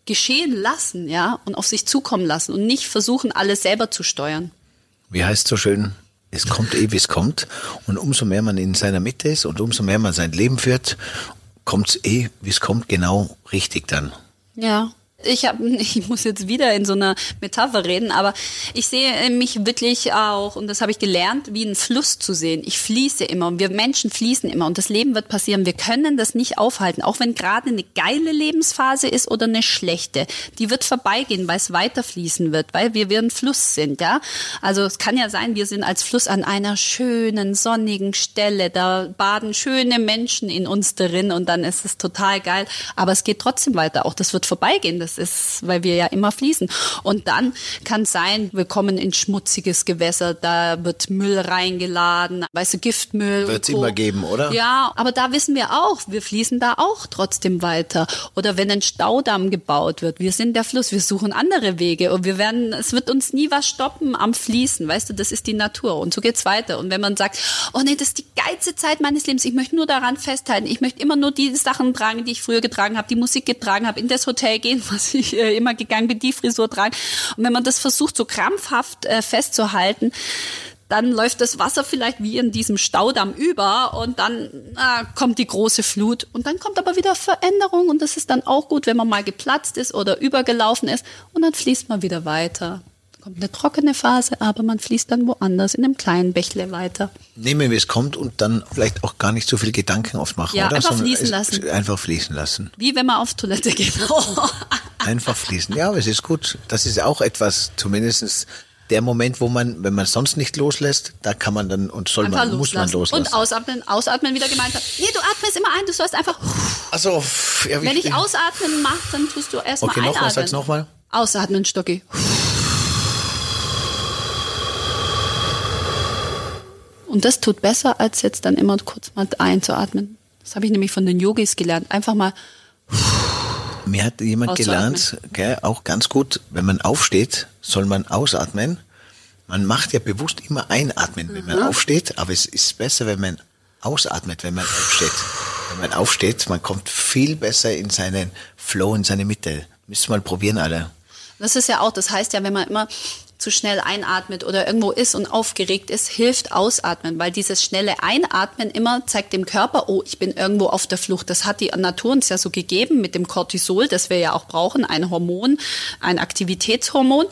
geschehen lassen, ja, und auf sich zukommen lassen und nicht versuchen, alles selber zu steuern. Wie heißt so schön? Es kommt eh, wie es kommt. Und umso mehr man in seiner Mitte ist und umso mehr man sein Leben führt, kommt's eh, wie es kommt, genau richtig dann. Ja. Ich habe, ich muss jetzt wieder in so einer Metapher reden, aber ich sehe mich wirklich auch, und das habe ich gelernt, wie einen Fluss zu sehen. Ich fließe immer und wir Menschen fließen immer und das Leben wird passieren. Wir können das nicht aufhalten, auch wenn gerade eine geile Lebensphase ist oder eine schlechte. Die wird vorbeigehen, weil es weiter fließen wird, weil wir wie ein Fluss sind, ja. Also es kann ja sein, wir sind als Fluss an einer schönen, sonnigen Stelle, da baden schöne Menschen in uns drin und dann ist es total geil, aber es geht trotzdem weiter, auch das wird vorbeigehen. Das ist, weil wir ja immer fließen. Und dann kann es sein, wir kommen in schmutziges Gewässer, da wird Müll reingeladen, weißt du, Giftmüll. Wird's Co. immer geben, oder? Ja, aber da wissen wir auch, wir fließen da auch trotzdem weiter. Oder wenn ein Staudamm gebaut wird, wir sind der Fluss, wir suchen andere Wege und wir werden, es wird uns nie was stoppen am Fließen, weißt du, das ist die Natur und so geht's weiter. Und wenn man sagt, oh nee, das ist die geilste Zeit meines Lebens, ich möchte nur daran festhalten, ich möchte immer nur die Sachen tragen, die ich früher getragen habe, die Musik getragen habe, in das Hotel gehen, was ich äh, immer gegangen bin, die Frisur tragen. Und wenn man das versucht, so krampfhaft äh, festzuhalten, dann läuft das Wasser vielleicht wie in diesem Staudamm über und dann äh, kommt die große Flut und dann kommt aber wieder Veränderung und das ist dann auch gut, wenn man mal geplatzt ist oder übergelaufen ist und dann fließt man wieder weiter. Kommt eine trockene Phase, aber man fließt dann woanders in einem kleinen Bächle weiter. Nehmen, wie es kommt und dann vielleicht auch gar nicht so viel Gedanken oft machen, Ja, oder? einfach Sondern fließen lassen. Einfach fließen lassen. Wie wenn man auf Toilette geht. Einfach fließen. Ja, aber es ist gut. Das ist auch etwas, zumindestens der Moment, wo man, wenn man sonst nicht loslässt, da kann man dann und soll Einfach man, muss man loslassen. loslassen. Und ausatmen, ausatmen wieder gemeint hat. Nee, du atmest immer ein, du sollst einfach. Also, ja, Wenn ich bin- ausatmen mache, dann tust du erstmal Okay, einatmen. nochmal, sag's nochmal. Ausatmen, Stocki. Und das tut besser, als jetzt dann immer kurz mal einzuatmen. Das habe ich nämlich von den Yogis gelernt. Einfach mal, Mir hat jemand gelernt, gell, auch ganz gut, wenn man aufsteht, soll man ausatmen. Man macht ja bewusst immer einatmen, wenn man aufsteht, aber es ist besser, wenn man ausatmet, wenn man aufsteht. Wenn man aufsteht, man kommt viel besser in seinen Flow, in seine Mitte. Müssen wir mal probieren alle. das ist ja auch, das heißt ja, wenn man immer zu schnell einatmet oder irgendwo ist und aufgeregt ist, hilft ausatmen, weil dieses schnelle Einatmen immer zeigt dem Körper, oh, ich bin irgendwo auf der Flucht. Das hat die Natur uns ja so gegeben mit dem Cortisol, das wir ja auch brauchen, ein Hormon, ein Aktivitätshormon.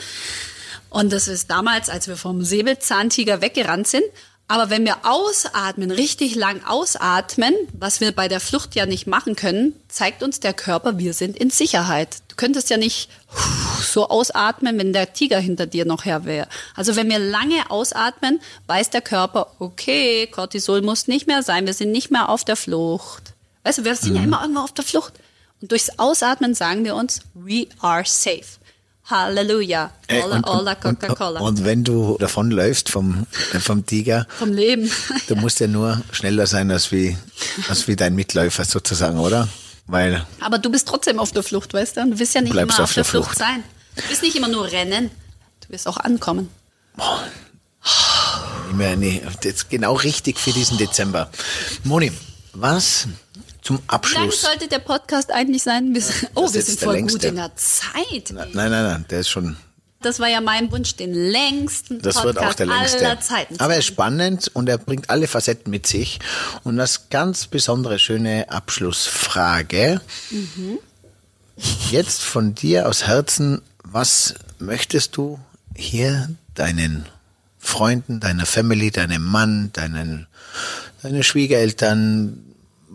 Und das ist damals, als wir vom Säbelzahntiger weggerannt sind, aber wenn wir ausatmen, richtig lang ausatmen, was wir bei der Flucht ja nicht machen können, zeigt uns der Körper, wir sind in Sicherheit. Du könntest ja nicht so ausatmen, wenn der Tiger hinter dir noch her wäre. Also wenn wir lange ausatmen, weiß der Körper, okay, Cortisol muss nicht mehr sein, wir sind nicht mehr auf der Flucht. Weißt du, wir sind mhm. ja immer irgendwo auf der Flucht. Und durchs Ausatmen sagen wir uns, we are safe. Halleluja. Ola, und, Ola, Coca-Cola. Und, und, wenn du davonläufst vom, vom Tiger. Vom Leben. Du musst ja nur schneller sein als wie, als wie dein Mitläufer sozusagen, oder? Weil. Aber du bist trotzdem auf der Flucht, weißt du? Du wirst ja nicht immer auf, auf der, Flucht. Flucht sein. Du wirst nicht immer nur rennen. Du wirst auch ankommen. Boah. Jetzt genau richtig für diesen Dezember. Moni, was zum Abschluss. Wie lange sollte der Podcast eigentlich sein? Bis, oh, wir sind voll gut in der Zeit. Nein, nein, nein, der ist schon. Das war ja mein Wunsch, den längsten das Podcast wird auch der längste. aller Zeiten. Aber er ist spannend und er bringt alle Facetten mit sich. Und das ganz besondere, schöne Abschlussfrage. Mhm. Jetzt von dir aus Herzen, was möchtest du hier deinen Freunden, deiner Family, deinem Mann, deinen, deine Schwiegereltern,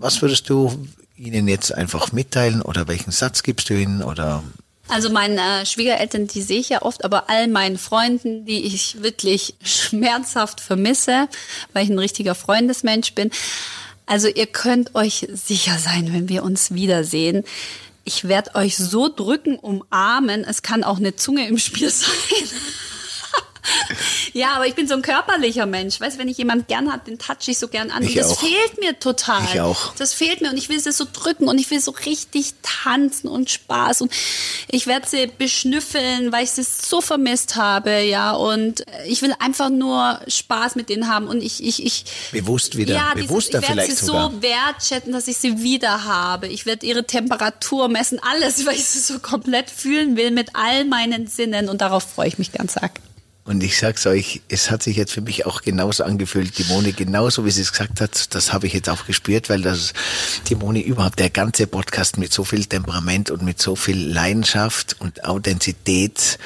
was würdest du ihnen jetzt einfach mitteilen oder welchen Satz gibst du ihnen oder also meine Schwiegereltern, die sehe ich ja oft, aber all meinen Freunden, die ich wirklich schmerzhaft vermisse, weil ich ein richtiger Freundesmensch bin. Also ihr könnt euch sicher sein, wenn wir uns wiedersehen. Ich werde euch so drücken, umarmen. Es kann auch eine Zunge im Spiel sein. ja, aber ich bin so ein körperlicher Mensch. Weißt, wenn ich jemand gern hat, den touch ich so gern an. Ich und das auch. fehlt mir total. Ich auch. Das fehlt mir und ich will sie so drücken und ich will so richtig tanzen und Spaß und ich werde sie beschnüffeln, weil ich sie so vermisst habe, ja. Und ich will einfach nur Spaß mit denen haben und ich, ich, ich. Bewusst wieder, ja, bewusster dieses, Ich werde sie sogar. so wertschätzen, dass ich sie wieder habe. Ich werde ihre Temperatur messen, alles, weil ich sie so komplett fühlen will mit all meinen Sinnen und darauf freue ich mich ganz arg. Und ich sag's euch, es hat sich jetzt für mich auch genauso angefühlt, die Moni, genauso wie sie es gesagt hat, das habe ich jetzt auch gespürt, weil das die Moni überhaupt der ganze Podcast mit so viel Temperament und mit so viel Leidenschaft und Authentizität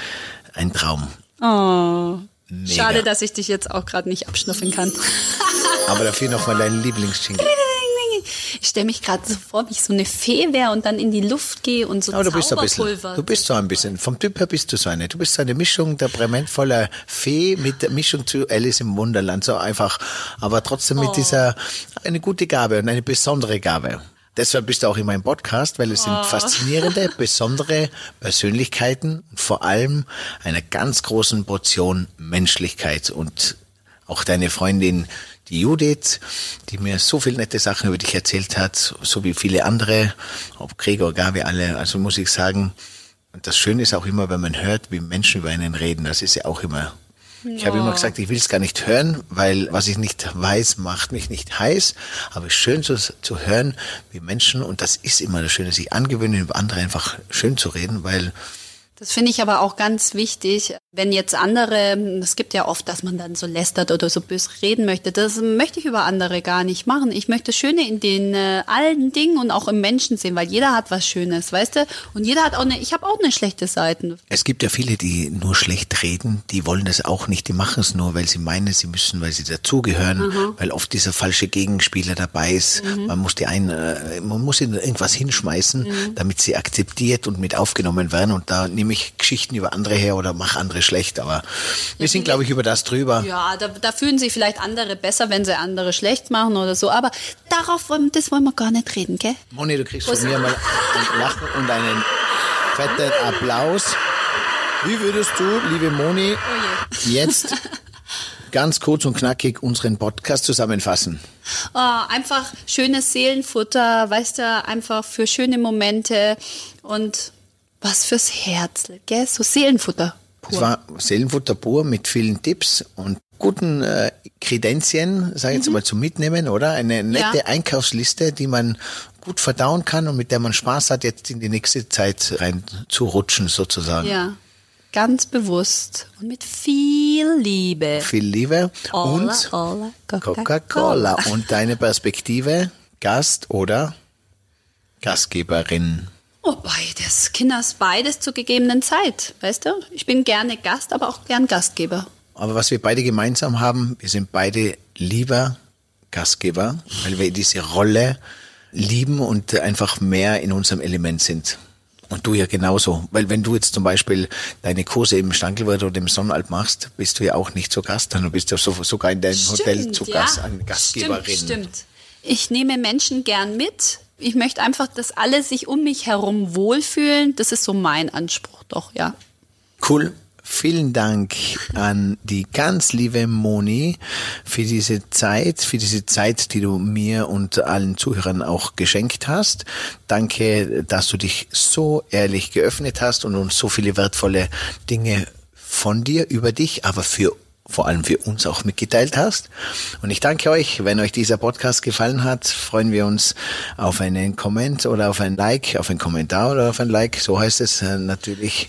ein Traum. Oh. Mega. Schade, dass ich dich jetzt auch gerade nicht abschnüffeln kann. Aber dafür nochmal deinen Lieblingsjingle. Ich stelle mich gerade so vor, wie ich so eine Fee wäre und dann in die Luft gehe und so Aber du bist so ein bisschen, du bist so ein bisschen, vom Typ her bist du so eine. Du bist so eine Mischung temperamentvoller Fee mit der Mischung zu Alice im Wunderland. So einfach, aber trotzdem mit oh. dieser, eine gute Gabe und eine besondere Gabe. Deshalb bist du auch in meinem Podcast, weil es sind oh. faszinierende, besondere Persönlichkeiten und vor allem einer ganz großen Portion Menschlichkeit und auch deine Freundin die Judith, die mir so viele nette Sachen über dich erzählt hat, so wie viele andere, ob Gregor, Gabi, alle. Also muss ich sagen, das Schöne ist auch immer, wenn man hört, wie Menschen über einen reden, das ist ja auch immer ich habe immer gesagt, ich will es gar nicht hören, weil was ich nicht weiß, macht mich nicht heiß. Aber es ist schön zu, zu hören, wie Menschen, und das ist immer das Schöne, sich angewöhnen, über andere einfach schön zu reden, weil das finde ich aber auch ganz wichtig. Wenn jetzt andere, es gibt ja oft, dass man dann so lästert oder so bös reden möchte, das möchte ich über andere gar nicht machen. Ich möchte Schöne in den äh, allen Dingen und auch im Menschen sehen, weil jeder hat was Schönes, weißt du? Und jeder hat auch eine, ich habe auch eine schlechte Seite. Es gibt ja viele, die nur schlecht reden, die wollen das auch nicht, die machen es nur, weil sie meinen, sie müssen, weil sie dazugehören, mhm. weil oft dieser falsche Gegenspieler dabei ist. Mhm. Man muss die ein, äh, man muss ihnen irgendwas hinschmeißen, mhm. damit sie akzeptiert und mit aufgenommen werden. Und da nehme ich Geschichten über andere her oder mache andere schlecht, aber wir sind, glaube ich, über das drüber. Ja, da, da, fühlen sich vielleicht andere besser, wenn sie andere schlecht machen oder so, aber darauf, das wollen wir gar nicht reden, gell? Moni, du kriegst von mir mal ein Lachen und einen fetten Applaus. Wie würdest du, liebe Moni, oh jetzt ganz kurz und knackig unseren Podcast zusammenfassen? Oh, einfach schönes Seelenfutter, weißt du, einfach für schöne Momente und was fürs Herz, gell? So Seelenfutter. Pur. Es war Seelenfutter pur mit vielen Tipps und guten äh, Kredenzien, sage ich jetzt mhm. mal, zum Mitnehmen, oder? Eine nette ja. Einkaufsliste, die man gut verdauen kann und mit der man Spaß hat, jetzt in die nächste Zeit rein zu rutschen, sozusagen. Ja. ganz bewusst und mit viel Liebe. Viel Liebe und Ola, Coca-Cola. Und deine Perspektive, Gast oder Gastgeberin? Oh, beides. Kinders, beides zur gegebenen Zeit. Weißt du? Ich bin gerne Gast, aber auch gern Gastgeber. Aber was wir beide gemeinsam haben, wir sind beide lieber Gastgeber, weil wir diese Rolle lieben und einfach mehr in unserem Element sind. Und du ja genauso. Weil wenn du jetzt zum Beispiel deine Kurse im Stankelwirt oder im Sonnenalp machst, bist du ja auch nicht so Gast, sondern du bist ja so, sogar in deinem Stimmt, Hotel zu ja. Gast, eine Gastgeberin. Stimmt, stimmt. Ich nehme Menschen gern mit. Ich möchte einfach, dass alle sich um mich herum wohlfühlen. Das ist so mein Anspruch, doch, ja. Cool. Vielen Dank an die ganz liebe Moni für diese Zeit, für diese Zeit, die du mir und allen Zuhörern auch geschenkt hast. Danke, dass du dich so ehrlich geöffnet hast und uns so viele wertvolle Dinge von dir, über dich, aber für vor allem für uns auch mitgeteilt hast. Und ich danke euch, wenn euch dieser Podcast gefallen hat, freuen wir uns auf einen Comment oder auf ein Like, auf einen Kommentar oder auf ein Like, so heißt es äh, natürlich.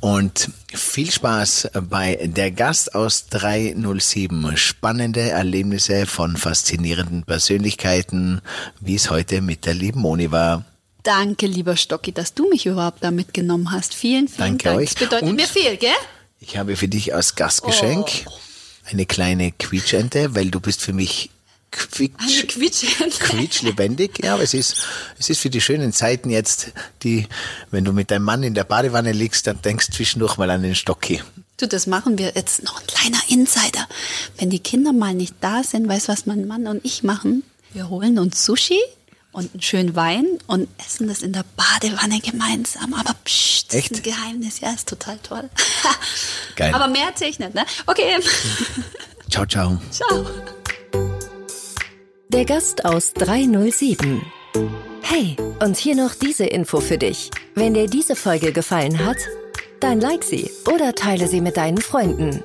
Und viel Spaß bei der Gast aus 307. Spannende Erlebnisse von faszinierenden Persönlichkeiten, wie es heute mit der lieben Moni war. Danke, lieber Stocki, dass du mich überhaupt da mitgenommen hast. Vielen, vielen Danke Dank. euch. Das bedeutet Und- mir viel, gell? Ich habe für dich als Gastgeschenk eine kleine Quietschente, weil du bist für mich Eine quietsch, Quietschente. quietschlebendig. Ja, aber es ist, es ist für die schönen Zeiten jetzt, die, wenn du mit deinem Mann in der Badewanne liegst, dann denkst du zwischendurch mal an den Stocki. Du, das machen wir jetzt noch ein kleiner Insider. Wenn die Kinder mal nicht da sind, weißt du, was mein Mann und ich machen? Wir holen uns Sushi und einen schönen Wein und essen das in der Badewanne gemeinsam. Aber pst, das Echt? ist ein Geheimnis. Ja, ist total toll. Geil. Aber mehr erzähl ich nicht, ne? Okay. Ciao, ciao. Ciao. Der Gast aus 307. Hey, und hier noch diese Info für dich. Wenn dir diese Folge gefallen hat, dann like sie oder teile sie mit deinen Freunden.